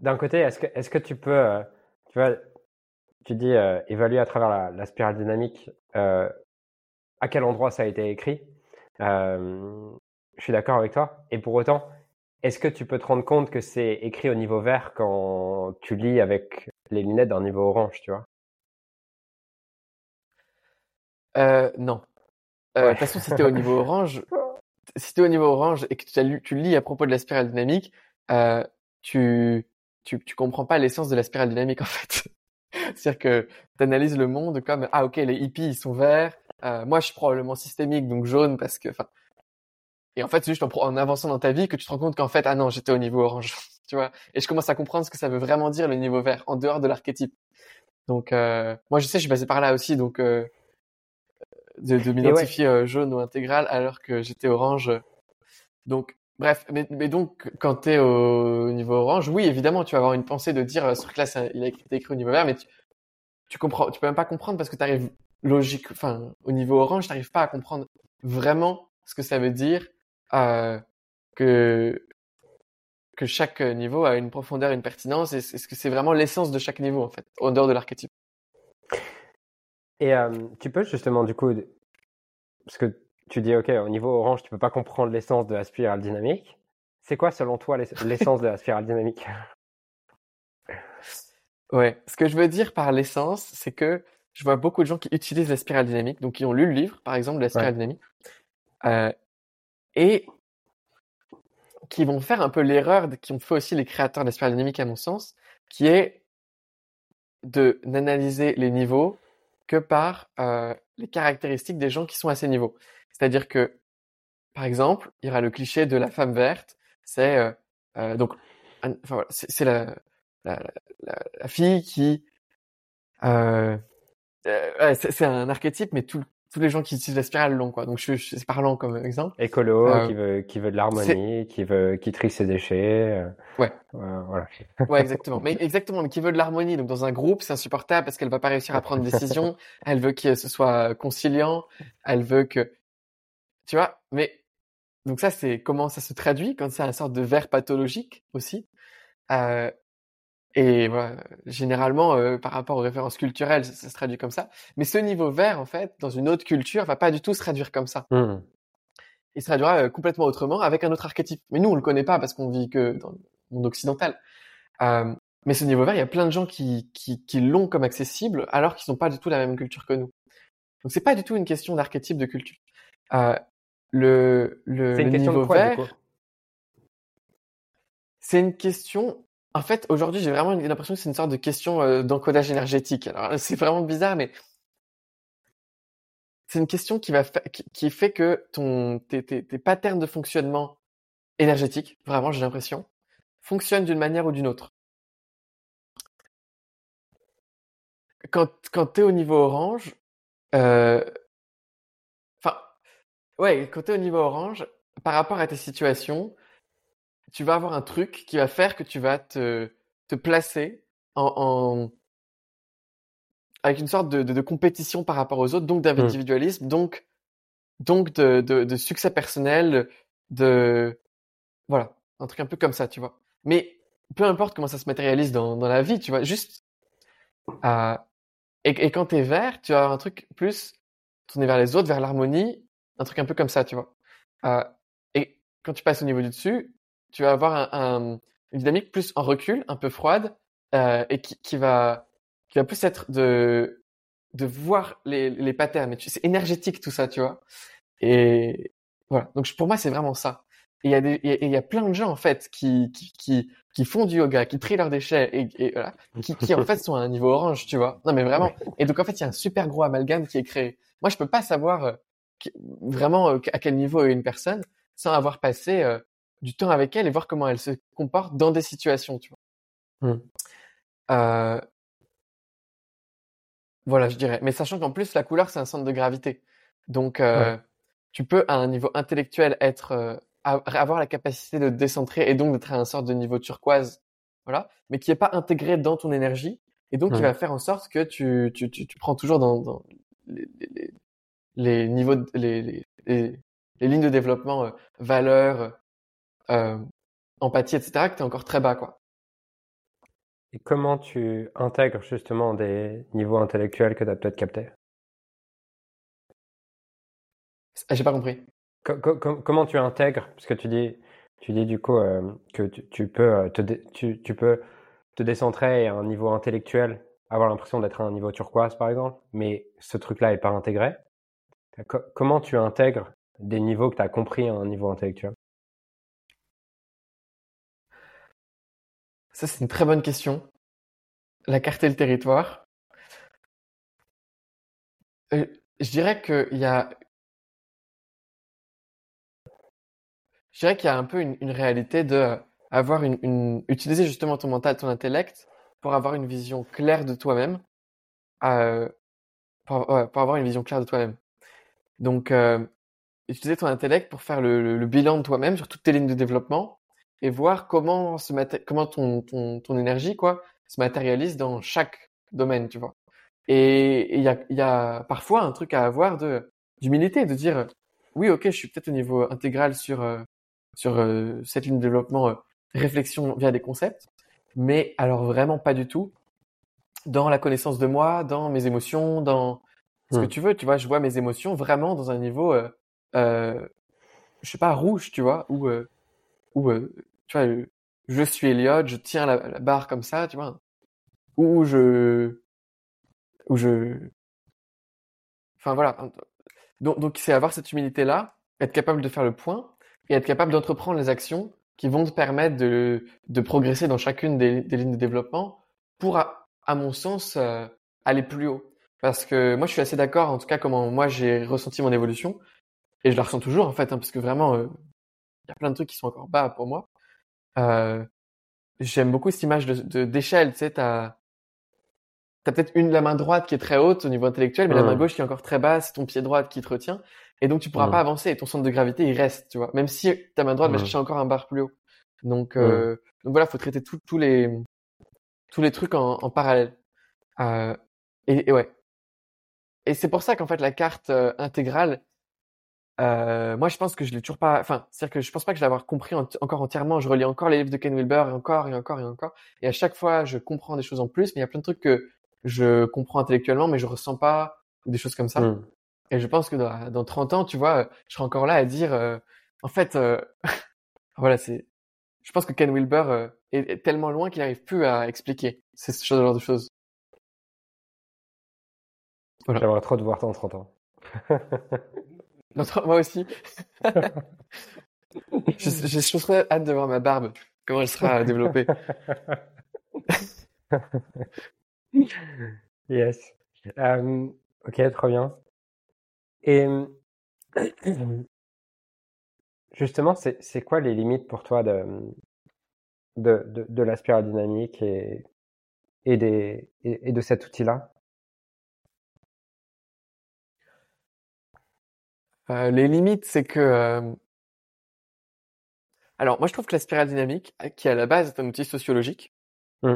d'un côté, est-ce que, est-ce que tu peux, euh, tu vois, tu dis évaluer à travers la, la spirale dynamique à quel endroit ça a été écrit? Euh, je suis d'accord avec toi. Et pour autant, est-ce que tu peux te rendre compte que c'est écrit au niveau vert quand tu lis avec les lunettes d'un niveau orange, tu vois? Euh, non. Euh, De Ouais. toute façon, si t'es au niveau [laughs] orange, si t'es au niveau orange et que tu, as lu, tu lis à propos de la spirale dynamique, euh, tu, tu, tu comprends pas l'essence de la spirale dynamique en fait. [laughs] C'est-à-dire que tu analyses le monde comme ah ok les hippies ils sont verts, euh, moi je suis probablement systémique donc jaune parce que enfin et en fait c'est juste en, avançant dans ta vie que tu te rends compte qu'en fait ah non j'étais au niveau orange [laughs] tu vois et je commence à comprendre ce que ça veut vraiment dire le niveau vert en dehors de l'archétype. Donc euh, moi je sais je suis passé par là aussi donc euh, de, de m'identifier jaune ou intégral alors que j'étais orange. Donc, bref, mais, mais donc, quand tu es au niveau orange, oui, évidemment, tu vas avoir une pensée de dire, ce truc-là, il a été écrit au niveau vert, mais tu, tu comprends, tu peux même pas comprendre parce que tu arrives logique, enfin, au niveau orange, tu n'arrives pas à comprendre vraiment ce que ça veut dire euh, que que chaque niveau a une profondeur, une pertinence, et est-ce que c'est vraiment l'essence de chaque niveau, en fait, en dehors de l'archétype? Et euh, tu peux justement, du coup, parce que tu dis, OK, au niveau orange, tu peux pas comprendre l'essence de la spirale dynamique. C'est quoi, selon toi, l'ess- l'essence de la spirale dynamique? Ouais, ce que je veux dire par l'essence, c'est que je vois beaucoup de gens qui utilisent la spirale dynamique, donc qui ont lu le livre, par exemple, de la spirale Ouais. dynamique, euh, et qui vont faire un peu l'erreur qui ont fait aussi les créateurs de la spirale dynamique à mon sens, qui est de n'analyser les niveaux que par euh, les caractéristiques des gens qui sont à ces niveaux. C'est-à-dire que, par exemple, il y aura le cliché de la femme verte, c'est euh, euh, donc, enfin, voilà, c'est la, la, la, la, fille qui, euh, c'est un archétype, mais tout, tous les gens qui utilisent la spirale l'ont quoi. Donc je, je c'est parlant comme exemple. Écolo, euh, qui veut qui veut de l'harmonie, qui veut qui trie ses déchets. Euh, ouais. Euh, voilà. ouais, exactement. Mais exactement, mais qui veut de l'harmonie. Donc dans un groupe, c'est insupportable parce qu'elle va pas réussir à prendre une décision. [laughs] elle veut que ce soit conciliant. Elle veut que, tu vois. Mais donc ça, c'est comment ça se traduit quand c'est un sorte de verre pathologique aussi. Et voilà, généralement, euh, par rapport aux références culturelles, ça, ça, se traduit comme ça. Mais ce niveau vert, en fait, dans une autre culture, va pas du tout se traduire comme ça. Mmh. Il se traduira euh, complètement autrement avec un autre archétype. Mais nous, on le connaît pas parce qu'on vit que dans le monde occidental. Euh, mais ce niveau vert, il y a plein de gens qui, qui, qui l'ont comme accessible alors qu'ils n'ont pas du tout la même culture que nous. Donc c'est pas du tout une question d'archétype de culture. Le niveau quoi, vert, c'est une question en fait, aujourd'hui, j'ai vraiment l'impression que c'est une sorte de question euh, d'encodage énergétique. [laughs] C'est vraiment bizarre, mais c'est une question qui fait que ton tes, patterns de fonctionnement énergétique, vraiment, j'ai l'impression, fonctionnent d'une manière ou d'une autre. Quand quand t'es au niveau orange, euh, enfin, ouais, quand au niveau orange, par rapport à tes situations, tu vas avoir un truc qui va faire que tu vas te, te placer en, en avec une sorte de, de, de, compétition par rapport aux autres, donc d'individualisme, mmh. donc donc de, de, succès personnel, de voilà, un truc un peu comme ça, tu vois. Mais peu importe comment ça se matérialise dans, dans la vie, tu vois, juste euh, et, et quand t'es vert, tu as un truc plus tourné vers les autres, vers l'harmonie, un truc un peu comme ça, tu vois. Euh, et quand tu passes au niveau du dessus, tu vas avoir un, un, une dynamique plus en recul, un peu froide, euh, et qui, qui, va qui va plus être de de voir les, les patterns. C'est énergétique tout ça, tu vois. Et voilà. Donc pour moi, c'est vraiment ça. Et il y a des, il y a plein de gens en fait qui qui qui, qui font du yoga, qui trient leurs déchets et, et voilà, qui, qui en fait sont à un niveau orange, tu vois. Non mais vraiment. Et donc en fait, il y a un super gros amalgame qui est créé. Moi, je peux pas savoir euh, vraiment euh, à quel niveau est une personne sans avoir passé euh, du temps avec elle et voir comment elle se comporte dans des situations, tu vois. Mmh. Euh... Voilà, je dirais. Mais sachant qu'en plus, la couleur, c'est un centre de gravité. Donc, euh, ouais. tu peux, à un niveau intellectuel, être, euh, avoir la capacité de décentrer et donc d'être à un sorte de niveau turquoise, voilà, mais qui est pas intégré dans ton énergie et donc mmh. qui va faire en sorte que tu, tu, tu, tu prends toujours dans, dans les, les, les, niveaux, de, les, les, les, lignes de développement, valeurs, euh, empathie, etc., que tu es encore très bas, quoi. Et comment tu intègres justement des niveaux intellectuels que tu as peut-être captés? Ah, J'ai pas compris. comment tu intègres? Parce que tu dis, tu dis du coup euh, que tu, tu peux euh, te tu, tu, peux te décentrer à un niveau intellectuel, avoir l'impression d'être à un niveau turquoise par exemple, mais ce truc-là est pas intégré. comment tu intègres des niveaux que tu as compris à un niveau intellectuel? Ça, c'est une très bonne question. La carte et le territoire. Euh, je dirais qu'il y a. Je dirais qu'il y a un peu une, réalité de avoir une, utiliser justement ton mental, ton intellect pour avoir une vision claire de toi-même, euh, pour, avoir une vision claire de toi-même. Donc, euh, utiliser ton intellect pour faire le, le, le bilan de toi-même sur toutes tes lignes de développement et voir comment se comment ton, ton, ton énergie quoi se matérialise dans chaque domaine, tu vois. Et il y a, y a parfois un truc à avoir de d'humilité, de dire oui, ok, je suis peut-être au niveau intégral sur euh, sur euh, cette ligne de développement euh, réflexion via des concepts, mais alors vraiment pas du tout dans la connaissance de moi, dans mes émotions, dans ce que hmm. tu veux, tu vois. Je vois mes émotions vraiment dans un niveau, je sais pas, rouge, tu vois, ou ou tu vois, je suis Elliot, je tiens la, barre comme ça, tu vois, ou je, ou je, enfin voilà. Donc, donc c'est avoir cette humilité là, être capable de faire le point et être capable d'entreprendre les actions qui vont te permettre de, de progresser dans chacune des, des lignes de développement pour, à, à mon sens, euh, aller plus haut. Parce que moi, je suis assez d'accord, en tout cas, comment moi j'ai ressenti mon évolution, et je la ressens toujours en fait, hein, parce que vraiment, euh, il y a plein de trucs qui sont encore bas pour moi. Euh, J'aime beaucoup cette image de d'échelle, tu sais, t'as t'as peut-être une la main droite qui est très haute au niveau intellectuel, mais la main gauche qui est encore très basse, ton pied droit qui te retient, et donc tu pourras pas avancer, et ton centre de gravité il reste, tu vois, même si ta main droite va chercher encore un bar plus haut. Donc, euh, donc voilà, faut traiter tous les tous les trucs en, en parallèle. Euh, et, et, ouais. Et c'est pour ça qu'en fait la carte euh, intégrale, euh, moi, je pense que je l'ai toujours pas. Enfin, c'est-à-dire que je pense pas que je l'ai avoir compris encore entièrement. Je relis encore les livres de Ken Wilber et encore et encore et encore. Et à chaque fois, je comprends des choses en plus. Mais il y a plein de trucs que je comprends intellectuellement, mais je ressens pas des choses comme ça. Hmm. Et je pense que dans, dans, 30 ans, tu vois, je serai encore là à dire, euh, en fait, euh, [laughs] voilà, c'est. Je pense que Ken Wilber euh, est, est, tellement loin qu'il n'arrive plus à expliquer ce genre de choses. Voilà. J'aimerais trop te voir dans 30 ans. [laughs] moi aussi. [laughs] je, je, je hâte de voir ma barbe, comment elle sera développée. [laughs] yes. Euh, ok, trop bien. Et [clears throat] justement, c'est quoi les limites pour toi de, de, de, de la dynamique et, et, des, et de cet outil-là? Euh, les limites, c'est que... Euh, alors, moi, je trouve que la spirale dynamique, qui à la base est un outil sociologique, mmh.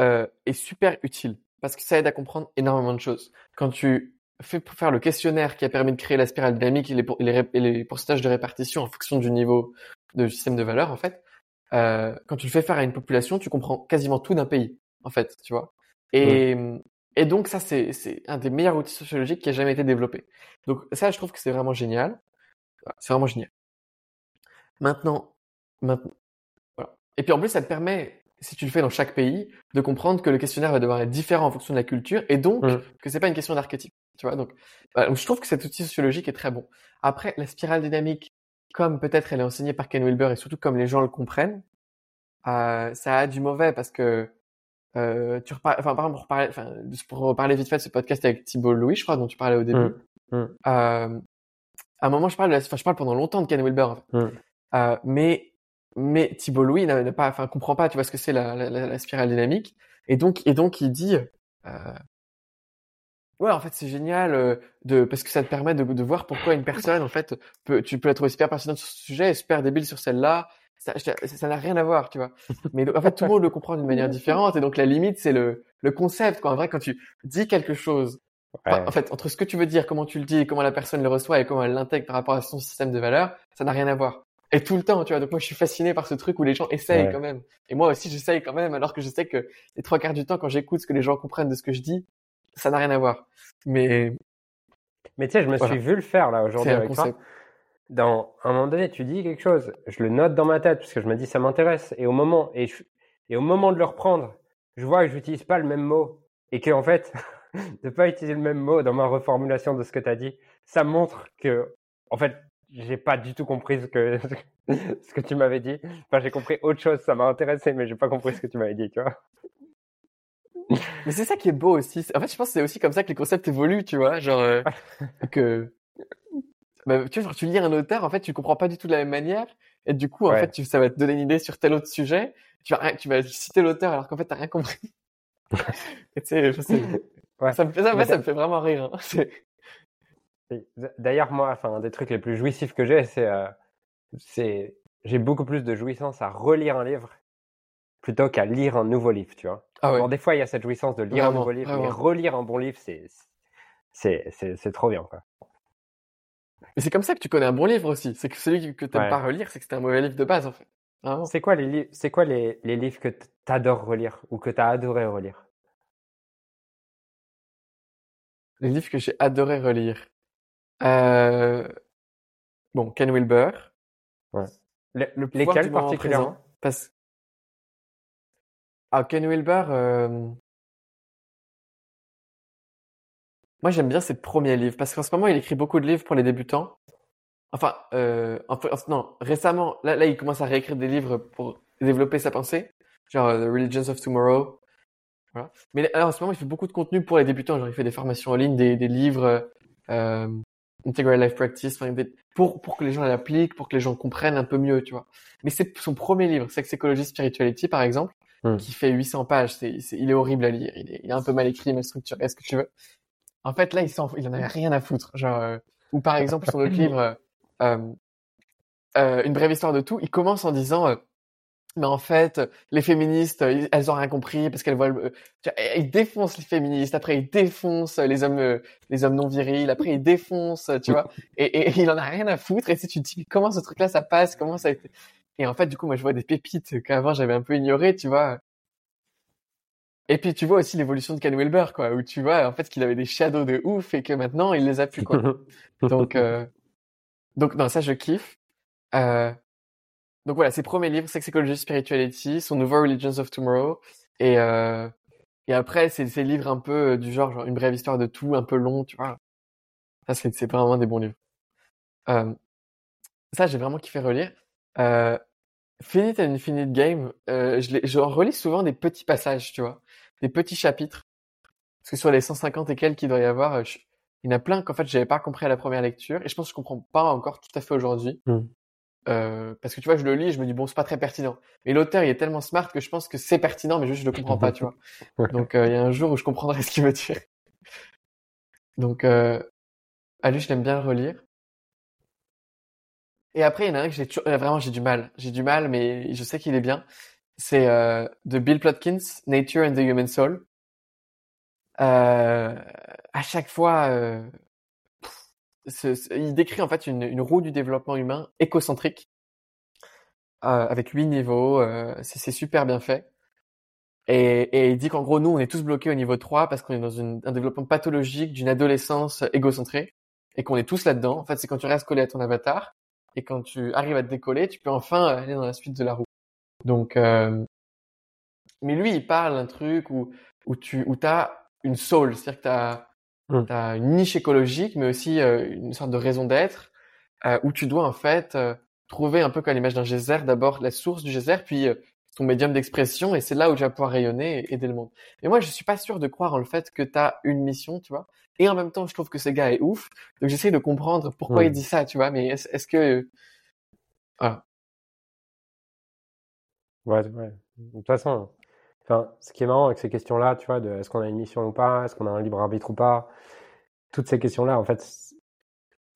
euh, est super utile parce que ça aide à comprendre énormément de choses. Quand tu fais pour faire le questionnaire qui a permis de créer la spirale dynamique et les, les, les pourcentages de répartition en fonction du niveau de système de valeur, en fait, euh, quand tu le fais faire à une population, tu comprends quasiment tout d'un pays, en fait, tu vois. Et, mmh. Et donc ça, c'est un des meilleurs outils sociologiques qui a jamais été développé. Donc ça, je trouve que c'est vraiment génial. C'est vraiment génial. Maintenant, maintenant, voilà. Et puis en plus, ça te permet, si tu le fais dans chaque pays, de comprendre que le questionnaire va devoir être différent en fonction de la culture, et donc mmh. que c'est pas une question d'archétype. Tu vois, donc, donc, je trouve que cet outil sociologique est très bon. Après, la spirale dynamique, comme peut-être elle est enseignée par Ken Wilber et surtout comme les gens le comprennent, euh, ça a du mauvais parce que euh, tu reparles, enfin, par exemple, pour reparler, enfin, pour reparler vite fait de ce podcast avec Thibault Louis, je crois, dont tu parlais au début. Mmh, mmh. Euh, à un moment, je parle, de enfin, je parle pendant longtemps de Ken Wilber, en fait. Mmh. euh, mais, mais Thibault Louis n'a pas, enfin, comprend pas, tu vois, ce que c'est la, la, la, spirale dynamique. Et donc, et donc, il dit, euh, ouais, en fait, c'est génial, euh, de, parce que ça te permet de, de voir pourquoi une personne, en fait, peut, tu peux être super passionnante sur ce sujet et super débile sur celle-là ça n'a rien à voir, tu vois. Mais en fait, tout le monde le comprend d'une manière [laughs] différente. Et donc, la limite, c'est le, le concept. Quoi. En vrai, quand tu dis quelque chose, en fait, entre ce que tu veux dire, comment tu le dis, comment la personne le reçoit et comment elle l'intègre par rapport à son système de valeurs, ça n'a rien à voir. Et tout le temps, tu vois. Donc, moi, je suis fasciné par ce truc où les gens essayent quand même. Et moi aussi, j'essaye quand même, alors que je sais que les trois quarts du temps, quand j'écoute ce que les gens comprennent de ce que je dis, ça n'a rien à voir. Mais. Mais tu sais, je me suis vu le faire, là, aujourd'hui avec toi dans à un moment donné, tu dis quelque chose, je le note dans ma tête parce que je me dis ça m'intéresse, et au moment et, et au moment de le reprendre, je vois que j'utilise pas le même mot et que en fait, [laughs] de pas utiliser le même mot dans ma reformulation de ce que tu as dit, ça montre que en fait, j'ai pas du tout compris ce que [laughs] ce que tu m'avais dit. Enfin, j'ai compris autre chose, ça m'a intéressé, mais j'ai pas compris ce que tu m'avais dit, tu vois. Mais c'est ça qui est beau aussi. En fait, je pense que c'est aussi comme ça que les concepts évoluent, tu vois, genre euh, [laughs] que bah, tu vois, tu lis un auteur, en fait, tu comprends pas du tout de la même manière, et du coup, en fait, tu, ça va te donner une idée sur tel autre sujet. Tu vas, tu vas citer l'auteur alors qu'en fait, t'as rien compris. [laughs] et tu sais, ouais. ça me fait, ça, ça me fait vraiment rire. Hein. D'ailleurs, moi, enfin, un des trucs les plus jouissifs que j'ai, c'est, euh, c'est, j'ai beaucoup plus de jouissance à relire un livre plutôt qu'à lire un nouveau livre, tu vois. Ah ouais. des fois, il y a cette jouissance de lire un nouveau livre, mais relire un bon livre, c'est, c'est, c'est, c'est trop bien, quoi. Mais c'est comme ça que tu connais un bon livre aussi. C'est que celui que tu n'aimes pas relire, c'est que c'est un mauvais livre de base, en fait. c'est quoi les, c'est quoi les, les livres que tu adores relire ou que tu as adoré relire? Les livres que j'ai adoré relire. Euh... Bon, Ken Wilber. Ouais. Le, Lesquels particulièrement? Parce... Ah, Ken Wilber, euh... Moi, j'aime bien ses premiers livres parce qu'en ce moment, il écrit beaucoup de livres pour les débutants. enfin, euh, non, récemment, là, là, il commence à réécrire des livres pour développer sa pensée, genre The Religions of Tomorrow. Voilà. Mais alors, en ce moment, il fait beaucoup de contenu pour les débutants, genre il fait des formations en ligne, des, des livres, euh, Integral Life Practice, pour, pour que les gens l'appliquent, pour que les gens comprennent un peu mieux, tu vois. Mais c'est son premier livre, Sex Ecology Spirituality, par exemple, hmm. qui fait 800 pages. C'est, il est horrible à lire. Il est, il est un peu mal écrit, mal structuré, est-ce que tu veux. En fait, là, il, s'en, il en avait rien à foutre. Genre, euh, ou par exemple, son autre livre, euh, euh, Une brève histoire de tout, il commence en disant, euh, mais en fait, les féministes, elles ont rien compris parce qu'elles voient. Le... Ils défoncent les féministes. Après, ils défoncent les hommes, les hommes non virils. Après, ils défoncent, tu vois. Et, il en a rien à foutre. Et si tu te dis comment ce truc-là ça passe, comment ça. Et en fait, du coup, moi, je vois des pépites qu'avant j'avais un peu ignorées, tu vois. Et puis tu vois aussi l'évolution de Ken Wilber, quoi, où tu vois en fait qu'il avait des shadows de ouf et que maintenant il les a plus, quoi. [laughs] donc, euh... donc non, ça je kiffe. Euh... Donc voilà, ses premiers livres, Sex Ecology Spirituality, son nouveau Religions of Tomorrow, et euh... et après c'est ses livres un peu euh, du genre, genre une brève histoire de tout, un peu long, tu vois. Ça c'est c'est vraiment des bons livres. Euh... Ça j'ai vraiment kiffé relire. Euh... Finite and Infinite Game, euh, je, je relis souvent des petits passages, tu vois, des petits chapitres. Parce que sur les 150 et quelques qu'il doit y avoir, euh, il y en a plein qu'en fait j'avais pas compris à la première lecture, et je pense que je comprends pas encore tout à fait aujourd'hui. Mmh. Euh, parce que tu vois, je le lis, et je me dis bon, c'est pas très pertinent. Mais l'auteur, il est tellement smart que je pense que c'est pertinent, mais juste je le comprends pas, tu vois. [laughs] Donc euh, il y a un jour où je comprendrai [laughs] ce qu'il veut dire. Donc, euh, à lui, je l'aime bien le relire. Et après, il y en a un que j'ai euh, vraiment j'ai du mal. J'ai du mal, mais je sais qu'il est bien. C'est euh, de Bill Plotkins, Nature and the Human Soul. Euh, à chaque fois, euh, il décrit en fait une, roue du développement humain écocentrique avec huit niveaux. C'est super bien fait. Et, il dit qu'en gros, nous, on est tous bloqués au niveau 3 parce qu'on est dans un développement pathologique d'une adolescence égocentrée et qu'on est tous là-dedans. En fait, c'est quand tu restes collé à ton avatar et quand tu arrives à te décoller, tu peux enfin aller dans la suite de la roue. Donc, euh... mais lui, il parle d'un truc où, où tu où as une soul, c'est-à-dire que tu as, mmh. as, une niche écologique, mais aussi euh, une sorte de raison d'être, euh, où tu dois en fait euh, trouver un peu comme l'image d'un geyser, d'abord la source du geyser, puis ton médium d'expression, et c'est là où tu vas pouvoir rayonner et aider le monde. Et moi, je suis pas sûr de croire en le fait que tu as une mission, tu vois. Et en même temps, je trouve que ce gars est ouf. Donc j'essaie de comprendre pourquoi il dit ça, tu vois. Mais est-ce que... Voilà. Ouais, ouais. De toute façon, enfin, ce qui est marrant avec ces questions-là, tu vois, de est-ce qu'on a une mission ou pas, est-ce qu'on a un libre arbitre ou pas, toutes ces questions-là, en fait,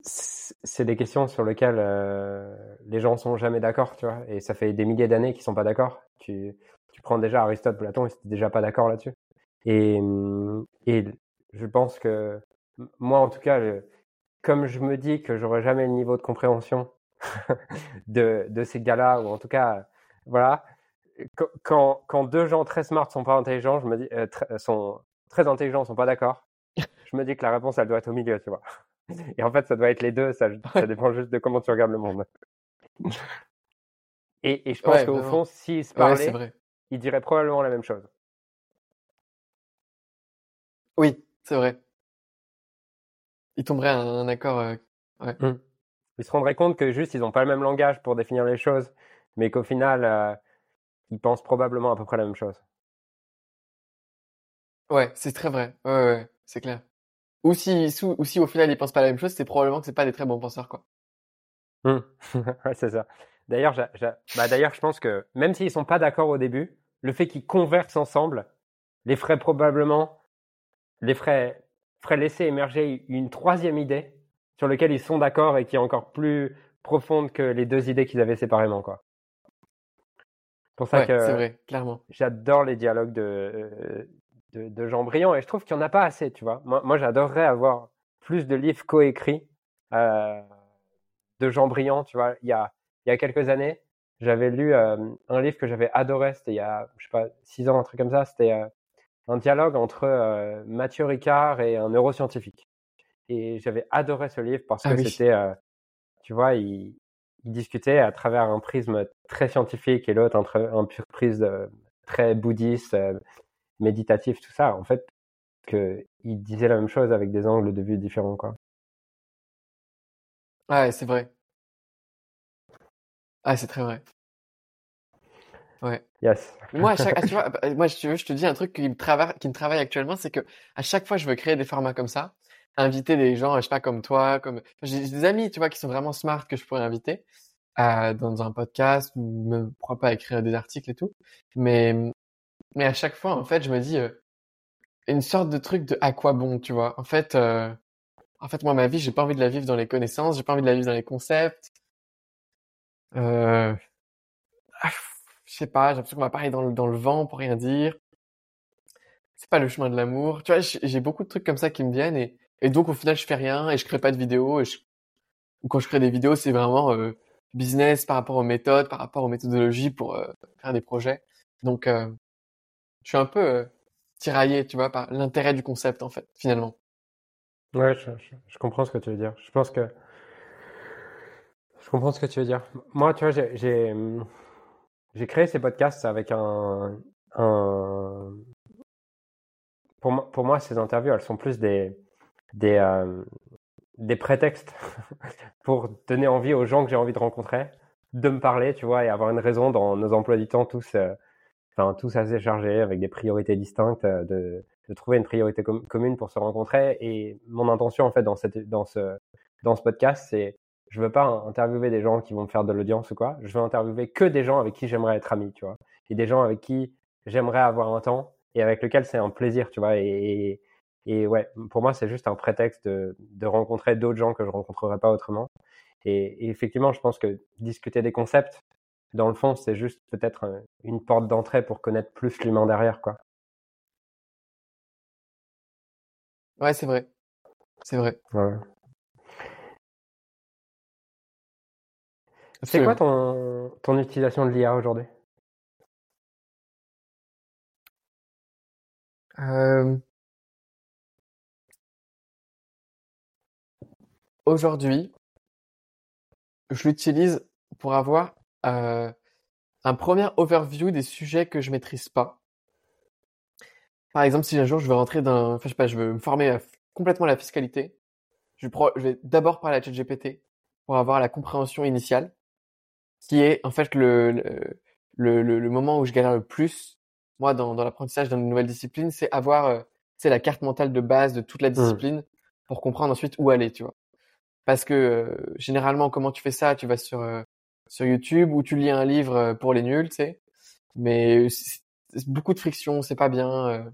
c'est des questions sur lesquelles euh, les gens sont jamais d'accord, tu vois. Et ça fait des milliers d'années qu'ils sont pas d'accord. Tu, tu prends déjà Aristote, Platon, ils étaient déjà pas d'accord là-dessus. Et, et je pense que moi, en tout cas, comme je me dis que j'aurai jamais le niveau de compréhension [laughs] de, de ces gars-là, ou en tout cas, voilà, quand, quand deux gens très smart sont pas intelligents, je me dis, euh, sont très intelligents, sont pas d'accord, [laughs] je me dis que la réponse, elle doit être au milieu, tu vois. [laughs] Et en fait, ça doit être les deux, ça, ça dépend juste de comment tu regardes le monde. [laughs] Et, et je pense qu'au fond, s'ils se parlaient, ouais, ils diraient probablement la même chose. Oui, c'est vrai. Ils tomberaient à un, accord. Euh, ouais. Mmh. Ils se rendraient compte que juste, ils n'ont pas le même langage pour définir les choses, mais qu'au final, euh, ils pensent probablement à peu près la même chose. Ouais, c'est très vrai. Ouais, ouais, c'est clair. Ou si, ou si au final ils pensent pas la même chose, c'est probablement que c'est pas des très bons penseurs, quoi. Mmh. [laughs] ouais, c'est ça. D'ailleurs, bah d'ailleurs, je pense que même s'ils sont pas d'accord au début, le fait qu'ils conversent ensemble les ferait probablement, les ferait, ferait laisser émerger une troisième idée sur laquelle ils sont d'accord et qui est encore plus profonde que les deux idées qu'ils avaient séparément, quoi. Pour ça ouais, que c'est vrai, clairement. J'adore les dialogues de, de, de gens brillants et je trouve qu'il n'y en a pas assez, tu vois. Moi, moi j'adorerais avoir plus de livres coécrits euh, de gens brillants, tu vois. Il y a, il y a quelques années, j'avais lu euh, un livre que j'avais adoré, c'était il y a, je sais pas, six ans, un truc comme ça, c'était euh, un dialogue entre euh, Mathieu Ricard et un neuroscientifique. Et j'avais adoré ce livre parce ah que c'était, euh, tu vois, il, il, discutait à travers un prisme très scientifique et l'autre un, un prisme très bouddhiste, méditatif, tout ça, en fait, que il disait la même chose avec des angles de vue différents, quoi. Ouais, c'est vrai. Ah, c'est très vrai. Ouais. Yes. Moi, à chaque, ah, [laughs] tu vois, bah, moi, je, je te dis un truc qui me travaille, qui me travaille actuellement, c'est que à chaque fois, je veux créer des formats comme ça, inviter des gens, je sais pas, comme toi, comme, j'ai des amis, tu vois, qui sont vraiment smart que je pourrais inviter, euh, dans un podcast, ou même, pourquoi pas écrire des articles et tout. Mais, mais à chaque fois, en fait, je me dis, euh, une sorte de truc de à quoi bon, tu vois? En fait, euh, en fait, moi, ma vie, j'ai pas envie de la vivre dans les connaissances, j'ai pas envie de la vivre dans les concepts. Euh, je sais pas, j'ai l'impression qu'on va parler dans le, dans le vent pour rien dire. C'est pas le chemin de l'amour. Tu vois, j'ai beaucoup de trucs comme ça qui me viennent et, et donc au final je fais rien et je crée pas de vidéos. Et je... Quand je crée des vidéos, c'est vraiment euh, business par rapport aux méthodes, par rapport aux méthodologies pour euh, faire des projets. Donc euh, je suis un peu euh, tiraillé, tu vois, par l'intérêt du concept en fait, finalement. Ouais, je, je, je, comprends ce que tu veux dire. Je pense que je comprends ce que tu veux dire. Moi, tu vois, j'ai j'ai créé ces podcasts avec un, un... Pour, moi, pour moi, ces interviews, elles sont plus des, des, euh, des prétextes [laughs] pour donner envie aux gens que j'ai envie de rencontrer de me parler, tu vois, et avoir une raison dans nos emplois du temps tous, euh, enfin, tous assez chargés, avec des priorités distinctes, euh, de, de trouver une priorité com commune pour se rencontrer. Et mon intention, en fait, dans, cette, dans, ce, dans ce podcast, c'est je veux pas interviewer des gens qui vont me faire de l'audience ou quoi. Je veux interviewer que des gens avec qui j'aimerais être ami, tu vois. Et des gens avec qui j'aimerais avoir un temps et avec lesquels c'est un plaisir, tu vois. Et, ouais, pour moi, c'est juste un prétexte de, de rencontrer d'autres gens que je rencontrerais pas autrement. Et, et, effectivement, je pense que discuter des concepts, dans le fond, c'est juste peut-être une porte d'entrée pour connaître plus l'humain derrière, quoi. Ouais, c'est vrai. C'est vrai. Ouais. C'est quoi ton, ton utilisation de l'IA aujourd'hui? Euh... Aujourd'hui, je l'utilise pour avoir euh, un premier overview des sujets que je maîtrise pas. Par exemple, si un jour je veux rentrer dans, enfin je sais pas, je veux me former à complètement à la fiscalité, je, vais d'abord parler à ChatGPT pour avoir la compréhension initiale qui est en fait le, le, le, le moment où je galère le plus, moi, dans, dans l'apprentissage d'une nouvelle discipline, c'est avoir euh, c'est la carte mentale de base de toute la mmh. discipline mmh. pour comprendre ensuite où aller, tu vois. Parce que euh, généralement, comment tu fais ça? Tu vas sur euh, sur YouTube ou tu lis un livre euh, pour les nuls, tu sais. Mais c'est beaucoup de friction, c'est pas bien.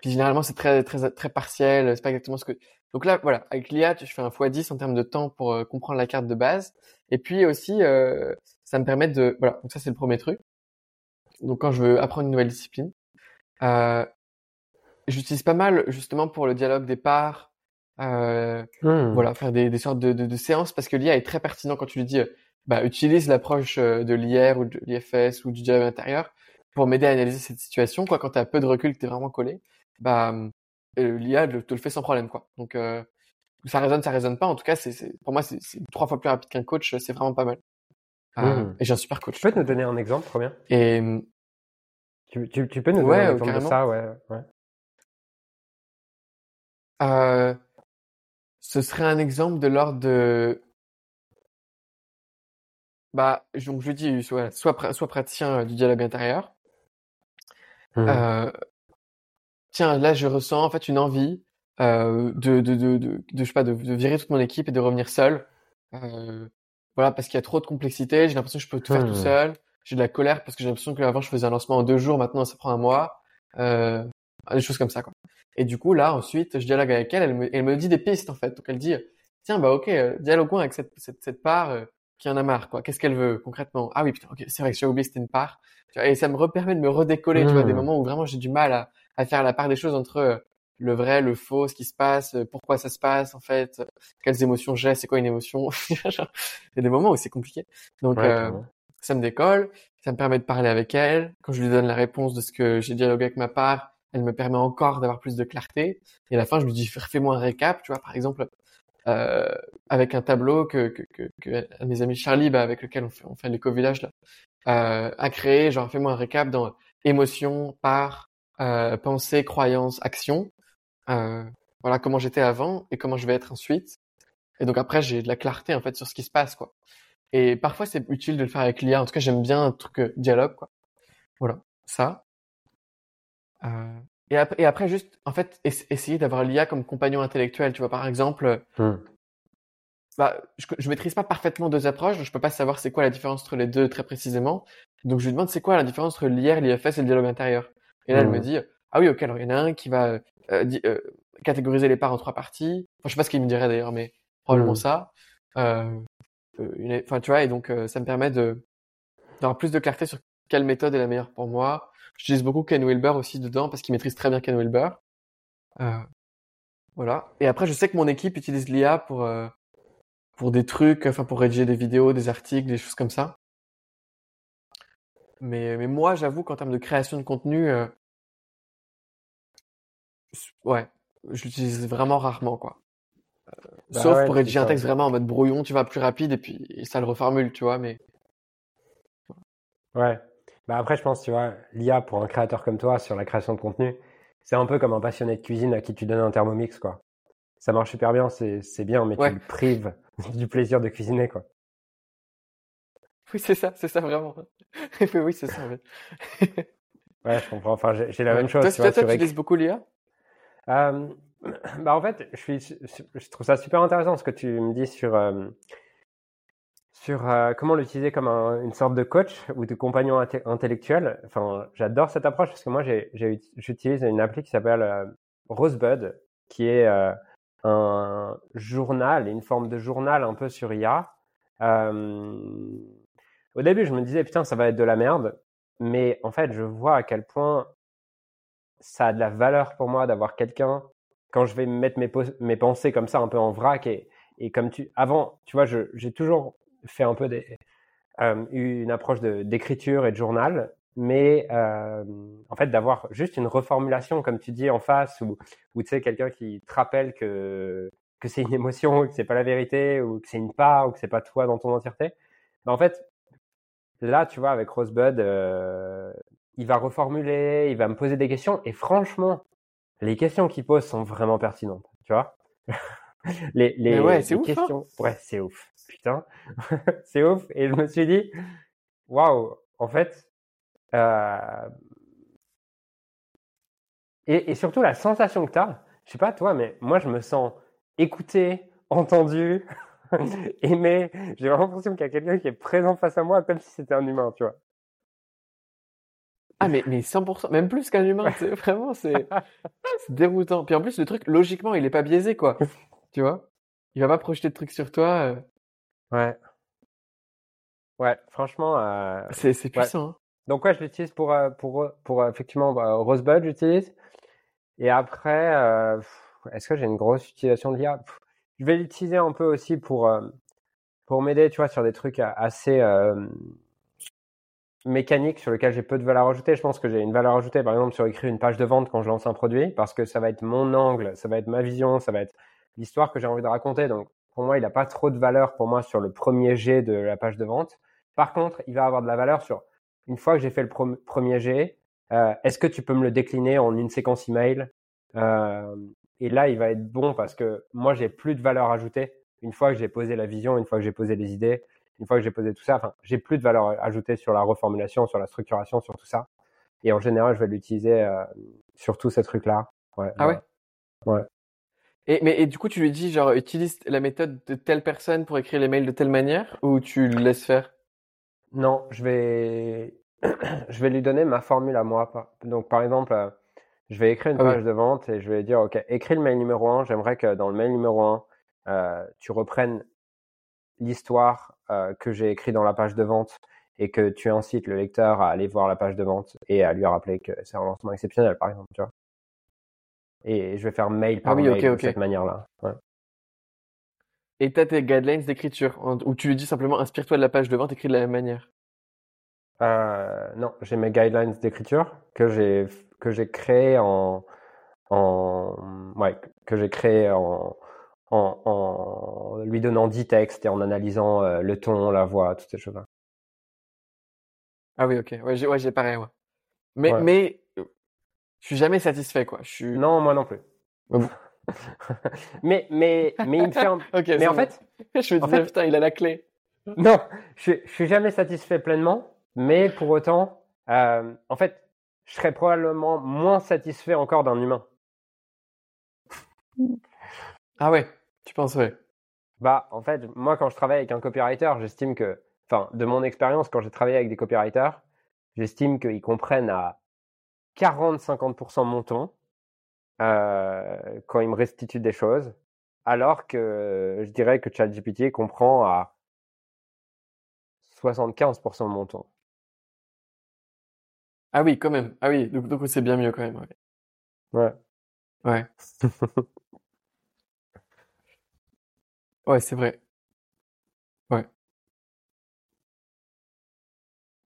Puis généralement, c'est très très très partiel, c'est pas exactement ce que donc là, voilà, avec l'IA, je fais un x10 en termes de temps pour euh, comprendre la carte de base. Et puis aussi, euh, ça me permet de... Voilà, donc ça c'est le premier truc. Donc quand je veux apprendre une nouvelle discipline, euh, j'utilise pas mal justement pour le dialogue des parts, euh, mmh. voilà, faire des, des sortes de, de, de, séances parce que l'IA est très pertinent quand tu lui dis, euh, bah, utilise l'approche euh, de l'IR ou de l'IFS ou du dialogue intérieur pour m'aider à analyser cette situation. Quoi, quand tu as peu de recul, que tu es vraiment collé, bah, l'IA te le fait sans problème quoi. Donc euh, ça résonne, ça résonne pas. En tout cas, c'est pour moi c'est trois fois plus rapide qu'un coach. C'est vraiment pas mal. Mmh. Et j'ai un super coach. Tu peux nous donner un exemple, trop bien. Et tu, tu, tu peux nous donner un exemple de ça, ouais. ouais. Euh, ce serait un exemple de l'ordre de bah donc je dis soit soit, soit praticien du dialogue intérieur. Mmh. Euh, tiens, là, je ressens en fait une envie euh, de, de, de, je sais pas, de, virer toute mon équipe et de revenir seul. Euh, voilà, parce qu'il y a trop de complexité. J'ai l'impression que je peux tout faire tout mmh. seul. J'ai de la colère parce que j'ai l'impression que avant je faisais un lancement en deux jours, maintenant ça prend un mois. Euh, des choses comme ça, quoi. Et du coup, là, ensuite, je dialogue avec elle. Elle me, elle me dit des pistes en fait. Donc elle dit, tiens, bah ok, euh, dialoguons avec cette, cette, cette part euh, qui en a marre, quoi. Qu'est-ce qu'elle veut concrètement? Ah oui, putain, ok, c'est vrai que j'ai oublié c'était une part. Et ça me permet de me redécoller, tu vois, des mmh. moments où vraiment j'ai du mal à, à faire la part des choses entre euh, le vrai, le faux, ce qui se passe, euh, pourquoi ça se passe en fait, quelles émotions j'ai, c'est quoi une émotion? [laughs] Il y a des moments où c'est compliqué. Donc euh, ça me décolle, ça me permet de parler avec elle. Quand je lui donne la réponse de ce que j'ai dialogué avec ma part, elle me permet encore d'avoir plus de clarté. Et à la fin, je lui dis fais-moi un récap, tu vois, par exemple. Euh, avec un tableau que, que, que, que mes amis Charlie, bah, avec lequel on fait, on fait l'éco-village là, euh, a créé, genre fais-moi un récap dans émotion, part, euh, pensée, croyance, action. Euh, voilà comment j'étais avant et comment je vais être ensuite. Et donc après, j'ai de la clarté en fait sur ce qui se passe, quoi. Et parfois, c'est utile de le faire avec l'IA. En tout cas, j'aime bien un truc euh, dialogue, quoi. Voilà, ça. Euh, et, après, et après, juste, en fait, essayer d'avoir l'IA comme compagnon intellectuel. Tu vois, par exemple, hmm. bah, je, je maîtrise pas parfaitement deux approches, donc je peux pas savoir c'est quoi la différence entre les deux très précisément. Donc, je lui demande c'est quoi la différence entre l'IR, l'IFS et le dialogue intérieur? Et là, elle me hmm. dit, ah oui, ok, alors il y en a un qui va euh, euh, catégoriser les parts en trois parties. Enfin, je sais pas ce qu'il me dirait d'ailleurs, mais probablement hmm. ça. Euh. Enfin, tu vois, et donc ça me permet de d'avoir plus de clarté sur quelle méthode est la meilleure pour moi. J'utilise beaucoup Ken Wilber aussi dedans parce qu'il maîtrise très bien Ken Wilber. Euh, voilà. Et après, je sais que mon équipe utilise l'IA pour pour des trucs, enfin pour rédiger des vidéos, des articles, des choses comme ça. Mais mais moi, j'avoue qu'en termes de création de contenu, Ouais, je l'utilise vraiment rarement, quoi. Euh, bah sauf pour rédiger un texte vraiment en mode brouillon, tu vas plus rapide et puis ça le reformule, tu vois, mais. Ouais. Bah après, je pense, tu vois, l'IA pour un créateur comme toi sur la création de contenu, c'est un peu comme un passionné de cuisine à qui tu donnes un thermomix, quoi. Ça marche super bien, c'est bien, mais tu le prives [laughs] du plaisir de cuisiner, quoi. Oui, c'est ça, c'est ça vraiment. [laughs] oui, c'est ça. [laughs] ouais, je comprends. Enfin, j'ai la même chose. Toi, tu, vois, toi, tu utilises beaucoup l'IA euh, [clears throat] bah en fait, je, suis, je trouve ça super intéressant ce que tu me dis sur, euh, sur euh, comment l'utiliser comme une sorte de coach ou de compagnon intellectuel. Enfin, j'adore cette approche parce que moi, j'utilise une appli qui s'appelle Rosebud, qui est un journal, une forme de journal un peu sur IA. au début, je me disais, putain, ça va être de la merde. Mais en fait, je vois à quel point ça a de la valeur pour moi d'avoir quelqu'un quand je vais mettre mes, mes pensées comme ça un peu en vrac et, et comme tu avant tu vois j'ai toujours fait un peu des, une approche d'écriture et de journal mais euh, en fait d'avoir juste une reformulation comme tu dis en face ou ou tu sais quelqu'un qui te rappelle que que c'est une émotion ou que c'est pas la vérité ou que c'est une part ou que c'est pas toi dans ton entièreté ben, en fait là tu vois avec Rosebud euh, il va reformuler, il va me poser des questions. Et franchement, les questions qu'il pose sont vraiment pertinentes. Tu vois? Les, les, ouais, c'est ouf, hein. questions. ouais, c'est ouf. Putain, [laughs] c'est ouf. Et je me suis dit, waouh, en fait. Euh... Et, et, surtout la sensation que tu as, je sais pas toi, mais moi je me sens écouté, entendu, [laughs] aimé. J'ai l'impression qu'il y a quelqu'un qui est présent face à moi comme si c'était un humain, tu vois. Ah, mais, mais 100%, même plus qu'un humain, c'est vraiment, [laughs] c'est déroutant. Puis en plus, le truc, logiquement, il est pas biaisé, quoi. Tu vois? Il va pas projeter de trucs sur toi. Euh. Ouais. Ouais, franchement. Euh... C'est puissant. Hein. Donc, ouais, je l'utilise pour, euh, pour, pour, effectivement, bah, Rosebud, j'utilise. Et après, euh, est-ce que j'ai une grosse utilisation de l'IA Je vais l'utiliser un peu aussi pour, pour m'aider, tu vois, sur des trucs assez mécanique sur lequel j'ai peu de valeur ajoutée. Je pense que j'ai une valeur ajoutée, par exemple, sur écrire une page de vente quand je lance un produit, parce que ça va être mon angle, ça va être ma vision, ça va être l'histoire que j'ai envie de raconter. Donc, pour moi, il n'a pas trop de valeur pour moi sur le premier jet de la page de vente. Par contre, il va avoir de la valeur sur une fois que j'ai fait le premier jet, euh, est-ce que tu peux me le décliner en une séquence email? Euh, Et là, il va être bon parce que moi, j'ai plus de valeur ajoutée une fois que j'ai posé la vision, une fois que j'ai posé les idées, une fois que j'ai posé tout ça, enfin, j'ai plus de valeur ajoutée sur la reformulation, sur la structuration, sur tout ça. Et en général, je vais l'utiliser euh, sur tous ces trucs-là. Ouais, ah ouais. Ouais. Et mais et du coup, tu lui dis genre utilise la méthode de telle personne pour écrire les mails de telle manière? Ou tu le laisses faire? Non, je vais [clears throat] je vais lui donner ma formule à moi. Donc par exemple, euh, je vais écrire une ah page de vente et je vais dire OK, écris le mail numéro 1, j'aimerais que dans le mail numéro 1, euh, tu reprennes l'histoire euh, que j'ai écrit dans la page de vente et que tu incites le lecteur à aller voir la page de vente et à lui rappeler que c'est un lancement exceptionnel, par exemple, tu vois. Et je vais faire mail par ah mail de cette manière-là. Ouais. Et tu as tes guidelines d'écriture, où tu lui dis simplement inspire-toi de la page de vente, écris de la même manière euh, Non, j'ai mes guidelines d'écriture que j'ai que j'ai créé en, en ouais, que j'ai créé en, en, lui donnant 10 textes et en analysant euh, le ton, la voix, toutes ces choses-là. Ah oui, ok. Ouais, j'ai ouais, pareil, ouais. Mais, mais, je suis jamais satisfait, quoi. Je suis... Non, moi non plus. [laughs] mais, mais, mais il me fait [laughs] mais en fait. [laughs] je me disais, putain, il a la clé. non, je, je suis jamais satisfait pleinement, mais pour autant, euh, en fait, je serais probablement moins satisfait encore d'un humain. Ah ouais, tu penses ouais. Bah, en fait, moi, quand je travaille avec un copywriter, j'estime que, enfin, de mon expérience, quand j'ai travaillé avec des copywriters, j'estime qu'ils comprennent à 40-50% mon ton euh, quand ils me restituent des choses, alors que je dirais que ChatGPT comprend à 75% mon ton. Ah oui, quand même. Ah oui, donc, donc c'est bien mieux quand même. Ouais. Ouais. Ouais. [laughs] Ouais, c'est vrai. Ouais.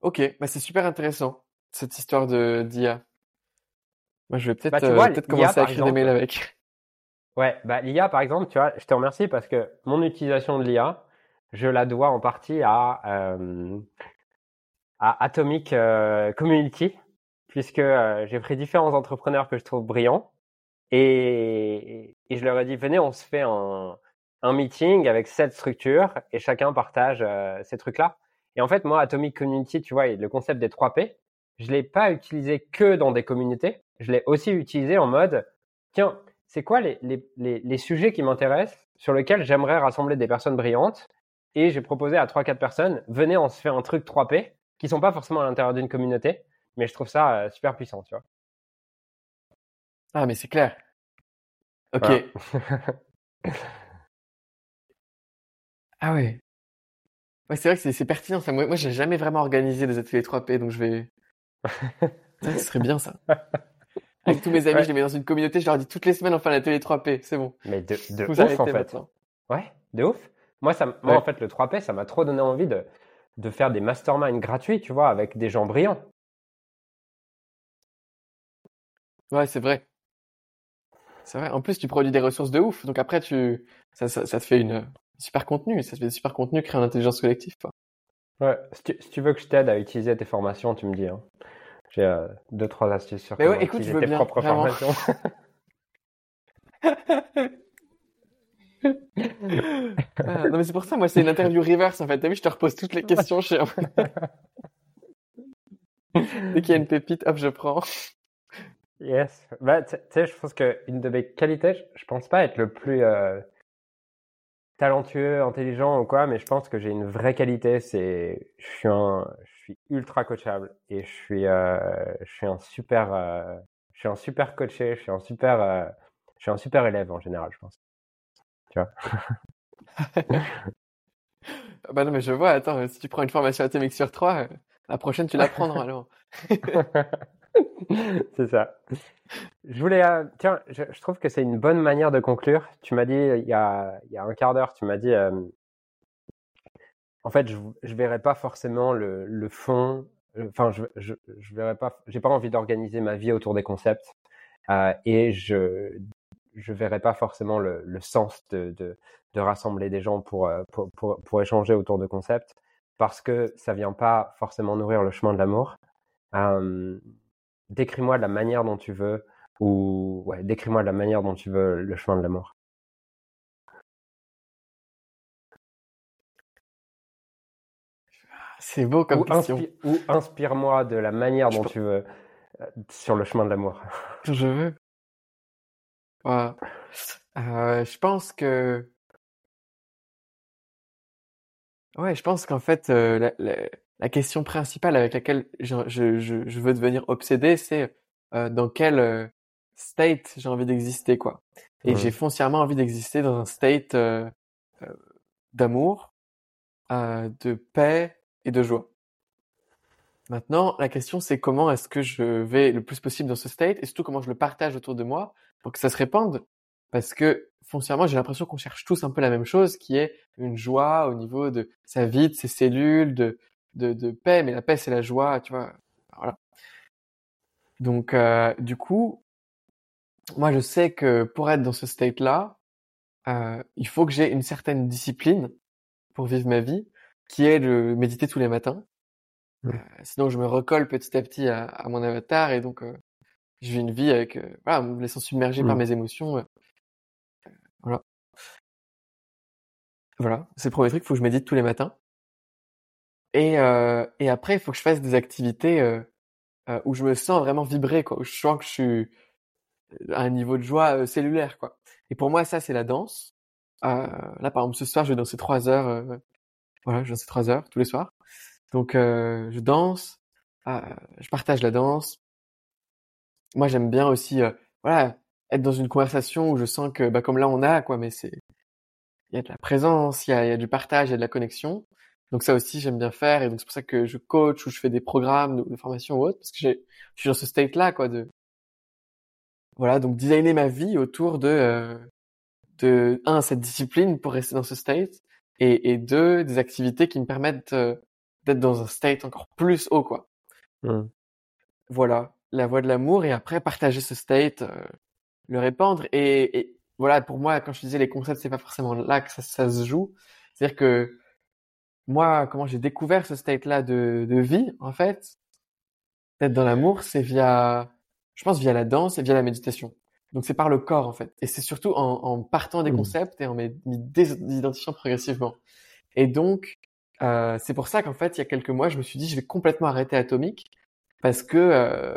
Ok, bah c'est super intéressant cette histoire de d'IA. Moi, je vais peut-être Bah, euh, commencer à écrire des mails avec. Ouais, bah, l'IA, par exemple, tu vois, je te remercie parce que mon utilisation de l'IA, je la dois en partie à, euh, à Atomic euh, Community, puisque euh, j'ai pris différents entrepreneurs que je trouve brillants et, et je leur ai dit, venez, on se fait un, un meeting avec cette structure et chacun partage ces trucs-là. Et en fait, moi, Atomic Community, tu vois, le concept des 3 P, je l'ai pas utilisé que dans des communautés, je l'ai aussi utilisé en mode, tiens, c'est quoi les, les, les, les sujets qui m'intéressent, sur lesquels j'aimerais rassembler des personnes brillantes Et j'ai proposé à 3-4 personnes, venez, on se fait un truc 3P, qui sont pas forcément à l'intérieur d'une communauté, mais je trouve ça euh, super puissant, tu vois. Ah, mais c'est clair. Ok. Voilà. [laughs] Ah ouais. Ouais, c'est vrai que c'est c'est pertinent ça. Moi, moi, j'ai jamais vraiment organisé des ateliers 3P, donc je vais. Ça, ce serait bien ça. [laughs] Avec tous mes amis, Ouais. je les mets dans une communauté, je leur dis toutes les semaines on fait un atelier 3P, c'est bon. Mais de, de Vous ouf, en fait. maintenant. Ouais, de ouf. Moi, ça, moi Ouais. en fait, le 3P, ça m'a trop donné envie de, de faire des masterminds gratuits, tu vois, avec des gens brillants. Ouais, c'est vrai. C'est vrai. En plus, tu produis des ressources de ouf. Donc après, tu, ça, ça, ça te fait une super contenu. Ça te fait des super contenu créer en intelligence collective. quoi. Ouais, si tu, si tu veux que je t'aide à utiliser tes formations, tu me dis. Hein. J'ai euh, deux, trois astuces sur Mais comment ouais, écoute, je utiliser veux tes bien, propres vraiment. formations. [laughs] Ah, non, mais c'est pour ça, moi, c'est une interview reverse, en fait. T'as vu, je te repose toutes les questions chez [laughs] Dès qu'il y a une pépite, hop, je prends. Yes. Bah, tu sais, je pense que une de mes qualités, je, je pense pas être le plus euh, talentueux, intelligent ou quoi, mais je pense que j'ai une vraie qualité, c'est je suis un, je suis ultra coachable et je suis, euh, je suis un super, euh, je suis un super coaché, je suis un super, euh, je suis un super élève en général, je pense. Tu vois? Ah [laughs] Bah non, mais je vois, attends, si tu prends une formation atomique sur trois, euh, la prochaine, tu la prends normalement. [laughs] c'est ça. Je voulais, euh, tiens, je, trouve que c'est une bonne manière de conclure. Tu m'as dit il y a, il y a un quart d'heure, tu m'as dit, euh, en fait, je, je verrai pas forcément le, le fond. euh, Enfin, je, je, je verrai pas. J'ai pas envie d'organiser ma vie autour des concepts et je, je verrai pas forcément le, le sens de, de, de rassembler des gens pour, pour, pour, échanger autour de concepts parce que ça vient pas forcément nourrir le chemin de l'amour. Décris-moi la manière dont tu veux, ou ouais, décris-moi de la manière dont tu veux le chemin de l'amour. C'est beau comme Ou, question. inspi- ou inspire-moi de la manière dont tu veux euh, sur le chemin de l'amour. je veux. Ouais. Euh, je pense que. Ouais, je pense qu'en fait, euh, la, la, la question principale avec laquelle je, je, je, veux devenir obsédé, c'est euh, dans quel euh, state j'ai envie d'exister, quoi. Et j'ai foncièrement envie d'exister dans un state euh, euh, d'amour, euh, de paix et de joie. Maintenant, la question c'est comment est-ce que je vais le plus possible dans ce state et surtout comment je le partage autour de moi pour que ça se répande. Parce que foncièrement, j'ai l'impression qu'on cherche tous un peu la même chose, qui est une joie au niveau de sa vie, de ses cellules, de, de, de paix. Mais la paix, c'est la joie, tu vois. Voilà. Donc, euh, du coup, moi, je sais que pour être dans ce state-là, euh, il faut que j'ai une certaine discipline pour vivre ma vie, qui est de méditer tous les matins. Mm. Euh, sinon, je me recolle petit à petit à, à mon avatar et donc euh, je vis une vie avec, euh, voilà, me laissant submerger par Mm. mes émotions. euh, voilà. Voilà, c'est le premier truc, il faut que je médite tous les matins. Et, euh, et après, il faut que je fasse des activités où je me sens vraiment vibrer, quoi. Où je sens que je suis un niveau de joie cellulaire, quoi. Et pour moi, ça, c'est la danse. là, par exemple, ce soir, je vais danser trois heures. voilà, je danse trois heures tous les soirs. Donc, je danse, je partage la danse. Moi, j'aime bien aussi, voilà, être dans une conversation où je sens que, bah, comme là, on a, quoi, mais c'est, il y a de la présence, il y a, y a du partage, il y a de la connexion. Donc ça aussi, j'aime bien faire. Et donc c'est pour ça que je coach ou je fais des programmes de, formation ou autre, parce que je suis dans ce state-là, quoi, de, voilà, donc designer ma vie autour de, euh, de, un, cette discipline pour rester dans ce state, et, et deux, des activités qui me permettent euh, d'être dans un state encore plus haut, quoi. Voilà, la voie de l'amour, et après partager ce state, euh, le répandre, et, et, voilà, pour moi, quand je disais les concepts, c'est pas forcément là que ça, ça se joue. C'est-à-dire que moi, comment j'ai découvert ce state-là de, de vie, en fait, d'être dans l'amour, c'est via, je pense, via la danse et via la méditation. Donc c'est par le corps, en fait. Et c'est surtout en, en, partant des mmh. concepts et en m'identifiant progressivement. Et donc, euh, c'est pour ça qu'en fait, il y a quelques mois, je me suis dit, je vais complètement arrêter Atomique parce que euh,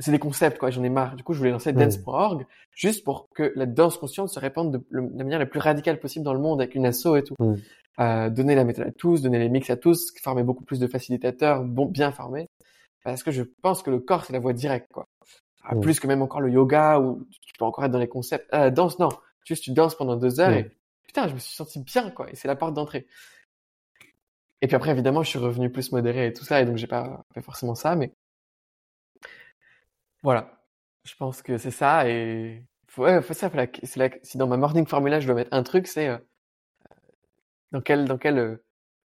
c'est des concepts, quoi. J'en ai marre. Du coup, je voulais lancer mmh. dance.org juste pour que la danse consciente se répande de, la manière la plus radicale possible dans le monde avec une asso et tout. Mmh euh, donner la méthode à tous, donner les mix à tous, former beaucoup plus de facilitateurs, bon, bien formés, parce que je pense que le corps c'est la voie directe, quoi. Ah, plus que même encore le yoga où tu peux encore être dans les concepts. Euh, danse, non, juste tu danses pendant deux heures et putain, je me suis senti bien, quoi. Et c'est la porte d'entrée. Et puis après, évidemment, je suis revenu plus modéré et tout ça, et donc j'ai pas fait forcément ça, mais voilà. Je pense que c'est ça, et faut, ouais, faut ça, si dans ma morning formula je dois mettre un truc, c'est euh, dans quelle dans quelle euh,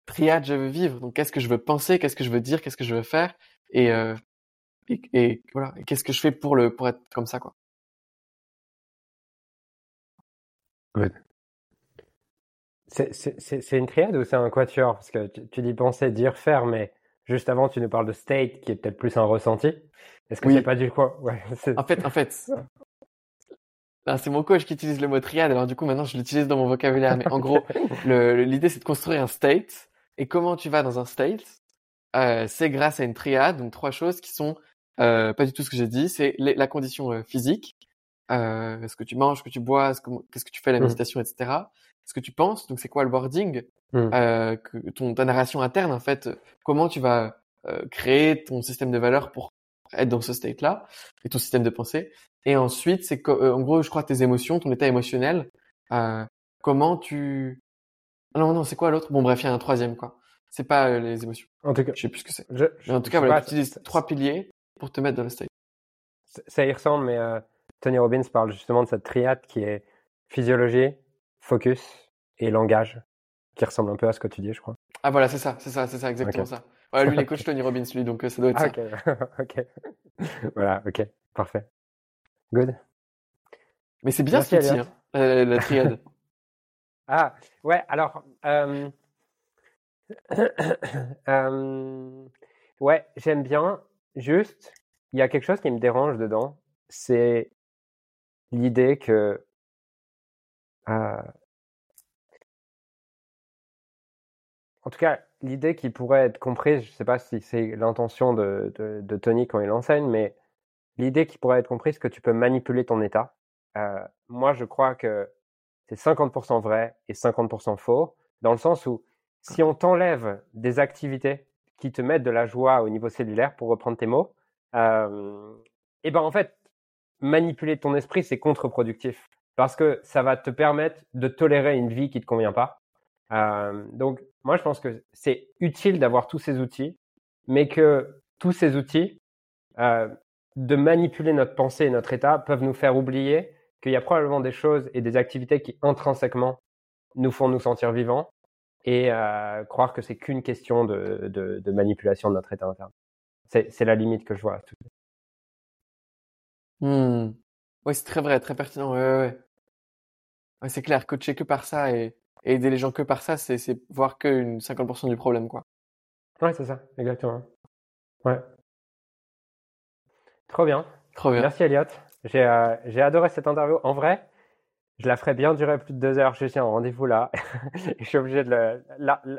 triade je veux vivre. Donc qu'est-ce que je veux penser, qu'est-ce que je veux dire, qu'est-ce que je veux faire et euh, et, et, voilà, et qu'est-ce que je fais pour le pour être comme ça quoi? Ouais. C'est une triade ou c'est un quatuor? Parce que tu, tu, dis penser, dire, faire, mais juste avant tu nous parles de state qui est peut-être plus un ressenti. Est-ce que oui. c'est pas du quoi ouais, [laughs] En fait, en fait, ah, c'est mon coach qui utilise le mot triade, alors du coup maintenant je l'utilise dans mon vocabulaire. Mais en gros, [laughs] l'idée c'est de construire un state. Et comment tu vas dans un state? Euh, C'est grâce à une triade, donc trois choses qui sont euh, pas du tout ce que j'ai dit. C'est la condition euh, physique, euh, ce que tu manges, ce que tu bois, qu'est-ce que tu fais, la mmh. méditation, etc. Ce que tu penses, donc c'est quoi le boarding, mmh. euh, que ton ta narration interne en fait, comment tu vas euh, créer ton système de valeurs pour être dans ce state-là et ton système de pensée. Et ensuite, c'est euh, en gros, je crois, tes émotions, ton état émotionnel. Euh, comment tu... Non, non, c'est quoi l'autre? Bon, bref, il y a un troisième, quoi. C'est pas les émotions. En tout cas, je sais plus ce que c'est. en tout cas, voilà, tu utilises trois piliers pour te mettre dans le state. Ça y ressemble, mais euh, Tony Robbins parle justement de cette triade qui est physiologie, focus et langage, qui ressemble un peu à ce que tu dis, je crois. Ah voilà, c'est ça, c'est ça, c'est ça, exactement ça. Ouais, lui, il [laughs] est coach Tony Robbins, lui, donc ça doit être ça. ok, [laughs] [laughs] voilà, ok, parfait. Good. Mais c'est bien ce outil, hein, la, triade. ah, ouais, alors. Euh... [coughs] euh... Ouais, j'aime bien. Juste, il y a quelque chose qui me dérange dedans. C'est l'idée que. Euh... En tout cas, l'idée qui pourrait être comprise, je ne sais pas si c'est l'intention de, Tony quand il enseigne, mais l'idée qui pourrait être comprise que tu peux manipuler ton état. Euh, moi, je crois que c'est 50% vrai et 50% faux, dans le sens où si on t'enlève des activités qui te mettent de la joie au niveau cellulaire, pour reprendre tes mots, et eh ben en fait, manipuler ton esprit, c'est contre-productif parce que ça va te permettre de tolérer une vie qui te convient pas. Donc, moi, je pense que c'est utile d'avoir tous ces outils, mais que tous ces outils, de manipuler notre pensée et notre état peuvent nous faire oublier qu'il y a probablement des choses et des activités qui intrinsèquement nous font nous sentir vivants et euh, croire que c'est qu'une question de, de, de, manipulation de notre état interne. C'est la limite que je vois. Mmh. Oui, c'est très vrai, très pertinent. Ouais, ouais. ouais c'est clair, coacher que par ça et, et, aider les gens que par ça, c'est voir que une 50% du problème, quoi. Ouais, c'est ça, exactement. Ouais. Trop bien. Trop bien. Merci Elliot. J'ai euh, j'ai adoré cette interview. En vrai, je la ferais bien durer plus de deux heures. Je tiens un rendez-vous là. [laughs] je suis obligé de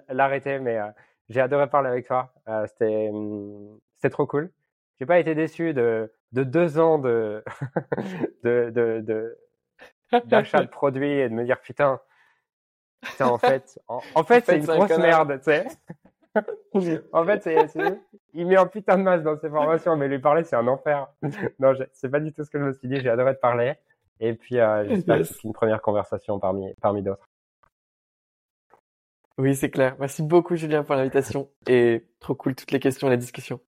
l'arrêter, mais euh, J'ai adoré parler avec toi. Euh, c'était, hum, c'était trop cool. J'ai pas été déçu de, de deux ans de, [laughs] de, de, de d'achat de produits et de me dire putain, putain en fait, en, fait, c'est une grosse merde, tu sais. [laughs] en fait, il met un putain de masse dans ses formations, mais lui parler, c'est un enfer. non, c'est pas du tout ce que je me suis dit. J'ai adoré te parler. Et puis, euh, [laughs] j'espère que c'est une première conversation parmi, parmi d'autres. Oui, c'est clair. Merci beaucoup, Julien, pour l'invitation. Et trop cool toutes les questions et la discussion.